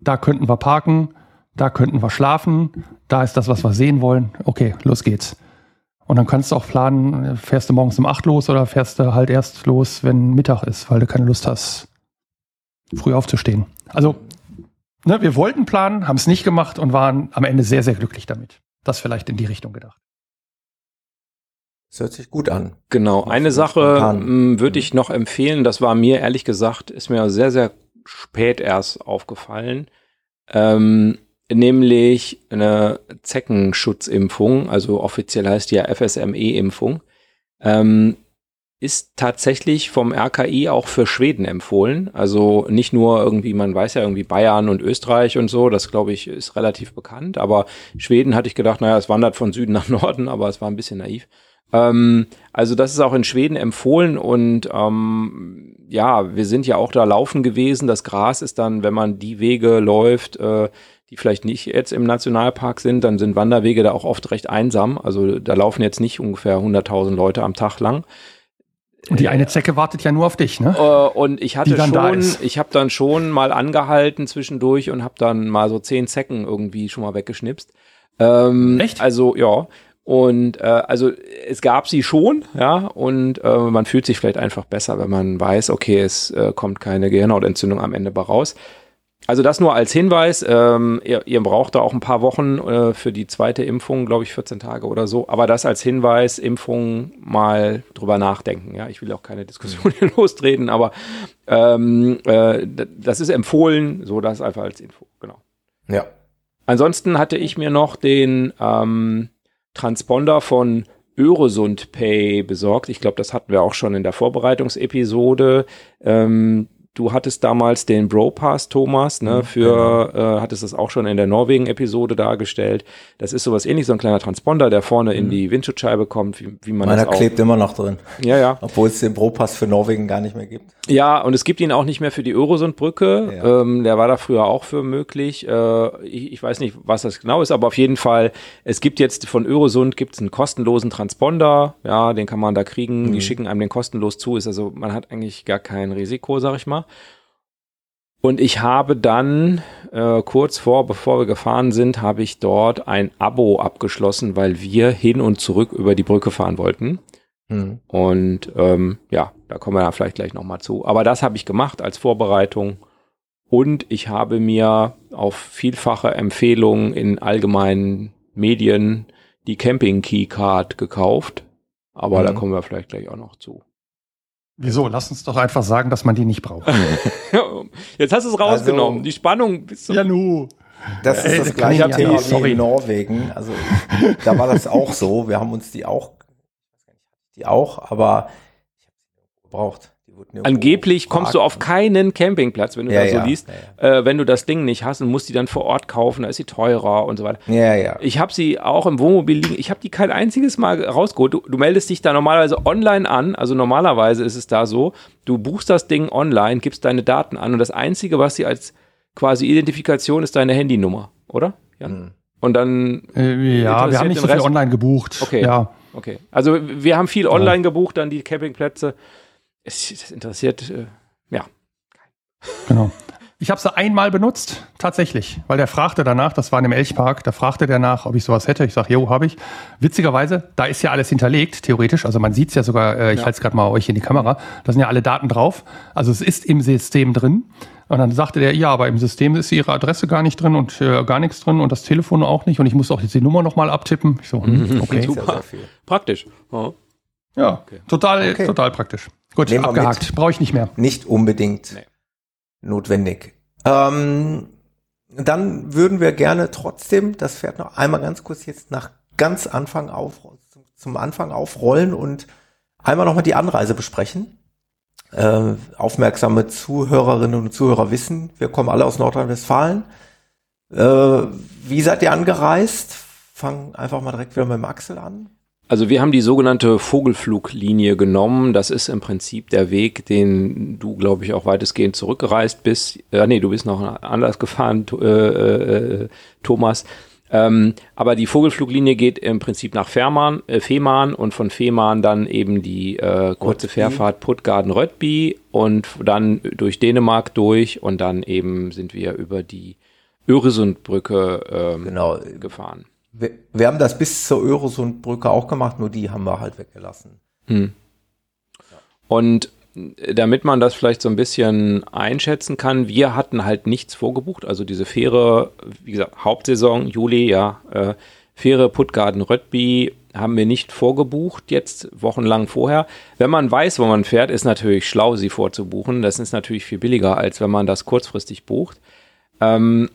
da könnten wir parken, da könnten wir schlafen, da ist das, was wir sehen wollen. Okay, los geht's. Und dann kannst du auch planen, fährst du morgens um acht los oder fährst du halt erst los, wenn Mittag ist, weil du keine Lust hast, früh aufzustehen. Also, ne, wir wollten planen, haben es nicht gemacht und waren am Ende sehr, sehr glücklich damit. Das vielleicht in die Richtung gedacht. Das hört sich gut an. Genau, eine Sache hm, würde ich noch empfehlen, das war mir ehrlich gesagt, ist mir sehr, sehr spät erst aufgefallen, ähm, nämlich eine Zeckenschutzimpfung, also offiziell heißt die ja FSME-Impfung, ähm, ist tatsächlich vom RKI auch für Schweden empfohlen. Also nicht nur irgendwie, man weiß ja irgendwie Bayern und Österreich und so, das glaube ich ist relativ bekannt, aber Schweden hatte ich gedacht, naja, es wandert von Süden nach Norden, aber es war ein bisschen naiv. Ähm, also das ist auch in Schweden empfohlen und ähm, ja, wir sind ja auch da laufen gewesen. Das Gras ist dann, wenn man die Wege läuft, äh, die vielleicht nicht jetzt im Nationalpark sind, dann sind Wanderwege da auch oft recht einsam. Also da laufen jetzt nicht ungefähr 100.000 Leute am Tag lang. Und die eine Zecke wartet ja nur auf dich, ne? Äh, und ich hatte schon, ich habe dann schon mal angehalten zwischendurch und habe dann mal so zehn Zecken irgendwie schon mal weggeschnipst. Ähm, Echt? Also ja. Und äh, also es gab sie schon, ja, und äh, man fühlt sich vielleicht einfach besser, wenn man weiß, okay, es äh, kommt keine Gehirnhautentzündung am Ende bei raus. Also das nur als Hinweis. Ähm, ihr, ihr braucht da auch ein paar Wochen äh, für die zweite Impfung, glaube ich, 14 Tage oder so. Aber das als Hinweis, Impfung mal drüber nachdenken. Ja, ich will auch keine Diskussion hier lostreten, aber ähm, äh, das ist empfohlen. So, das einfach als Info, genau. Ja. Ansonsten hatte ich mir noch den ähm, Transponder von Öresund Pay besorgt. Ich glaube, das hatten wir auch schon in der Vorbereitungsepisode. Ähm, du hattest damals den Bro-Pass, Thomas, ne, mhm, für, genau. äh, hattest es auch schon in der Norwegen-Episode dargestellt. Das ist sowas ähnlich, so ein kleiner Transponder, der vorne mhm. in die Windschutzscheibe kommt, wie, wie man Meiner das auch, klebt immer noch drin. Ja, ja. Obwohl es den Bro-Pass für Norwegen gar nicht mehr gibt. Ja, und es gibt ihn auch nicht mehr für die Öresund-Brücke. Ja. Ähm, der war da früher auch für möglich. Äh, ich, ich, weiß nicht, was das genau ist, aber auf jeden Fall, es gibt jetzt von Öresund gibt's einen kostenlosen Transponder. Ja, den kann man da kriegen. Mhm. Die schicken einem den kostenlos zu. Ist also, man hat eigentlich gar kein Risiko, sag ich mal. Und ich habe dann äh, kurz vor, bevor wir gefahren sind, habe ich dort ein Abo abgeschlossen, weil wir hin und zurück über die Brücke fahren wollten. Mhm. Und ähm, ja, da kommen wir da vielleicht gleich nochmal zu. Aber das habe ich gemacht als Vorbereitung. Und ich habe mir auf vielfache Empfehlungen in allgemeinen Medien die Camping Key Card gekauft. Aber mhm. da kommen wir vielleicht gleich auch noch zu. Wieso? Lass uns doch einfach sagen, dass man die nicht braucht. Jetzt hast du es rausgenommen. Also, die Spannung bis zum. Ja, nu. Das ist das gleiche Thema wie in Norwegen. Also da war das auch so. Wir haben uns die auch, die auch, aber ich habe sie gebraucht. Angeblich kommst du auf keinen Campingplatz, wenn du ja, das so ja, liest, ja, äh, wenn du das Ding nicht hast und musst die dann vor Ort kaufen, da ist sie teurer und so weiter. Ja, ja. Ich habe sie auch im Wohnmobil liegen. Ich habe die kein einziges Mal rausgeholt. Du, du, meldest dich da normalerweise online an. Also normalerweise ist es da so, du buchst das Ding online, gibst deine Daten an und das Einzige, was sie als quasi Identifikation ist deine Handynummer, oder? Ja. Hm. Und dann. Äh, ja, wir haben nicht so viel online gebucht. Okay. Ja. Okay. Also wir haben viel online gebucht, dann die Campingplätze es, es interessiert, äh, ja. Genau. Ich habe sie einmal benutzt, tatsächlich, weil der fragte danach, das war in dem Elchpark, da fragte der nach, ob ich sowas hätte. Ich sage, jo, habe ich. Witzigerweise, da ist ja alles hinterlegt, theoretisch. Also man sieht es ja sogar, äh, ich ja. halte es gerade mal euch in die Kamera, da sind ja alle Daten drauf. Also es ist im System drin. Und dann sagte der, ja, aber im System ist ihre Adresse gar nicht drin und äh, gar nichts drin und das Telefon auch nicht. Und ich muss auch jetzt die Nummer nochmal abtippen. Ich so, hm, okay. Super. Praktisch. Oh. Ja, okay. total, okay. total praktisch. Gut, Nehmen abgehakt. Brauche ich nicht mehr. Nicht unbedingt nee. notwendig. Ähm, dann würden wir gerne trotzdem das Pferd noch einmal ganz kurz jetzt nach ganz Anfang auf, zum Anfang aufrollen und einmal nochmal die Anreise besprechen. Äh, aufmerksame Zuhörerinnen und Zuhörer wissen, wir kommen alle aus Nordrhein-Westfalen. Äh, wie seid ihr angereist? Fang einfach mal direkt wieder mit dem Axel an. Also wir haben die sogenannte Vogelfluglinie genommen. Das ist im Prinzip der Weg, den du, glaube ich, auch weitestgehend zurückgereist bist. Äh, nee, du bist noch anders gefahren, äh, äh, Thomas. Ähm, aber die Vogelfluglinie geht im Prinzip nach Fehmarn, äh, Fehmarn und von Fehmarn dann eben die äh, kurze Röttby. Fährfahrt Puttgarden-Röttby und dann durch Dänemark durch und dann eben sind wir über die Öresundbrücke ähm, genau. gefahren. Wir, wir haben das bis zur Öresundbrücke auch gemacht, nur die haben wir halt weggelassen. Hm. Und damit man das vielleicht so ein bisschen einschätzen kann, wir hatten halt nichts vorgebucht. Also diese Fähre, wie gesagt, Hauptsaison, Juli, ja, äh, Fähre Puttgarden-Röttby haben wir nicht vorgebucht, jetzt wochenlang vorher. Wenn man weiß, wo man fährt, ist natürlich schlau, sie vorzubuchen. Das ist natürlich viel billiger, als wenn man das kurzfristig bucht. Ähm,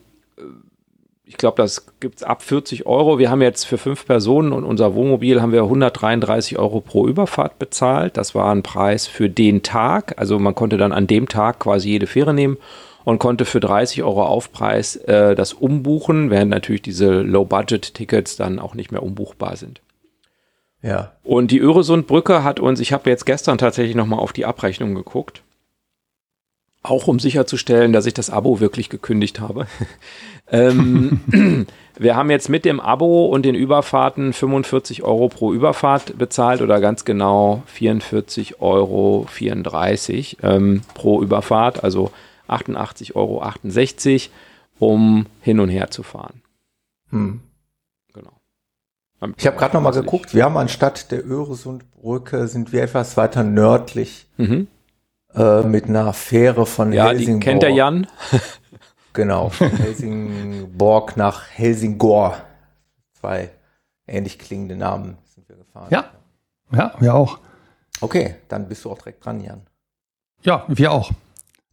ich glaube, das gibt es ab 40 Euro. Wir haben jetzt für fünf Personen und unser Wohnmobil haben wir 133 Euro pro Überfahrt bezahlt. Das war ein Preis für den Tag. Also man konnte dann an dem Tag quasi jede Fähre nehmen und konnte für 30 Euro Aufpreis äh, das umbuchen, während natürlich diese Low-Budget-Tickets dann auch nicht mehr umbuchbar sind. Ja. Und die Öresundbrücke hat uns, ich habe jetzt gestern tatsächlich nochmal auf die Abrechnung geguckt, auch um sicherzustellen, dass ich das Abo wirklich gekündigt habe. ähm, wir haben jetzt mit dem Abo und den Überfahrten 45 Euro pro Überfahrt bezahlt oder ganz genau 44,34 Euro ähm, pro Überfahrt, also 88,68 Euro, um hin und her zu fahren. Hm. Genau. Ich habe gerade noch mal geguckt, wir haben anstatt der Öresundbrücke sind wir etwas weiter nördlich mhm. Äh, mit einer Fähre von ja, Helsingborg. Kennt der Jan. Genau, von Helsingborg nach Helsingor. Zwei ähnlich klingende Namen sind wir gefahren. Ja, ja, wir auch. Okay, dann bist du auch direkt dran, Jan. Ja, wir auch.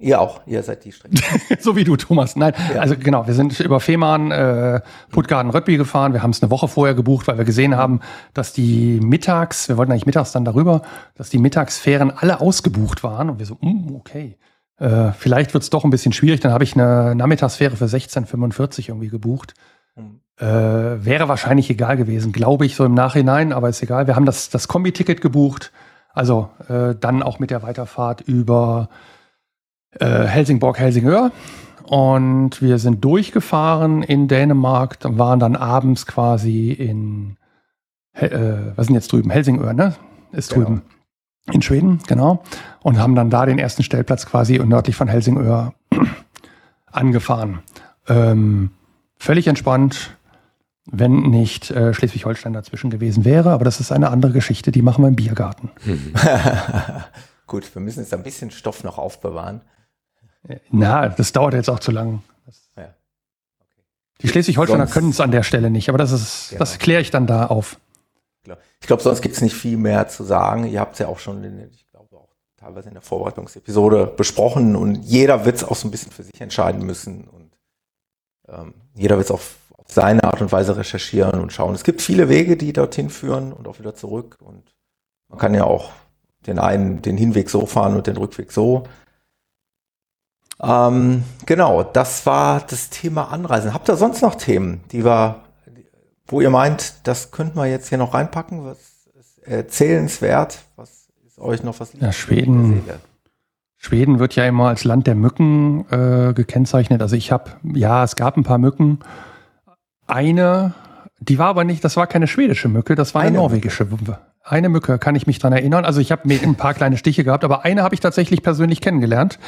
Ihr auch, ihr seid die Strecke. so wie du, Thomas. Nein, ja. also genau, wir sind über Fehmarn, äh, Puttgarden, Röttby gefahren. Wir haben es eine Woche vorher gebucht, weil wir gesehen haben, dass die mittags, wir wollten eigentlich mittags dann darüber, dass die Mittagsfähren alle ausgebucht waren. Und wir so, mm, okay, äh, vielleicht wird es doch ein bisschen schwierig. Dann habe ich eine Nachmittagsfähre für 16,45 irgendwie gebucht. Mhm. Äh, wäre wahrscheinlich egal gewesen, glaube ich, so im Nachhinein, aber ist egal. Wir haben das, das Kombi-Ticket gebucht. Also äh, dann auch mit der Weiterfahrt über äh, Helsingborg, Helsingör. Und wir sind durchgefahren in Dänemark, dann waren dann abends quasi in, äh, was sind jetzt drüben? Helsingör, ne? Ist drüben. Genau. In Schweden, genau. Und haben dann da den ersten Stellplatz quasi nördlich von Helsingör angefahren. Ähm, völlig entspannt, wenn nicht äh, Schleswig-Holstein dazwischen gewesen wäre. Aber das ist eine andere Geschichte, die machen wir im Biergarten. Gut, wir müssen jetzt ein bisschen Stoff noch aufbewahren. Na, das dauert jetzt auch zu lang. Ja. Okay. Die Schleswig-Holsteiner können es an der Stelle nicht, aber das ist, genau. das kläre ich dann da auf. Ich glaube, sonst gibt es nicht viel mehr zu sagen. Ihr habt es ja auch schon, in, ich glaube auch teilweise in der Vorbereitungsepisode besprochen und jeder wird es auch so ein bisschen für sich entscheiden müssen. Und ähm, jeder wird es auf, auf seine Art und Weise recherchieren und schauen. Es gibt viele Wege, die dorthin führen und auch wieder zurück. Und man kann ja auch den einen, den Hinweg so fahren und den Rückweg so. Ähm, genau, das war das Thema Anreisen. Habt ihr sonst noch Themen, die wir, wo ihr meint, das könnten wir jetzt hier noch reinpacken? Was ist erzählenswert? Was ist euch noch was? Ja, Schweden. Schweden wird ja immer als Land der Mücken äh, gekennzeichnet. Also ich habe, ja, es gab ein paar Mücken. Eine, die war aber nicht, das war keine schwedische Mücke, das war eine, eine norwegische Mücke. Eine Mücke, kann ich mich dran erinnern. Also ich habe mir ein paar kleine Stiche gehabt, aber eine habe ich tatsächlich persönlich kennengelernt.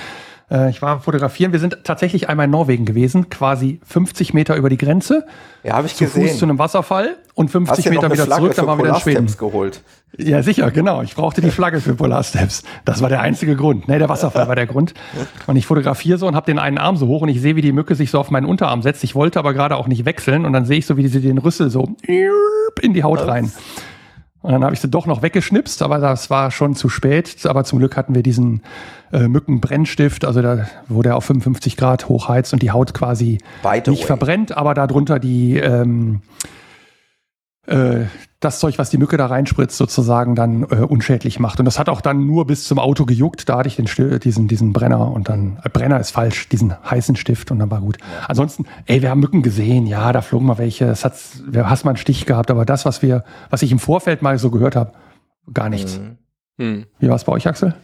Äh, ich war fotografieren. Wir sind tatsächlich einmal in Norwegen gewesen, quasi 50 Meter über die Grenze. Ja, habe ich zu gesehen. Fuß zu einem Wasserfall und 50 Meter wieder zurück, dann waren wir in Schweden. geholt. Ja, sicher, genau. Ich brauchte die Flagge für Polar Steps. Das war der einzige Grund. Nee, der Wasserfall war der Grund. Und ich fotografiere so und habe den einen Arm so hoch und ich sehe, wie die Mücke sich so auf meinen Unterarm setzt. Ich wollte aber gerade auch nicht wechseln und dann sehe ich so, wie sie den Rüssel so in die Haut rein. Und dann habe ich sie doch noch weggeschnipst, aber das war schon zu spät. Aber zum Glück hatten wir diesen äh, Mückenbrennstift, also da, wo der auf 55 Grad hochheizt und die Haut quasi nicht way. verbrennt, aber darunter die ähm, äh, das Zeug, was die Mücke da reinspritzt, sozusagen dann äh, unschädlich macht. Und das hat auch dann nur bis zum Auto gejuckt. Da hatte ich den diesen, diesen Brenner und dann, äh, Brenner ist falsch, diesen heißen Stift und dann war gut. Ansonsten, ey, wir haben Mücken gesehen, ja, da flogen mal welche, es hat, wir hast mal einen Stich gehabt, aber das, was wir, was ich im Vorfeld mal so gehört habe, gar nichts. Mhm. Hm. Wie war es bei euch, Axel?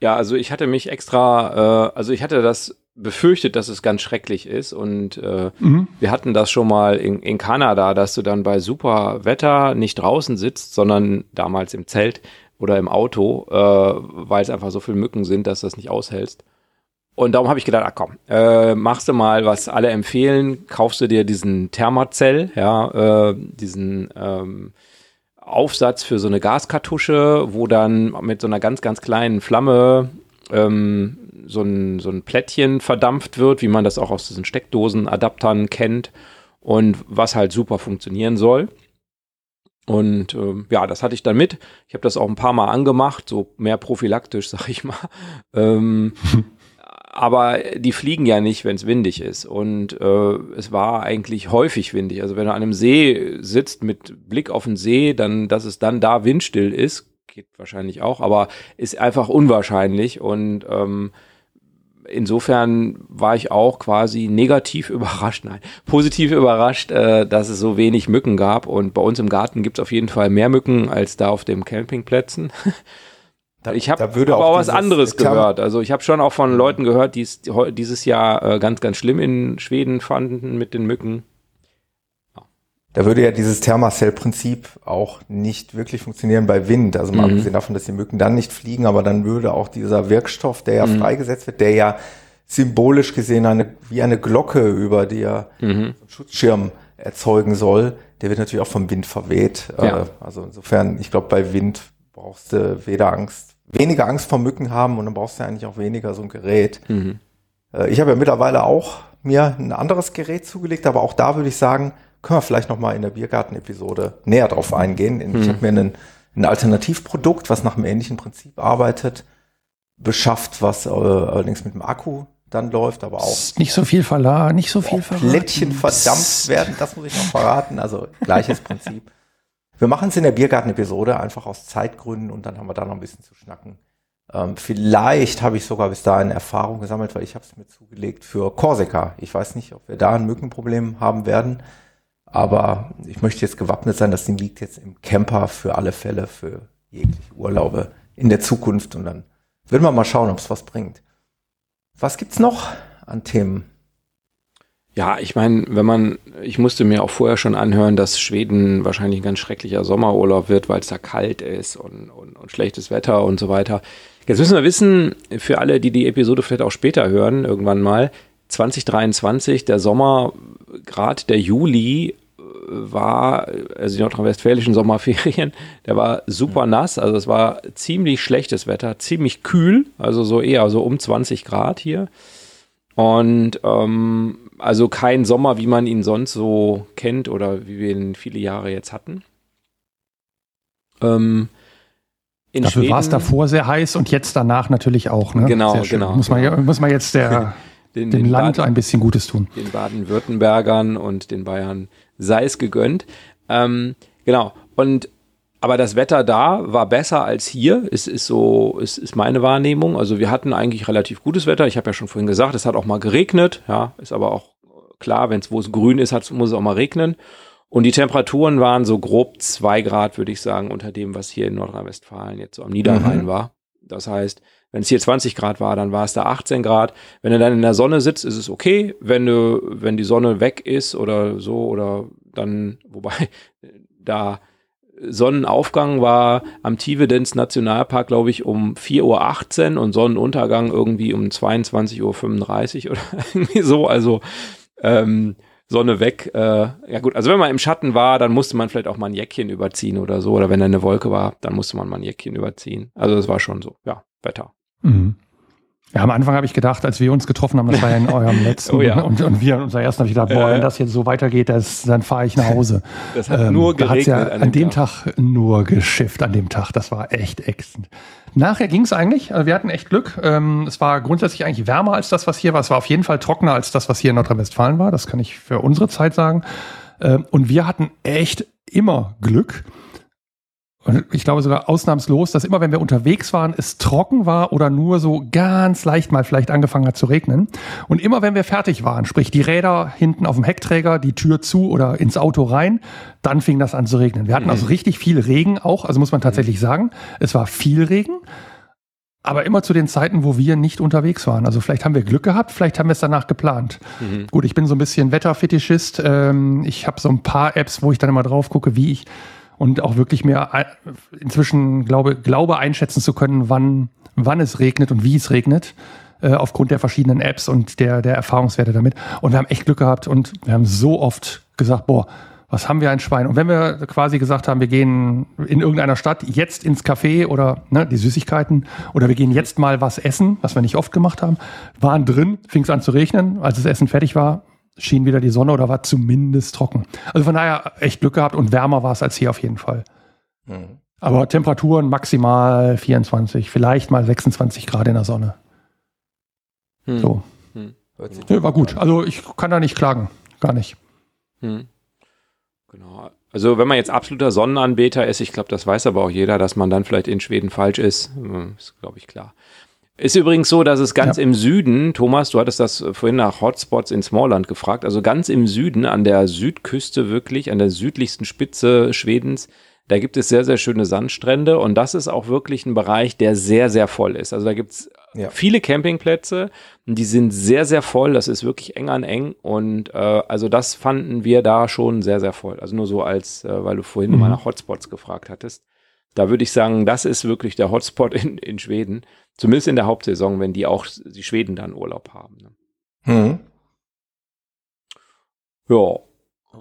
Ja, also ich hatte mich extra, äh, also ich hatte das befürchtet, dass es ganz schrecklich ist. Und äh, mhm. wir hatten das schon mal in, in Kanada, dass du dann bei super Wetter nicht draußen sitzt, sondern damals im Zelt oder im Auto, äh, weil es einfach so viele Mücken sind, dass du das nicht aushältst. Und darum habe ich gedacht, ach komm, äh, machst du mal, was alle empfehlen, kaufst du dir diesen Thermacell, ja, äh, diesen ähm, Aufsatz für so eine Gaskartusche, wo dann mit so einer ganz, ganz kleinen Flamme ähm, so ein, so ein Plättchen verdampft wird, wie man das auch aus diesen Steckdosenadaptern kennt und was halt super funktionieren soll. Und ähm, ja, das hatte ich dann mit. Ich habe das auch ein paar Mal angemacht, so mehr prophylaktisch, sag ich mal. Ähm, aber die fliegen ja nicht, wenn es windig ist. Und äh, es war eigentlich häufig windig. Also wenn du an einem See sitzt mit Blick auf den See, dann, dass es dann da windstill ist, geht wahrscheinlich auch, aber ist einfach unwahrscheinlich. Und ähm, insofern war ich auch quasi negativ überrascht, nein, positiv überrascht, äh, dass es so wenig Mücken gab. Und bei uns im Garten gibt es auf jeden Fall mehr Mücken als da auf den Campingplätzen. ich habe aber auch, auch was anderes gehört. Also ich habe schon auch von Leuten gehört, die es dieses Jahr äh, ganz, ganz schlimm in Schweden fanden mit den Mücken. Da würde ja dieses Thermacell-Prinzip auch nicht wirklich funktionieren bei Wind. Also mal mhm. abgesehen davon, dass die Mücken dann nicht fliegen, aber dann würde auch dieser Wirkstoff, der ja mhm. freigesetzt wird, der ja symbolisch gesehen eine, wie eine Glocke über dir mhm. Schutzschirm erzeugen soll, der wird natürlich auch vom Wind verweht. Ja. Äh, also insofern, ich glaube, bei Wind brauchst du weder Angst, weniger Angst vor Mücken haben und dann brauchst du eigentlich auch weniger so ein Gerät. Mhm. Äh, ich habe ja mittlerweile auch mir ein anderes Gerät zugelegt, aber auch da würde ich sagen, können wir vielleicht nochmal in der Biergarten-Episode näher drauf eingehen. Ich mhm. habe mir einen, ein Alternativprodukt, was nach einem ähnlichen Prinzip arbeitet, beschafft, was äh, allerdings mit dem Akku dann läuft, aber auch nicht so viel verla, nicht so viel verraten. Plättchen verdampft werden, das muss ich noch verraten. Also gleiches Prinzip. Wir machen es in der Biergarten-Episode einfach aus Zeitgründen und dann haben wir da noch ein bisschen zu schnacken. Ähm, vielleicht habe ich sogar bis dahin Erfahrung gesammelt, weil ich habe es mir zugelegt für Korsika. Ich weiß nicht, ob wir da ein Mückenproblem haben werden. Aber ich möchte jetzt gewappnet sein, das Ding liegt jetzt im Camper für alle Fälle, für jegliche Urlaube in der Zukunft und dann werden wir mal schauen, ob es was bringt. Was gibt's noch an Themen? Ja, ich meine, wenn man, ich musste mir auch vorher schon anhören, dass Schweden wahrscheinlich ein ganz schrecklicher Sommerurlaub wird, weil es da kalt ist und, und, und schlechtes Wetter und so weiter. Jetzt müssen wir wissen, für alle, die die Episode vielleicht auch später hören, irgendwann mal, 2023, der Sommer, gerade der Juli, war, also die nordrhein-westfälischen Sommerferien, der war super nass, also es war ziemlich schlechtes Wetter, ziemlich kühl, also so eher so um 20 Grad hier. Und ähm, also kein Sommer, wie man ihn sonst so kennt oder wie wir ihn viele Jahre jetzt hatten. Ähm, in Dafür war es davor sehr heiß und jetzt danach natürlich auch. Ne? Genau, genau. Muss man, genau. muss man jetzt der den, dem den Land Baden- ein bisschen Gutes tun. den Baden-Württembergern und den Bayern sei es gegönnt. Ähm, genau. Und aber das Wetter da war besser als hier, ist, ist so, ist, ist meine Wahrnehmung. Also wir hatten eigentlich relativ gutes Wetter. Ich habe ja schon vorhin gesagt, es hat auch mal geregnet, ja, ist aber auch klar, wenn es wo es grün ist, hat, muss es auch mal regnen. Und die Temperaturen waren so grob zwei Grad, würde ich sagen, unter dem, was hier in Nordrhein-Westfalen jetzt so am Niederrhein Mhm. war. Das heißt, wenn es hier 20 Grad war, dann war es da 18 Grad. Wenn du dann in der Sonne sitzt, ist es okay. Wenn du, wenn die Sonne weg ist oder so, oder dann, wobei da Sonnenaufgang war am Tivedens Nationalpark, glaube ich, um 4.18 Uhr und Sonnenuntergang irgendwie um 22.35 Uhr oder irgendwie so. Also ähm, Sonne weg. Äh, ja gut, also wenn man im Schatten war, dann musste man vielleicht auch mal ein Jäckchen überziehen oder so. Oder wenn da eine Wolke war, dann musste man mal ein Jäckchen überziehen. Also das war schon so, ja, Wetter. Mhm. Ja, am Anfang habe ich gedacht, als wir uns getroffen haben, das war ja in eurem letzten Oh ja. und, und wir in unserer ersten habe ich gedacht, boah, Äh. wenn das jetzt so weitergeht, das, dann fahre ich nach Hause. Das hat Ähm, nur da geregnet ja an dem Tag. nur geschifft an dem Tag. Das war echt ätzend. Nachher ging es eigentlich, also wir hatten echt Glück. Ähm, es war grundsätzlich eigentlich wärmer als das, was hier war. Es war auf jeden Fall trockener als das, was hier in Nordrhein-Westfalen war. Das kann ich für unsere Zeit sagen. Ähm, und wir hatten echt immer Glück. Und ich glaube sogar ausnahmslos, dass immer, wenn wir unterwegs waren, es trocken war oder nur so ganz leicht mal vielleicht angefangen hat zu regnen. Und immer, wenn wir fertig waren, sprich die Räder hinten auf dem Heckträger, die Tür zu oder ins Auto rein, dann fing das an zu regnen. Wir hatten also richtig viel Regen auch, also muss man tatsächlich sagen, es war viel Regen. Aber immer zu den Zeiten, wo wir nicht unterwegs waren. Also vielleicht haben wir Glück gehabt, vielleicht haben wir es danach geplant. Mhm. Gut, ich bin so ein bisschen Wetterfetischist. Ähm, ich habe so ein paar Apps, wo ich dann immer drauf gucke, wie ich und auch wirklich mehr ein- inzwischen glaube, glaube einschätzen zu können, wann, wann es regnet und wie es regnet, äh, aufgrund der verschiedenen Apps und der, der Erfahrungswerte damit. Und wir haben echt Glück gehabt und wir haben so oft gesagt, boah, was haben wir ein Schwein? Und wenn wir quasi gesagt haben, wir gehen in irgendeiner Stadt jetzt ins Café oder ne, die Süßigkeiten oder wir gehen jetzt mal was essen, was wir nicht oft gemacht haben, waren drin, fing es an zu regnen, als das Essen fertig war, schien wieder die Sonne oder war zumindest trocken. Also von daher echt Glück gehabt und wärmer war es als hier auf jeden Fall. Mhm. Aber Temperaturen maximal 24, vielleicht mal 26 Grad in der Sonne. Hm. So. Sich Ja, war gut. Also ich kann da nicht klagen. Gar nicht. Hm. Genau. Also wenn man jetzt absoluter Sonnenanbeter ist, ich glaube, das weiß aber auch jeder, dass man dann vielleicht in Schweden falsch ist. Hm, Ist, glaube ich, klar. Ist übrigens so, dass es ganz Ja. im Süden, Thomas, du hattest das vorhin nach Hotspots in Smallland gefragt, also ganz im Süden, an der Südküste wirklich, an der südlichsten Spitze Schwedens, da gibt es sehr, sehr schöne Sandstrände und das ist auch wirklich ein Bereich, der sehr, sehr voll ist. Also da gibt es Ja. viele Campingplätze und die sind sehr, sehr voll. Das ist wirklich eng an eng und äh, also das fanden wir da schon sehr, sehr voll. Also nur so als, äh, weil du vorhin Mhm. mal nach Hotspots gefragt hattest. Da würde ich sagen, das ist wirklich der Hotspot in, in Schweden. Zumindest in der Hauptsaison, wenn die auch die Schweden dann Urlaub haben. Ne? Mhm. Ja.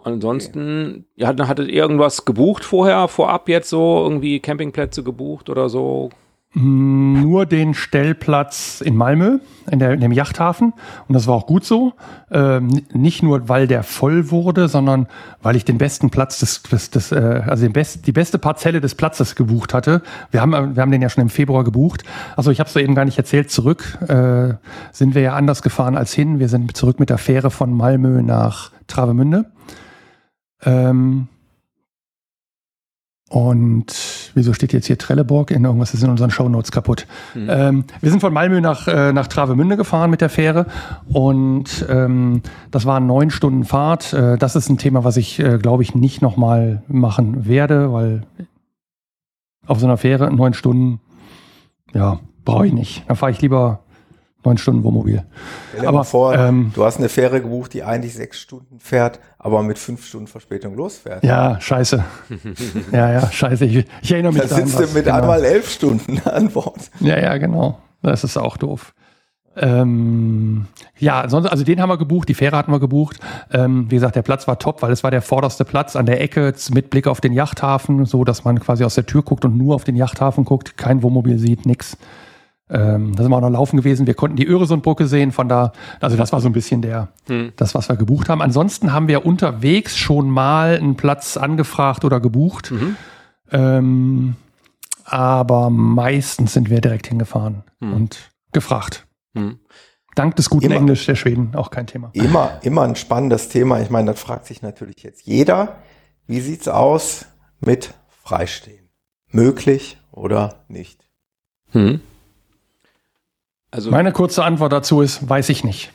Ansonsten, ihr hattet, hattet ihr irgendwas gebucht vorher, vorab jetzt so, irgendwie Campingplätze gebucht oder so? Nur den Stellplatz in Malmö, in, der, in dem Yachthafen. Und das war auch gut so. Ähm, nicht nur, weil der voll wurde, sondern weil ich den besten Platz des, des, des äh, also den best, die beste Parzelle des Platzes gebucht hatte. Wir haben, äh, wir haben den ja schon im Februar gebucht. Also ich habe es so eben gar nicht erzählt. Zurück äh, sind wir ja anders gefahren als hin. Wir sind zurück mit der Fähre von Malmö nach Travemünde. Ähm, und wieso steht jetzt hier Trelleborg? In irgendwas ist in unseren Shownotes kaputt. Hm. Ähm, wir sind von Malmö nach, äh, nach Travemünde gefahren mit der Fähre und ähm, das waren neun Stunden Fahrt. Äh, das ist ein Thema, was ich, äh, glaube ich, nicht nochmal machen werde, weil auf so einer Fähre neun Stunden, ja, brauche ich nicht. Dann fahre ich lieber neun Stunden Wohnmobil. Aber, vor, ähm, du hast eine Fähre gebucht, die eigentlich sechs Stunden fährt, aber mit fünf Stunden Verspätung losfährt. Ja, scheiße. ja, ja, scheiße. Ich, ich erinnere mich Da daran, sitzt du mit genau. einmal elf Stunden an Bord. Ja, ja, genau. Das ist auch doof. Ähm, ja, sonst, also den haben wir gebucht, die Fähre hatten wir gebucht. Ähm, wie gesagt, der Platz war top, weil es war der vorderste Platz an der Ecke mit Blick auf den Yachthafen, so dass man quasi aus der Tür guckt und nur auf den Yachthafen guckt, kein Wohnmobil sieht, nix. Ähm, da sind wir auch noch laufen gewesen. Wir konnten die Öresundbrücke sehen, von da, also das war so ein bisschen der, Hm. das, was wir gebucht haben. Ansonsten haben wir unterwegs schon mal einen Platz angefragt oder gebucht. Mhm. Ähm, aber meistens sind wir direkt hingefahren Hm. und gefragt. Hm. dank des guten immer, Englisch der Schweden auch kein Thema. Immer, immer ein spannendes Thema. Ich meine, das fragt sich natürlich jetzt jeder. Wie sieht's aus mit Freistehen? Möglich oder nicht? Hm. Also, Meine kurze Antwort dazu ist, weiß ich nicht.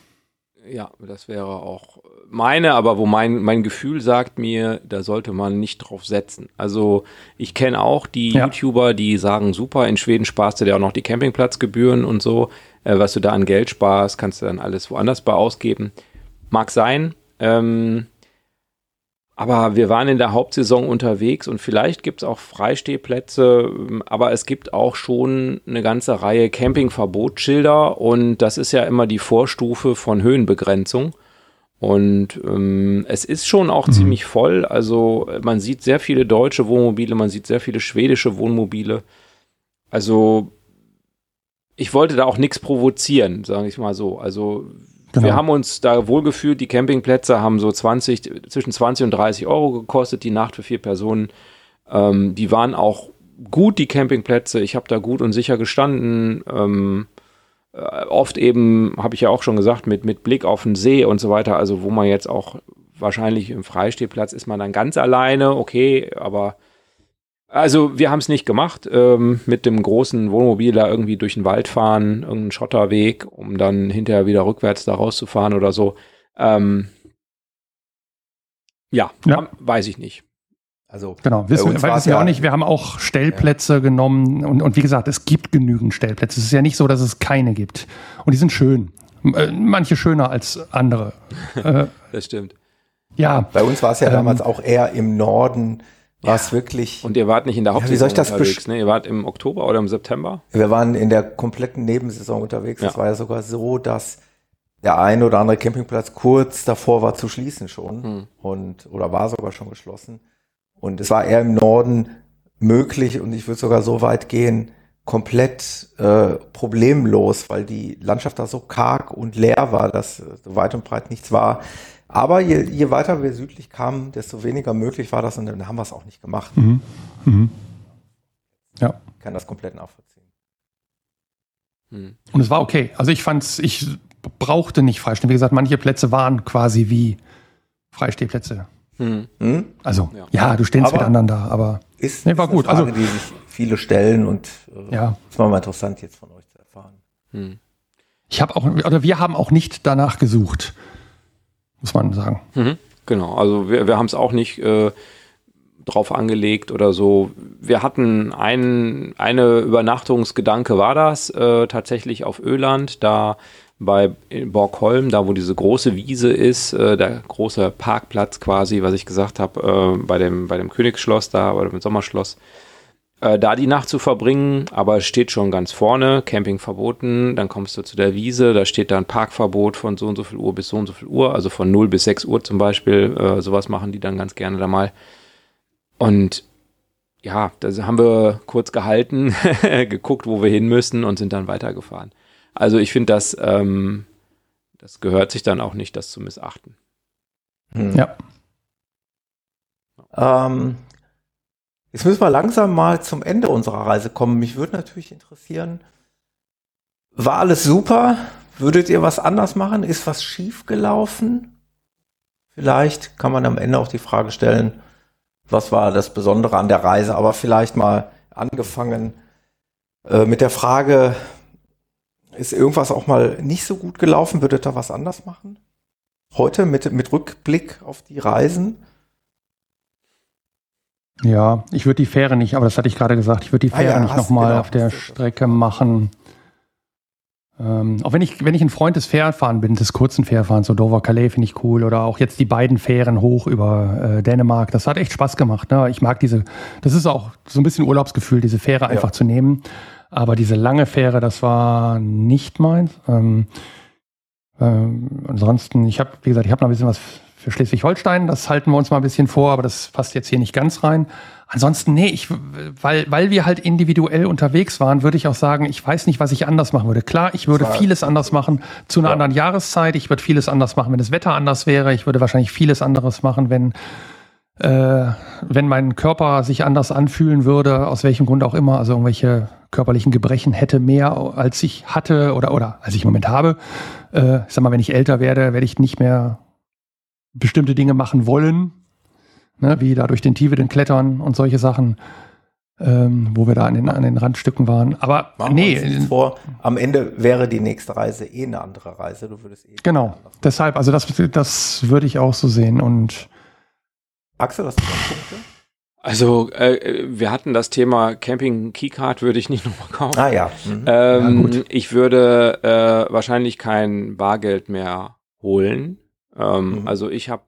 Ja, das wäre auch meine, aber wo mein, mein Gefühl sagt mir, da sollte man nicht drauf setzen. Also ich kenne auch die ja. YouTuber, die sagen, super, in Schweden sparst du dir auch noch die Campingplatzgebühren und so. Äh, was du da an Geld sparst, kannst du dann alles woanders bei ausgeben. Mag sein. Ähm, aber wir waren in der Hauptsaison unterwegs und vielleicht gibt es auch Freistehplätze, aber es gibt auch schon eine ganze Reihe Campingverbotsschilder und das ist ja immer die Vorstufe von Höhenbegrenzung. Und ähm, es ist schon auch mhm. ziemlich voll. Also man sieht sehr viele deutsche Wohnmobile, man sieht sehr viele schwedische Wohnmobile. Also ich wollte da auch nichts provozieren, sage ich mal so. Also Genau. Wir haben uns da wohlgefühlt. Die Campingplätze haben so 20, zwischen 20 und 30 Euro gekostet, die Nacht für vier Personen. Ähm, die waren auch gut, die Campingplätze. Ich habe da gut und sicher gestanden. Ähm, äh, oft eben, habe ich ja auch schon gesagt, mit, mit Blick auf den See und so weiter. Also, wo man jetzt auch wahrscheinlich im Freistehplatz ist man dann ganz alleine, okay, aber also wir haben es nicht gemacht, ähm, mit dem großen Wohnmobil da irgendwie durch den Wald fahren, irgendeinen Schotterweg, um dann hinterher wieder rückwärts da rauszufahren oder so. Ähm, ja, ja. weiß ich nicht. Also genau, wissen, wir, wir ja auch nicht. Wir haben auch Stellplätze ja. genommen und, und wie gesagt, es gibt genügend Stellplätze. Es ist ja nicht so, dass es keine gibt. Und die sind schön. Äh, manche schöner als andere. Äh, das stimmt. Ja. Bei uns war es ja ähm, damals auch eher im Norden war es wirklich. Und ihr wart nicht in der Hauptsaison ja, unterwegs, ne? Ihr wart im Oktober oder im September? Wir waren in der kompletten Nebensaison unterwegs. Es war ja sogar so, dass der ein oder andere Campingplatz kurz davor war zu schließen schon hm. und oder war sogar schon geschlossen. Und es war eher im Norden möglich und ich würde sogar so weit gehen, komplett äh, problemlos, weil die Landschaft da so karg und leer war, dass äh, so weit und breit nichts war. Aber je, je weiter wir südlich kamen, desto weniger möglich war das und dann haben wir es auch nicht gemacht. Mhm. Mhm. Ja. Ich kann das komplett nachvollziehen. Mhm. Und es war okay. Also ich fand's, ich brauchte nicht freistehen. Wie gesagt, manche Plätze waren quasi wie Freistehplätze. Mhm. mhm. Also, ja. ja, du stehst mit anderen da, aber ist, nee, war ist gut. Frage, also, die sich viele stellen und äh, ja. das war mal interessant jetzt von euch zu erfahren. Mhm. Ich habe auch, oder wir haben auch nicht danach gesucht muss man sagen. Mhm, genau, also wir, wir haben es auch nicht äh, drauf angelegt oder so. Wir hatten ein, eine Übernachtungsgedanke war das äh, tatsächlich auf Öland, da bei Borgholm, da wo diese große Wiese ist, äh, der große Parkplatz quasi, was ich gesagt habe, äh, bei, dem, bei dem Königsschloss da oder dem Sommerschloss äh, da die Nacht zu verbringen, aber es steht schon ganz vorne, Camping verboten, dann kommst du zu der Wiese, da steht dann Parkverbot von so und so viel Uhr bis so und so viel Uhr, also von 0 bis 6 Uhr zum Beispiel, äh, sowas machen die dann ganz gerne da mal. Und ja, da haben wir kurz gehalten, geguckt, wo wir hin müssen und sind dann weitergefahren. Also ich finde, das, ähm, das gehört sich dann auch nicht, das zu missachten. Hm. Ja. Ähm, Jetzt müssen wir langsam mal zum Ende unserer Reise kommen. Mich würde natürlich interessieren, war alles super? Würdet ihr was anders machen? Ist was schief gelaufen? Vielleicht kann man am Ende auch die Frage stellen, was war das Besondere an der Reise? Aber vielleicht mal angefangen äh, mit der Frage, ist irgendwas auch mal nicht so gut gelaufen? Würdet ihr was anders machen? Heute mit, mit Rückblick auf die Reisen? Ja, ich würde die Fähre nicht, aber das hatte ich gerade gesagt, ich würde die Fähre ah, ja, nicht nochmal genau, auf der Strecke machen. Ähm, auch wenn ich, wenn ich ein Freund des Fährfahren bin, des kurzen Fährfahrens, so Dover Calais finde ich cool oder auch jetzt die beiden Fähren hoch über äh, Dänemark, das hat echt Spaß gemacht. Ne? Ich mag diese, das ist auch so ein bisschen Urlaubsgefühl, diese Fähre ja. einfach zu nehmen. Aber diese lange Fähre, das war nicht meins. Ähm, ähm, ansonsten, ich habe, wie gesagt, ich habe noch ein bisschen was für Schleswig-Holstein. Das halten wir uns mal ein bisschen vor, aber das passt jetzt hier nicht ganz rein. Ansonsten, nee, ich, weil, weil wir halt individuell unterwegs waren, würde ich auch sagen, ich weiß nicht, was ich anders machen würde. Klar, ich würde vieles anders machen zu einer ja. anderen Jahreszeit. Ich würde vieles anders machen, wenn das Wetter anders wäre. Ich würde wahrscheinlich vieles anderes machen, wenn, äh, wenn mein Körper sich anders anfühlen würde, aus welchem Grund auch immer. Also irgendwelche körperlichen Gebrechen hätte mehr, als ich hatte oder, oder als ich im Moment habe. Äh, ich sag mal, wenn ich älter werde, werde ich nicht mehr bestimmte Dinge machen wollen, ne, wie da durch den Tiefe den klettern und solche Sachen, ähm, wo wir da an den, an den Randstücken waren. Aber Machen nee, vor, am Ende wäre die nächste Reise eh eine andere Reise. Du würdest eh genau. Deshalb, also das, das würde ich auch so sehen und Axel, hast du noch Punkte? Also äh, wir hatten das Thema Camping Keycard würde ich nicht nochmal kaufen. Ah ja. Mhm. Ähm, Ja, ich würde äh, wahrscheinlich kein Bargeld mehr holen. Ähm, Mhm. Also ich habe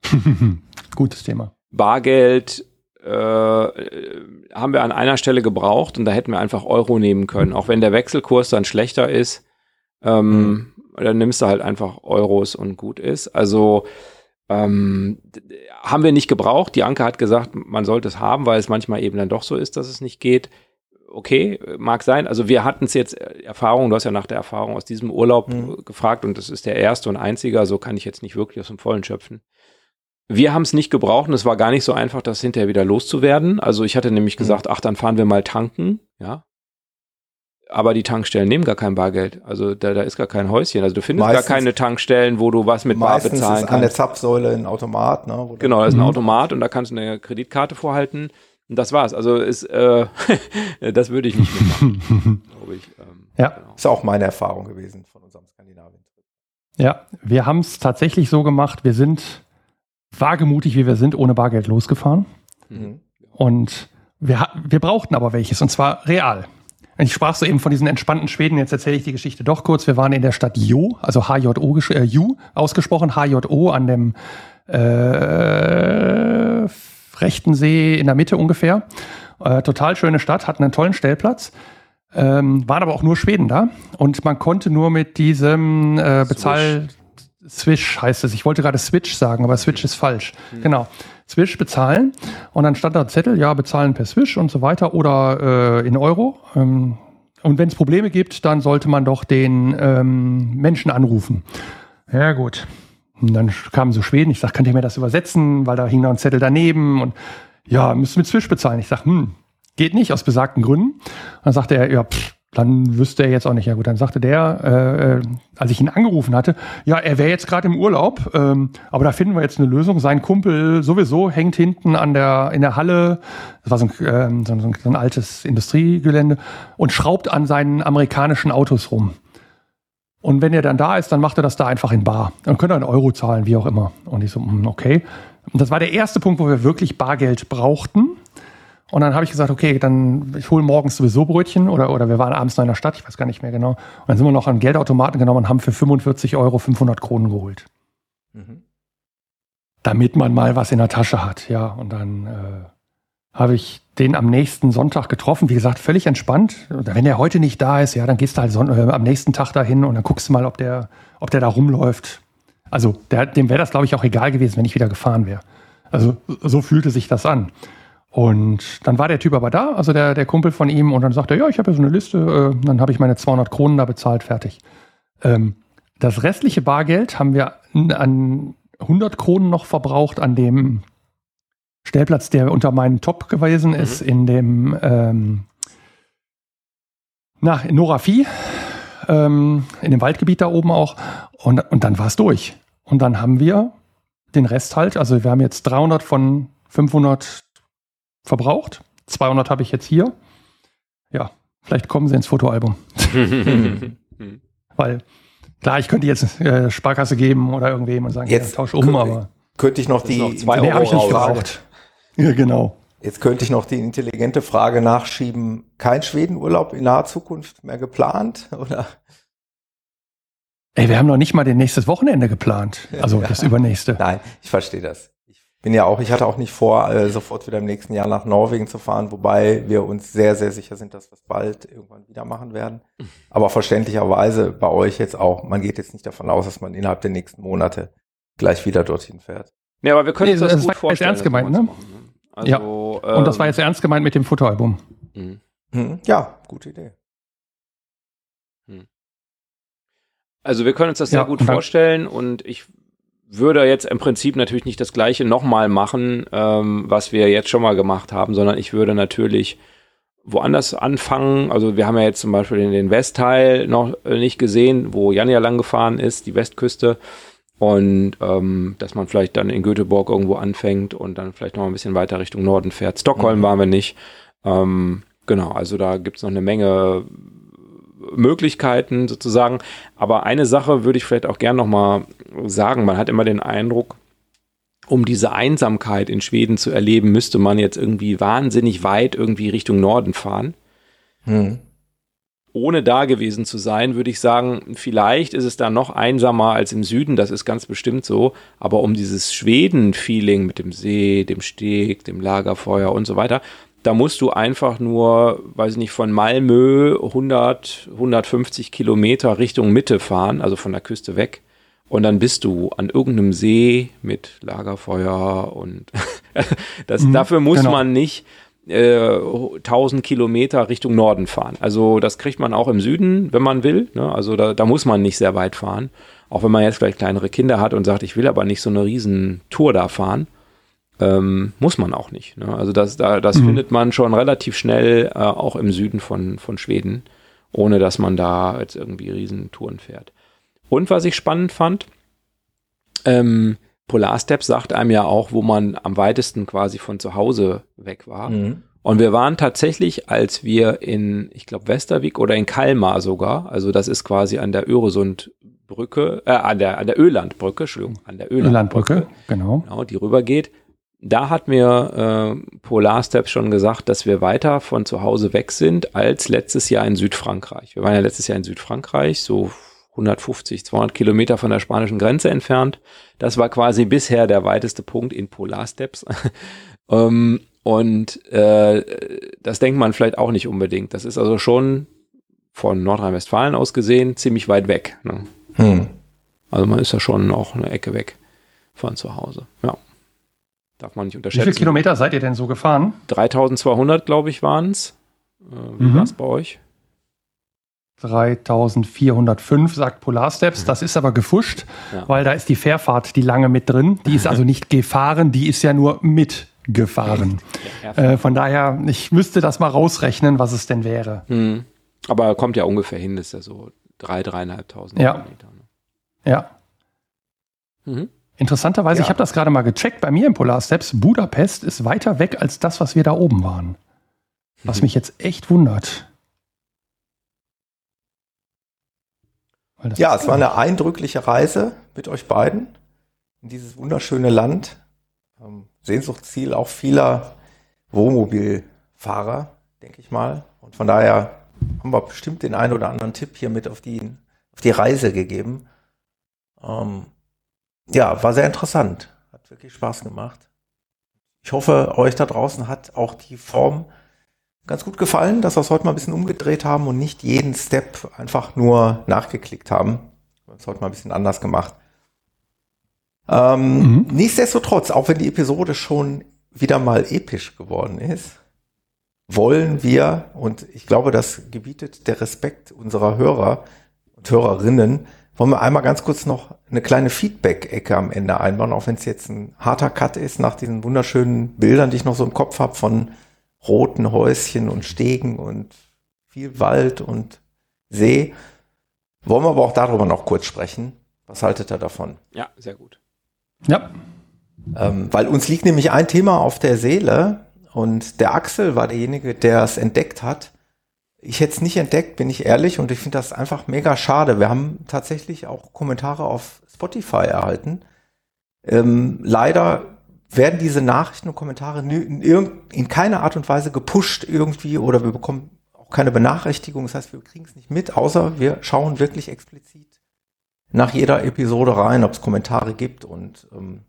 gutes Thema. Bargeld äh, haben wir an einer Stelle gebraucht und da hätten wir einfach Euro nehmen können. Auch wenn der Wechselkurs dann schlechter ist, ähm, dann nimmst du halt einfach Euros und gut ist. Also ähm, haben wir nicht gebraucht. Die Anke hat gesagt, man sollte es haben, weil es manchmal eben dann doch so ist, dass es nicht geht. Okay, mag sein. Also wir hatten es jetzt äh, Erfahrung, du hast ja nach der Erfahrung aus diesem Urlaub Mhm. äh, gefragt und das ist der erste und einzige, so kann ich jetzt nicht wirklich aus dem Vollen schöpfen. Wir haben es nicht gebraucht und es war gar nicht so einfach, das hinterher wieder loszuwerden. Also ich hatte nämlich gesagt, ach, dann fahren wir mal tanken, ja. Aber die Tankstellen nehmen gar kein Bargeld. Also da, da ist gar kein Häuschen. Also du findest Meistens- gar keine Tankstellen, wo du was mit Bar Meistens bezahlen ist an der kannst. Zapfsäule ein Automat, ne? Genau, da ist ein Mhm. Automat und da kannst du eine Kreditkarte vorhalten. Und das war's. Also ist, äh, das würde ich nicht mitmachen, glaube ich. Ähm, Ja. Genau. Ist auch meine Erfahrung gewesen von unserem Skandinavien-Trip. Ja, wir haben es tatsächlich so gemacht, wir sind wagemutig, wie wir sind, ohne Bargeld losgefahren. Mhm. Und wir, wir brauchten aber welches, und zwar real. Ich sprach so eben von diesen entspannten Schweden, jetzt erzähle ich die Geschichte doch kurz. Wir waren in der Stadt Jo, also H-J-O, äh, Ju, ausgesprochen, H-J-O an dem äh, rechten See in der Mitte ungefähr. Äh, total schöne Stadt, hatten einen tollen Stellplatz. Ähm, waren aber auch nur Schweden da und man konnte nur mit diesem äh, Bezahl Swish heißt es. Ich wollte gerade Switch sagen, aber Switch ist falsch. Genau. Swish bezahlen und dann stand da Zettel, ja, bezahlen per Swish und so weiter oder äh, in Euro. Ähm, und wenn es Probleme gibt, dann sollte man doch den ähm, Menschen anrufen. Ja, gut. Und dann kamen so Schweden, ich sag, könnt ihr mir das übersetzen, weil da hing noch ein Zettel daneben und ja, müsst mit Swish bezahlen. Ich sag, hm, geht nicht aus besagten Gründen. Dann sagte er, ja, pff, dann wüsste er jetzt auch nicht. Ja gut, dann sagte der, äh, äh, als ich ihn angerufen hatte, ja, er wäre jetzt gerade im Urlaub, ähm, aber da finden wir jetzt eine Lösung. Sein Kumpel sowieso hängt hinten an der in der Halle, das war so ein, ähm, so, ein, so ein altes Industriegelände und schraubt an seinen amerikanischen Autos rum. Und wenn er dann da ist, dann macht er das da einfach in Bar. Dann könnt ihr einen Euro zahlen, wie auch immer. Und ich so, hm, okay. Und das war der erste Punkt, wo wir wirklich Bargeld brauchten. Und dann habe ich gesagt, okay, dann ich hole morgens sowieso Brötchen oder, oder wir waren abends noch in der Stadt, ich weiß gar nicht mehr genau. Und dann sind wir noch an Geldautomaten genommen und haben für 45 Euro 500 Kronen geholt. Mhm. Damit man mal was in der Tasche hat, ja. Und dann äh, habe ich den am nächsten Sonntag getroffen. Wie gesagt, völlig entspannt. Wenn er heute nicht da ist, ja, dann gehst du halt son äh, am nächsten Tag dahin und dann guckst du mal, ob der, ob der da rumläuft. Also der, dem wäre das, glaube ich, auch egal gewesen, wenn ich wieder gefahren wäre. Also so fühlte sich das an. Und dann war der Typ aber da, also der, der Kumpel von ihm, und dann sagte er, ja, ich habe ja so eine Liste, äh, dann habe ich meine 200 Kronen da bezahlt, fertig. Ähm, das restliche Bargeld haben wir an 100 Kronen noch verbraucht an dem Stellplatz, der unter meinen Top gewesen ist, in dem, ähm, na, in Norafi, ähm, in dem Waldgebiet da oben auch. Und, und dann war es durch. Und dann haben wir den Rest halt, also wir haben jetzt 300 von 500 verbraucht. 200 habe ich jetzt hier. Ja, vielleicht kommen sie ins Fotoalbum. Weil, klar, ich könnte jetzt äh, Sparkasse geben oder irgendwem und sagen, Jetzt ja, tausch um, aber Könnte ich noch die noch zwei nee, habe ich nicht gebraucht. Ja, genau. Jetzt könnte ich noch die intelligente Frage nachschieben. Kein Schwedenurlaub in naher Zukunft mehr geplant? Oder? Ey, wir haben noch nicht mal den nächstes Wochenende geplant. Also Ja. das übernächste. Nein, ich verstehe das. Ich bin ja auch, ich hatte auch nicht vor, äh, sofort wieder im nächsten Jahr nach Norwegen zu fahren, wobei wir uns sehr, sehr sicher sind, dass wir es bald irgendwann wieder machen werden. Aber verständlicherweise bei euch jetzt auch, man geht jetzt nicht davon aus, dass man innerhalb der nächsten Monate gleich wieder dorthin fährt. Ja, aber wir können Nee, uns das, das gut vorstellen. ernst das gemeint, ne? machen, Also, Und das war ähm, jetzt ernst gemeint mit dem Fotoalbum. mhm. Hm, ja, gute Idee. Also wir können uns das Ja, sehr gut und vorstellen und ich würde jetzt im Prinzip natürlich nicht das gleiche nochmal machen, ähm, was wir jetzt schon mal gemacht haben, sondern ich würde natürlich woanders anfangen. Also wir haben ja jetzt zum Beispiel den, den Westteil noch äh, nicht gesehen, wo Jan ja lang gefahren ist, die Westküste. Und ähm, dass man vielleicht dann in Göteborg irgendwo anfängt und dann vielleicht noch ein bisschen weiter Richtung Norden fährt. Stockholm mhm. waren wir nicht. Ähm, genau, also da gibt es noch eine Menge Möglichkeiten sozusagen. Aber eine Sache würde ich vielleicht auch gern nochmal sagen. Man hat immer den Eindruck, um diese Einsamkeit in Schweden zu erleben, müsste man jetzt irgendwie wahnsinnig weit irgendwie Richtung Norden fahren. Hm. Ohne da gewesen zu sein, würde ich sagen, vielleicht ist es da noch einsamer als im Süden, das ist ganz bestimmt so. Aber um dieses Schweden-Feeling mit dem See, dem Steg, dem Lagerfeuer und so weiter, da musst du einfach nur, weiß ich nicht, von Malmö 100, 150 Kilometer Richtung Mitte fahren, also von der Küste weg. Und dann bist du an irgendeinem See mit Lagerfeuer und das, mhm, dafür muss genau. man nicht äh, 1000 Kilometer Richtung Norden fahren. Also das kriegt man auch im Süden, wenn man will. Ne? Also da, da muss man nicht sehr weit fahren. Auch wenn man jetzt vielleicht kleinere Kinder hat und sagt, ich will aber nicht so eine riesen Tour da fahren. Ähm, muss man auch nicht. Ne? Also das, da, das mhm. findet man schon relativ schnell äh, auch im Süden von, von Schweden, ohne dass man da jetzt irgendwie Riesentouren fährt. Und was ich spannend fand, ähm, Polarstep sagt einem ja auch, wo man am weitesten quasi von zu Hause weg war. Mhm. Und wir waren tatsächlich, als wir in, ich glaube, Westervik oder in Kalmar sogar, also das ist quasi an der Öresundbrücke, äh, an der, an der Ölandbrücke, Entschuldigung, an der Ölandbrücke, Ölandbrücke genau. genau, die rübergeht da hat mir äh, Polarstep schon gesagt, dass wir weiter von zu Hause weg sind als letztes Jahr in Südfrankreich. Wir waren ja letztes Jahr in Südfrankreich, so 150, 200 Kilometer von der spanischen Grenze entfernt. Das war quasi bisher der weiteste Punkt in Polarsteps. ähm, und äh, das denkt man vielleicht auch nicht unbedingt. Das ist also schon von Nordrhein-Westfalen aus gesehen ziemlich weit weg. Ne? Hm. Also man ist ja schon auch eine Ecke weg von zu Hause. Ja. Darf man nicht unterschätzen. Wie viele Kilometer seid ihr denn so gefahren? 3200, glaube ich, waren es. Äh, wie mhm. war es bei euch? 3405 sagt Polarsteps. Das ist aber gefuscht, ja. weil da ist die Fährfahrt, die lange mit drin. Die ist also nicht gefahren, die ist ja nur mitgefahren. Äh, von daher, ich müsste das mal rausrechnen, was es denn wäre. Mhm. Aber kommt ja ungefähr hin, das ist ja so drei, dreieinhalbtausend ja. Kilometer. Ne? Ja. Mhm. Interessanterweise, ja. ich habe das gerade mal gecheckt, bei mir im Polar Steps, Budapest ist weiter weg als das, was wir da oben waren. Was mhm. mich jetzt echt wundert. Ja, es war eine eindrückliche Reise mit euch beiden in dieses wunderschöne Land. Ähm, Sehnsuchtsziel auch vieler Wohnmobilfahrer, denke ich mal. Und von daher haben wir bestimmt den einen oder anderen Tipp hier mit auf die, auf die Reise gegeben. Ähm, ja, war sehr interessant. Hat wirklich Spaß gemacht. Ich hoffe, euch da draußen hat auch die Form ganz gut gefallen, dass wir es heute mal ein bisschen umgedreht haben und nicht jeden Step einfach nur nachgeklickt haben. Wir haben es heute mal ein bisschen anders gemacht. Ähm, mhm. Nichtsdestotrotz, auch wenn die Episode schon wieder mal episch geworden ist, wollen wir, und ich glaube, das gebietet der Respekt unserer Hörer und Hörerinnen, wollen wir einmal ganz kurz noch eine kleine Feedback-Ecke am Ende einbauen, auch wenn es jetzt ein harter Cut ist nach diesen wunderschönen Bildern, die ich noch so im Kopf habe von roten Häuschen und Stegen und viel Wald und See. Wollen wir aber auch darüber noch kurz sprechen. Was haltet ihr davon? Ja, sehr gut. Ja. Ähm, weil uns liegt nämlich ein Thema auf der Seele und der Axel war derjenige, der es entdeckt hat ich hätte es nicht entdeckt, bin ich ehrlich, und ich finde das einfach mega schade. Wir haben tatsächlich auch Kommentare auf Spotify erhalten. Ähm, leider werden diese Nachrichten und Kommentare in, in keiner Art und Weise gepusht irgendwie oder wir bekommen auch keine Benachrichtigung. Das heißt, wir kriegen es nicht mit, außer wir schauen wirklich explizit nach jeder Episode rein, ob es Kommentare gibt. Und ähm,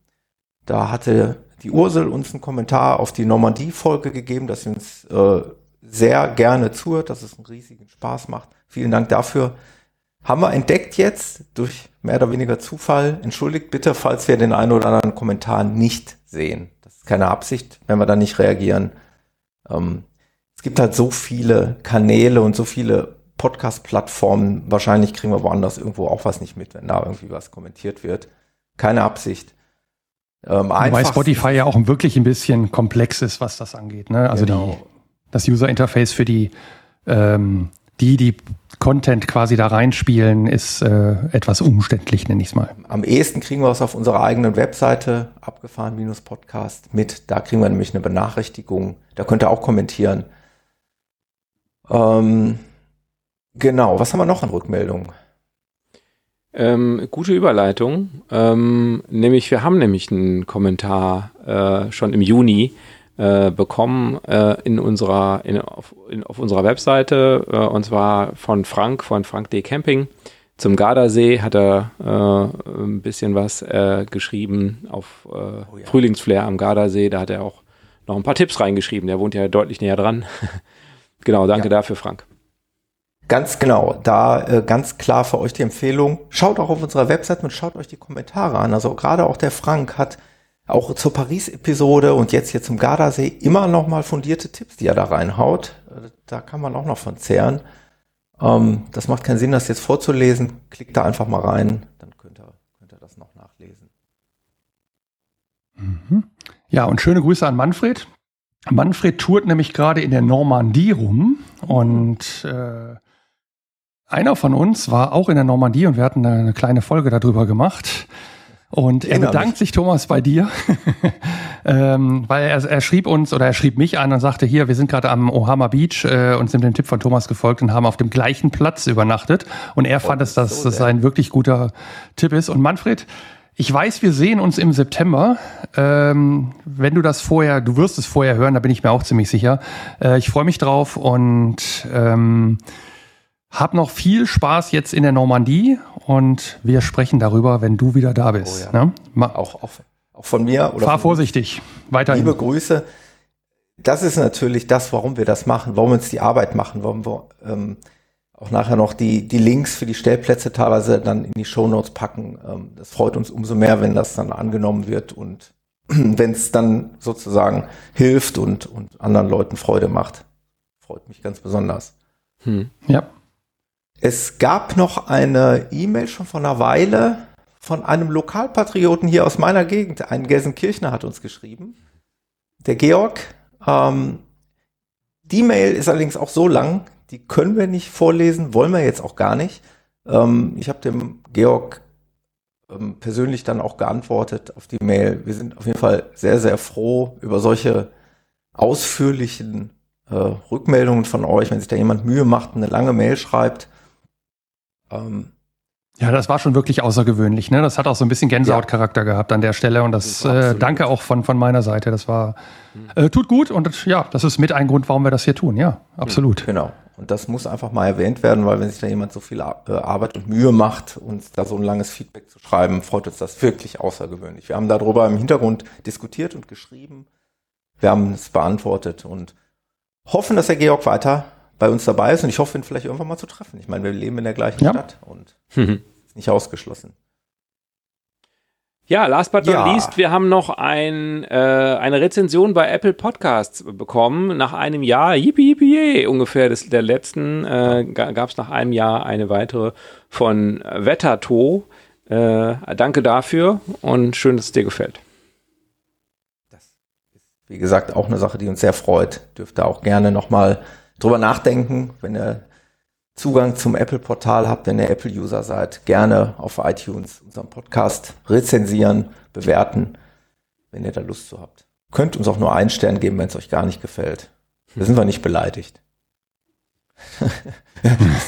da hatte die Ursel uns einen Kommentar auf die Normandie-Folge gegeben, dass sie uns äh, sehr gerne zuhört, dass es einen riesigen Spaß macht. Vielen Dank dafür. Haben wir entdeckt jetzt durch mehr oder weniger Zufall. Entschuldigt bitte, falls wir den einen oder anderen Kommentar nicht sehen. Das ist keine Absicht, wenn wir da nicht reagieren. Ähm, es gibt halt so viele Kanäle und so viele Podcast-Plattformen. Wahrscheinlich kriegen wir woanders irgendwo auch was nicht mit, wenn da irgendwie was kommentiert wird. Keine Absicht. Ähm, Wobei Spotify ja auch wirklich ein bisschen komplex ist, was das angeht. Ne? Also genau. die das User Interface für die, ähm, die, die Content quasi da reinspielen, ist äh, etwas umständlich, nenne ich es mal. Am ehesten kriegen wir es auf unserer eigenen Webseite, abgefahren-podcast, mit. Da kriegen wir nämlich eine Benachrichtigung. Da könnt ihr auch kommentieren. Ähm, genau, was haben wir noch an Rückmeldungen? Ähm, gute Überleitung. Ähm, nämlich, wir haben nämlich einen Kommentar äh, schon im Juni äh, bekommen äh, in unserer, in, auf, in, auf unserer Webseite äh, und zwar von Frank, von Frank D. Camping. Zum Gardasee hat er äh, ein bisschen was äh, geschrieben auf oh ja. Frühlingsflair am Gardasee. Da hat er auch noch ein paar Tipps reingeschrieben. Der wohnt ja deutlich näher dran. genau, danke ja. dafür, Frank. Ganz genau, da äh, ganz klar für euch die Empfehlung. Schaut auch auf unserer Website und schaut euch die Kommentare an. Also gerade auch der Frank hat auch zur Paris-Episode und jetzt hier zum Gardasee immer noch mal fundierte Tipps, die er da reinhaut. Da kann man auch noch von zehren. Ähm, das macht keinen Sinn, das jetzt vorzulesen. Klickt da einfach mal rein, dann könnt ihr, könnt ihr das noch nachlesen. Mhm. Ja, und schöne Grüße an Manfred. Manfred tourt nämlich gerade in der Normandie rum und äh, einer von uns war auch in der Normandie und wir hatten eine kleine Folge darüber gemacht. Und er bedankt sich, Thomas, bei dir, ähm, weil er, er schrieb uns oder er schrieb mich an und sagte, hier, wir sind gerade am Ohama Beach äh, und sind dem Tipp von Thomas gefolgt und haben auf dem gleichen Platz übernachtet. Und er oh, fand es, dass so das ein wirklich guter Tipp ist. Und Manfred, ich weiß, wir sehen uns im September. Ähm, wenn du das vorher, du wirst es vorher hören, da bin ich mir auch ziemlich sicher. Äh, ich freue mich drauf und ähm, hab noch viel Spaß jetzt in der Normandie und wir sprechen darüber, wenn du wieder da bist. Oh ja. ne? auch, auch, auch, von mir. Oder Fahr vorsichtig. Weiterhin. Liebe Grüße. Das ist natürlich das, warum wir das machen, warum wir uns die Arbeit machen, warum wir ähm, auch nachher noch die, die Links für die Stellplätze teilweise dann in die Shownotes packen. Ähm, das freut uns umso mehr, wenn das dann angenommen wird und wenn es dann sozusagen hilft und, und anderen Leuten Freude macht. Freut mich ganz besonders. Hm. Ja. Es gab noch eine E-Mail schon vor einer Weile von einem Lokalpatrioten hier aus meiner Gegend. Ein Gelsenkirchner hat uns geschrieben. Der Georg. Ähm, die Mail ist allerdings auch so lang, die können wir nicht vorlesen, wollen wir jetzt auch gar nicht. Ähm, ich habe dem Georg ähm, persönlich dann auch geantwortet auf die Mail. Wir sind auf jeden Fall sehr, sehr froh über solche ausführlichen äh, Rückmeldungen von euch, wenn sich da jemand Mühe macht, eine lange Mail schreibt. Ähm, ja, das war schon wirklich außergewöhnlich. Ne? Das hat auch so ein bisschen Gänsehautcharakter ja. gehabt an der Stelle. Und das, das äh, danke auch von, von meiner Seite. Das war äh, tut gut und ja, das ist mit ein Grund, warum wir das hier tun. Ja, absolut. Genau. Und das muss einfach mal erwähnt werden, weil wenn sich da jemand so viel äh, Arbeit und Mühe macht, uns da so ein langes Feedback zu schreiben, freut uns das wirklich außergewöhnlich. Wir haben darüber im Hintergrund diskutiert und geschrieben. Wir haben es beantwortet und hoffen, dass der Georg weiter bei uns dabei ist und ich hoffe, ihn vielleicht irgendwann mal zu treffen. Ich meine, wir leben in der gleichen ja. Stadt und ist nicht ausgeschlossen. Ja, last but not ja. least, wir haben noch ein, äh, eine Rezension bei Apple Podcasts bekommen. Nach einem Jahr, yippie, yippie, ungefähr des, der letzten, äh, gab es nach einem Jahr eine weitere von Wetterto. Äh, danke dafür und schön, dass es dir gefällt. Das ist, wie gesagt, auch eine Sache, die uns sehr freut. Dürft ihr auch gerne nochmal drüber nachdenken, wenn ihr Zugang zum Apple-Portal habt, wenn ihr Apple-User seid, gerne auf iTunes unseren Podcast rezensieren, bewerten, wenn ihr da Lust zu habt. Könnt uns auch nur einen Stern geben, wenn es euch gar nicht gefällt. Da sind wir nicht beleidigt.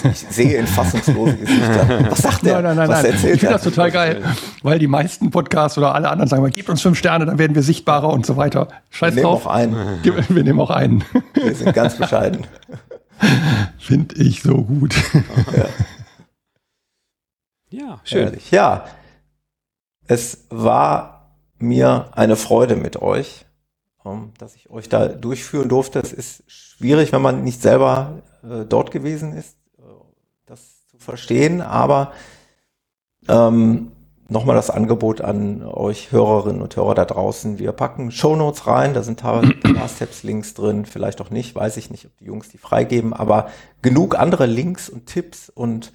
Ich sehe in fassungslose Gesichter. Was sagt der? Nein, nein, nein, Was nein. Ich finde das total geil, weil die meisten Podcasts oder alle anderen sagen, gebt uns fünf Sterne, dann werden wir sichtbarer und so weiter. Scheiß wir drauf. Nehmen auch einen. Wir nehmen auch einen. Wir sind ganz bescheiden. Finde ich so gut. Ja, ja schön. Ehrlich. Ja, es war mir eine Freude mit euch, ähm, dass ich euch da durchführen durfte. Es ist schwierig, wenn man nicht selber äh, dort gewesen ist, äh, das zu verstehen, aber ähm, nochmal das Angebot an euch Hörerinnen und Hörer da draußen. Wir packen Shownotes rein, da sind Steps-Links drin, vielleicht auch nicht, weiß ich nicht, ob die Jungs die freigeben, aber genug andere Links und Tipps und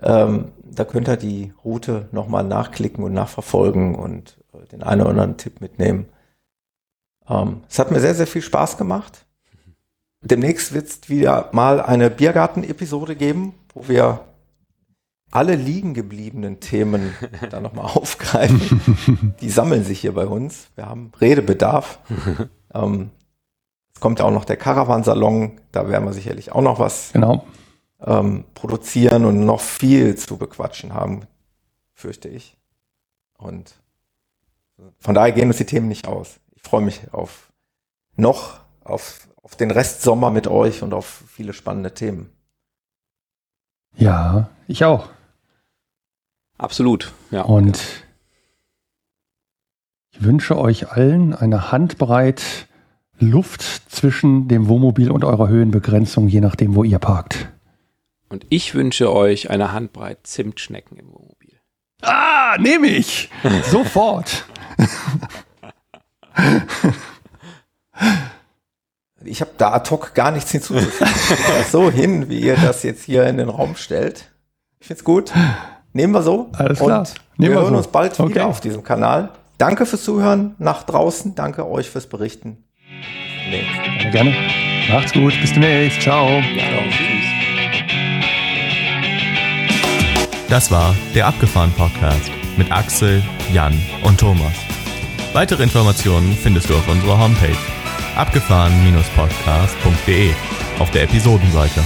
ähm, da könnt ihr die Route nochmal nachklicken und nachverfolgen und äh, den einen oder anderen Tipp mitnehmen. Ähm, es hat mir sehr, sehr viel Spaß gemacht. Demnächst wird es wieder mal eine Biergarten-Episode geben, wo wir alle liegen gebliebenen Themen da nochmal aufgreifen. Die sammeln sich hier bei uns. Wir haben Redebedarf. ähm, es kommt ja auch noch der Caravansalon. Da werden wir sicherlich auch noch was Genau. ähm, produzieren und noch viel zu bequatschen haben, fürchte ich. Und von daher gehen uns die Themen nicht aus. Ich freue mich auf noch auf, auf den Rest Sommer mit euch und auf viele spannende Themen. Ja, ich auch. Absolut, ja. Und ich wünsche euch allen eine Handbreit Luft zwischen dem Wohnmobil und eurer Höhenbegrenzung, je nachdem, wo ihr parkt. Und ich wünsche euch eine Handbreit Zimtschnecken im Wohnmobil. Ah, nehme ich! Sofort! Ich habe da ad hoc gar nichts hinzuzufügen. Ich das so hin, wie ihr das jetzt hier in den Raum stellt. Ich find's gut. Nehmen wir so. Alles klar. Und Nehmen wir wir hören so. uns bald Okay. wieder auf diesem Kanal. Danke fürs Zuhören nach draußen. Danke euch fürs Berichten. Nee. Gerne, gerne. Macht's gut. Bis demnächst. Ciao. Ja, tschüss. Das war der Abgefahren Podcast mit Axel, Jan und Thomas. Weitere Informationen findest du auf unserer Homepage abgefahren-podcast.de auf der Episodenseite.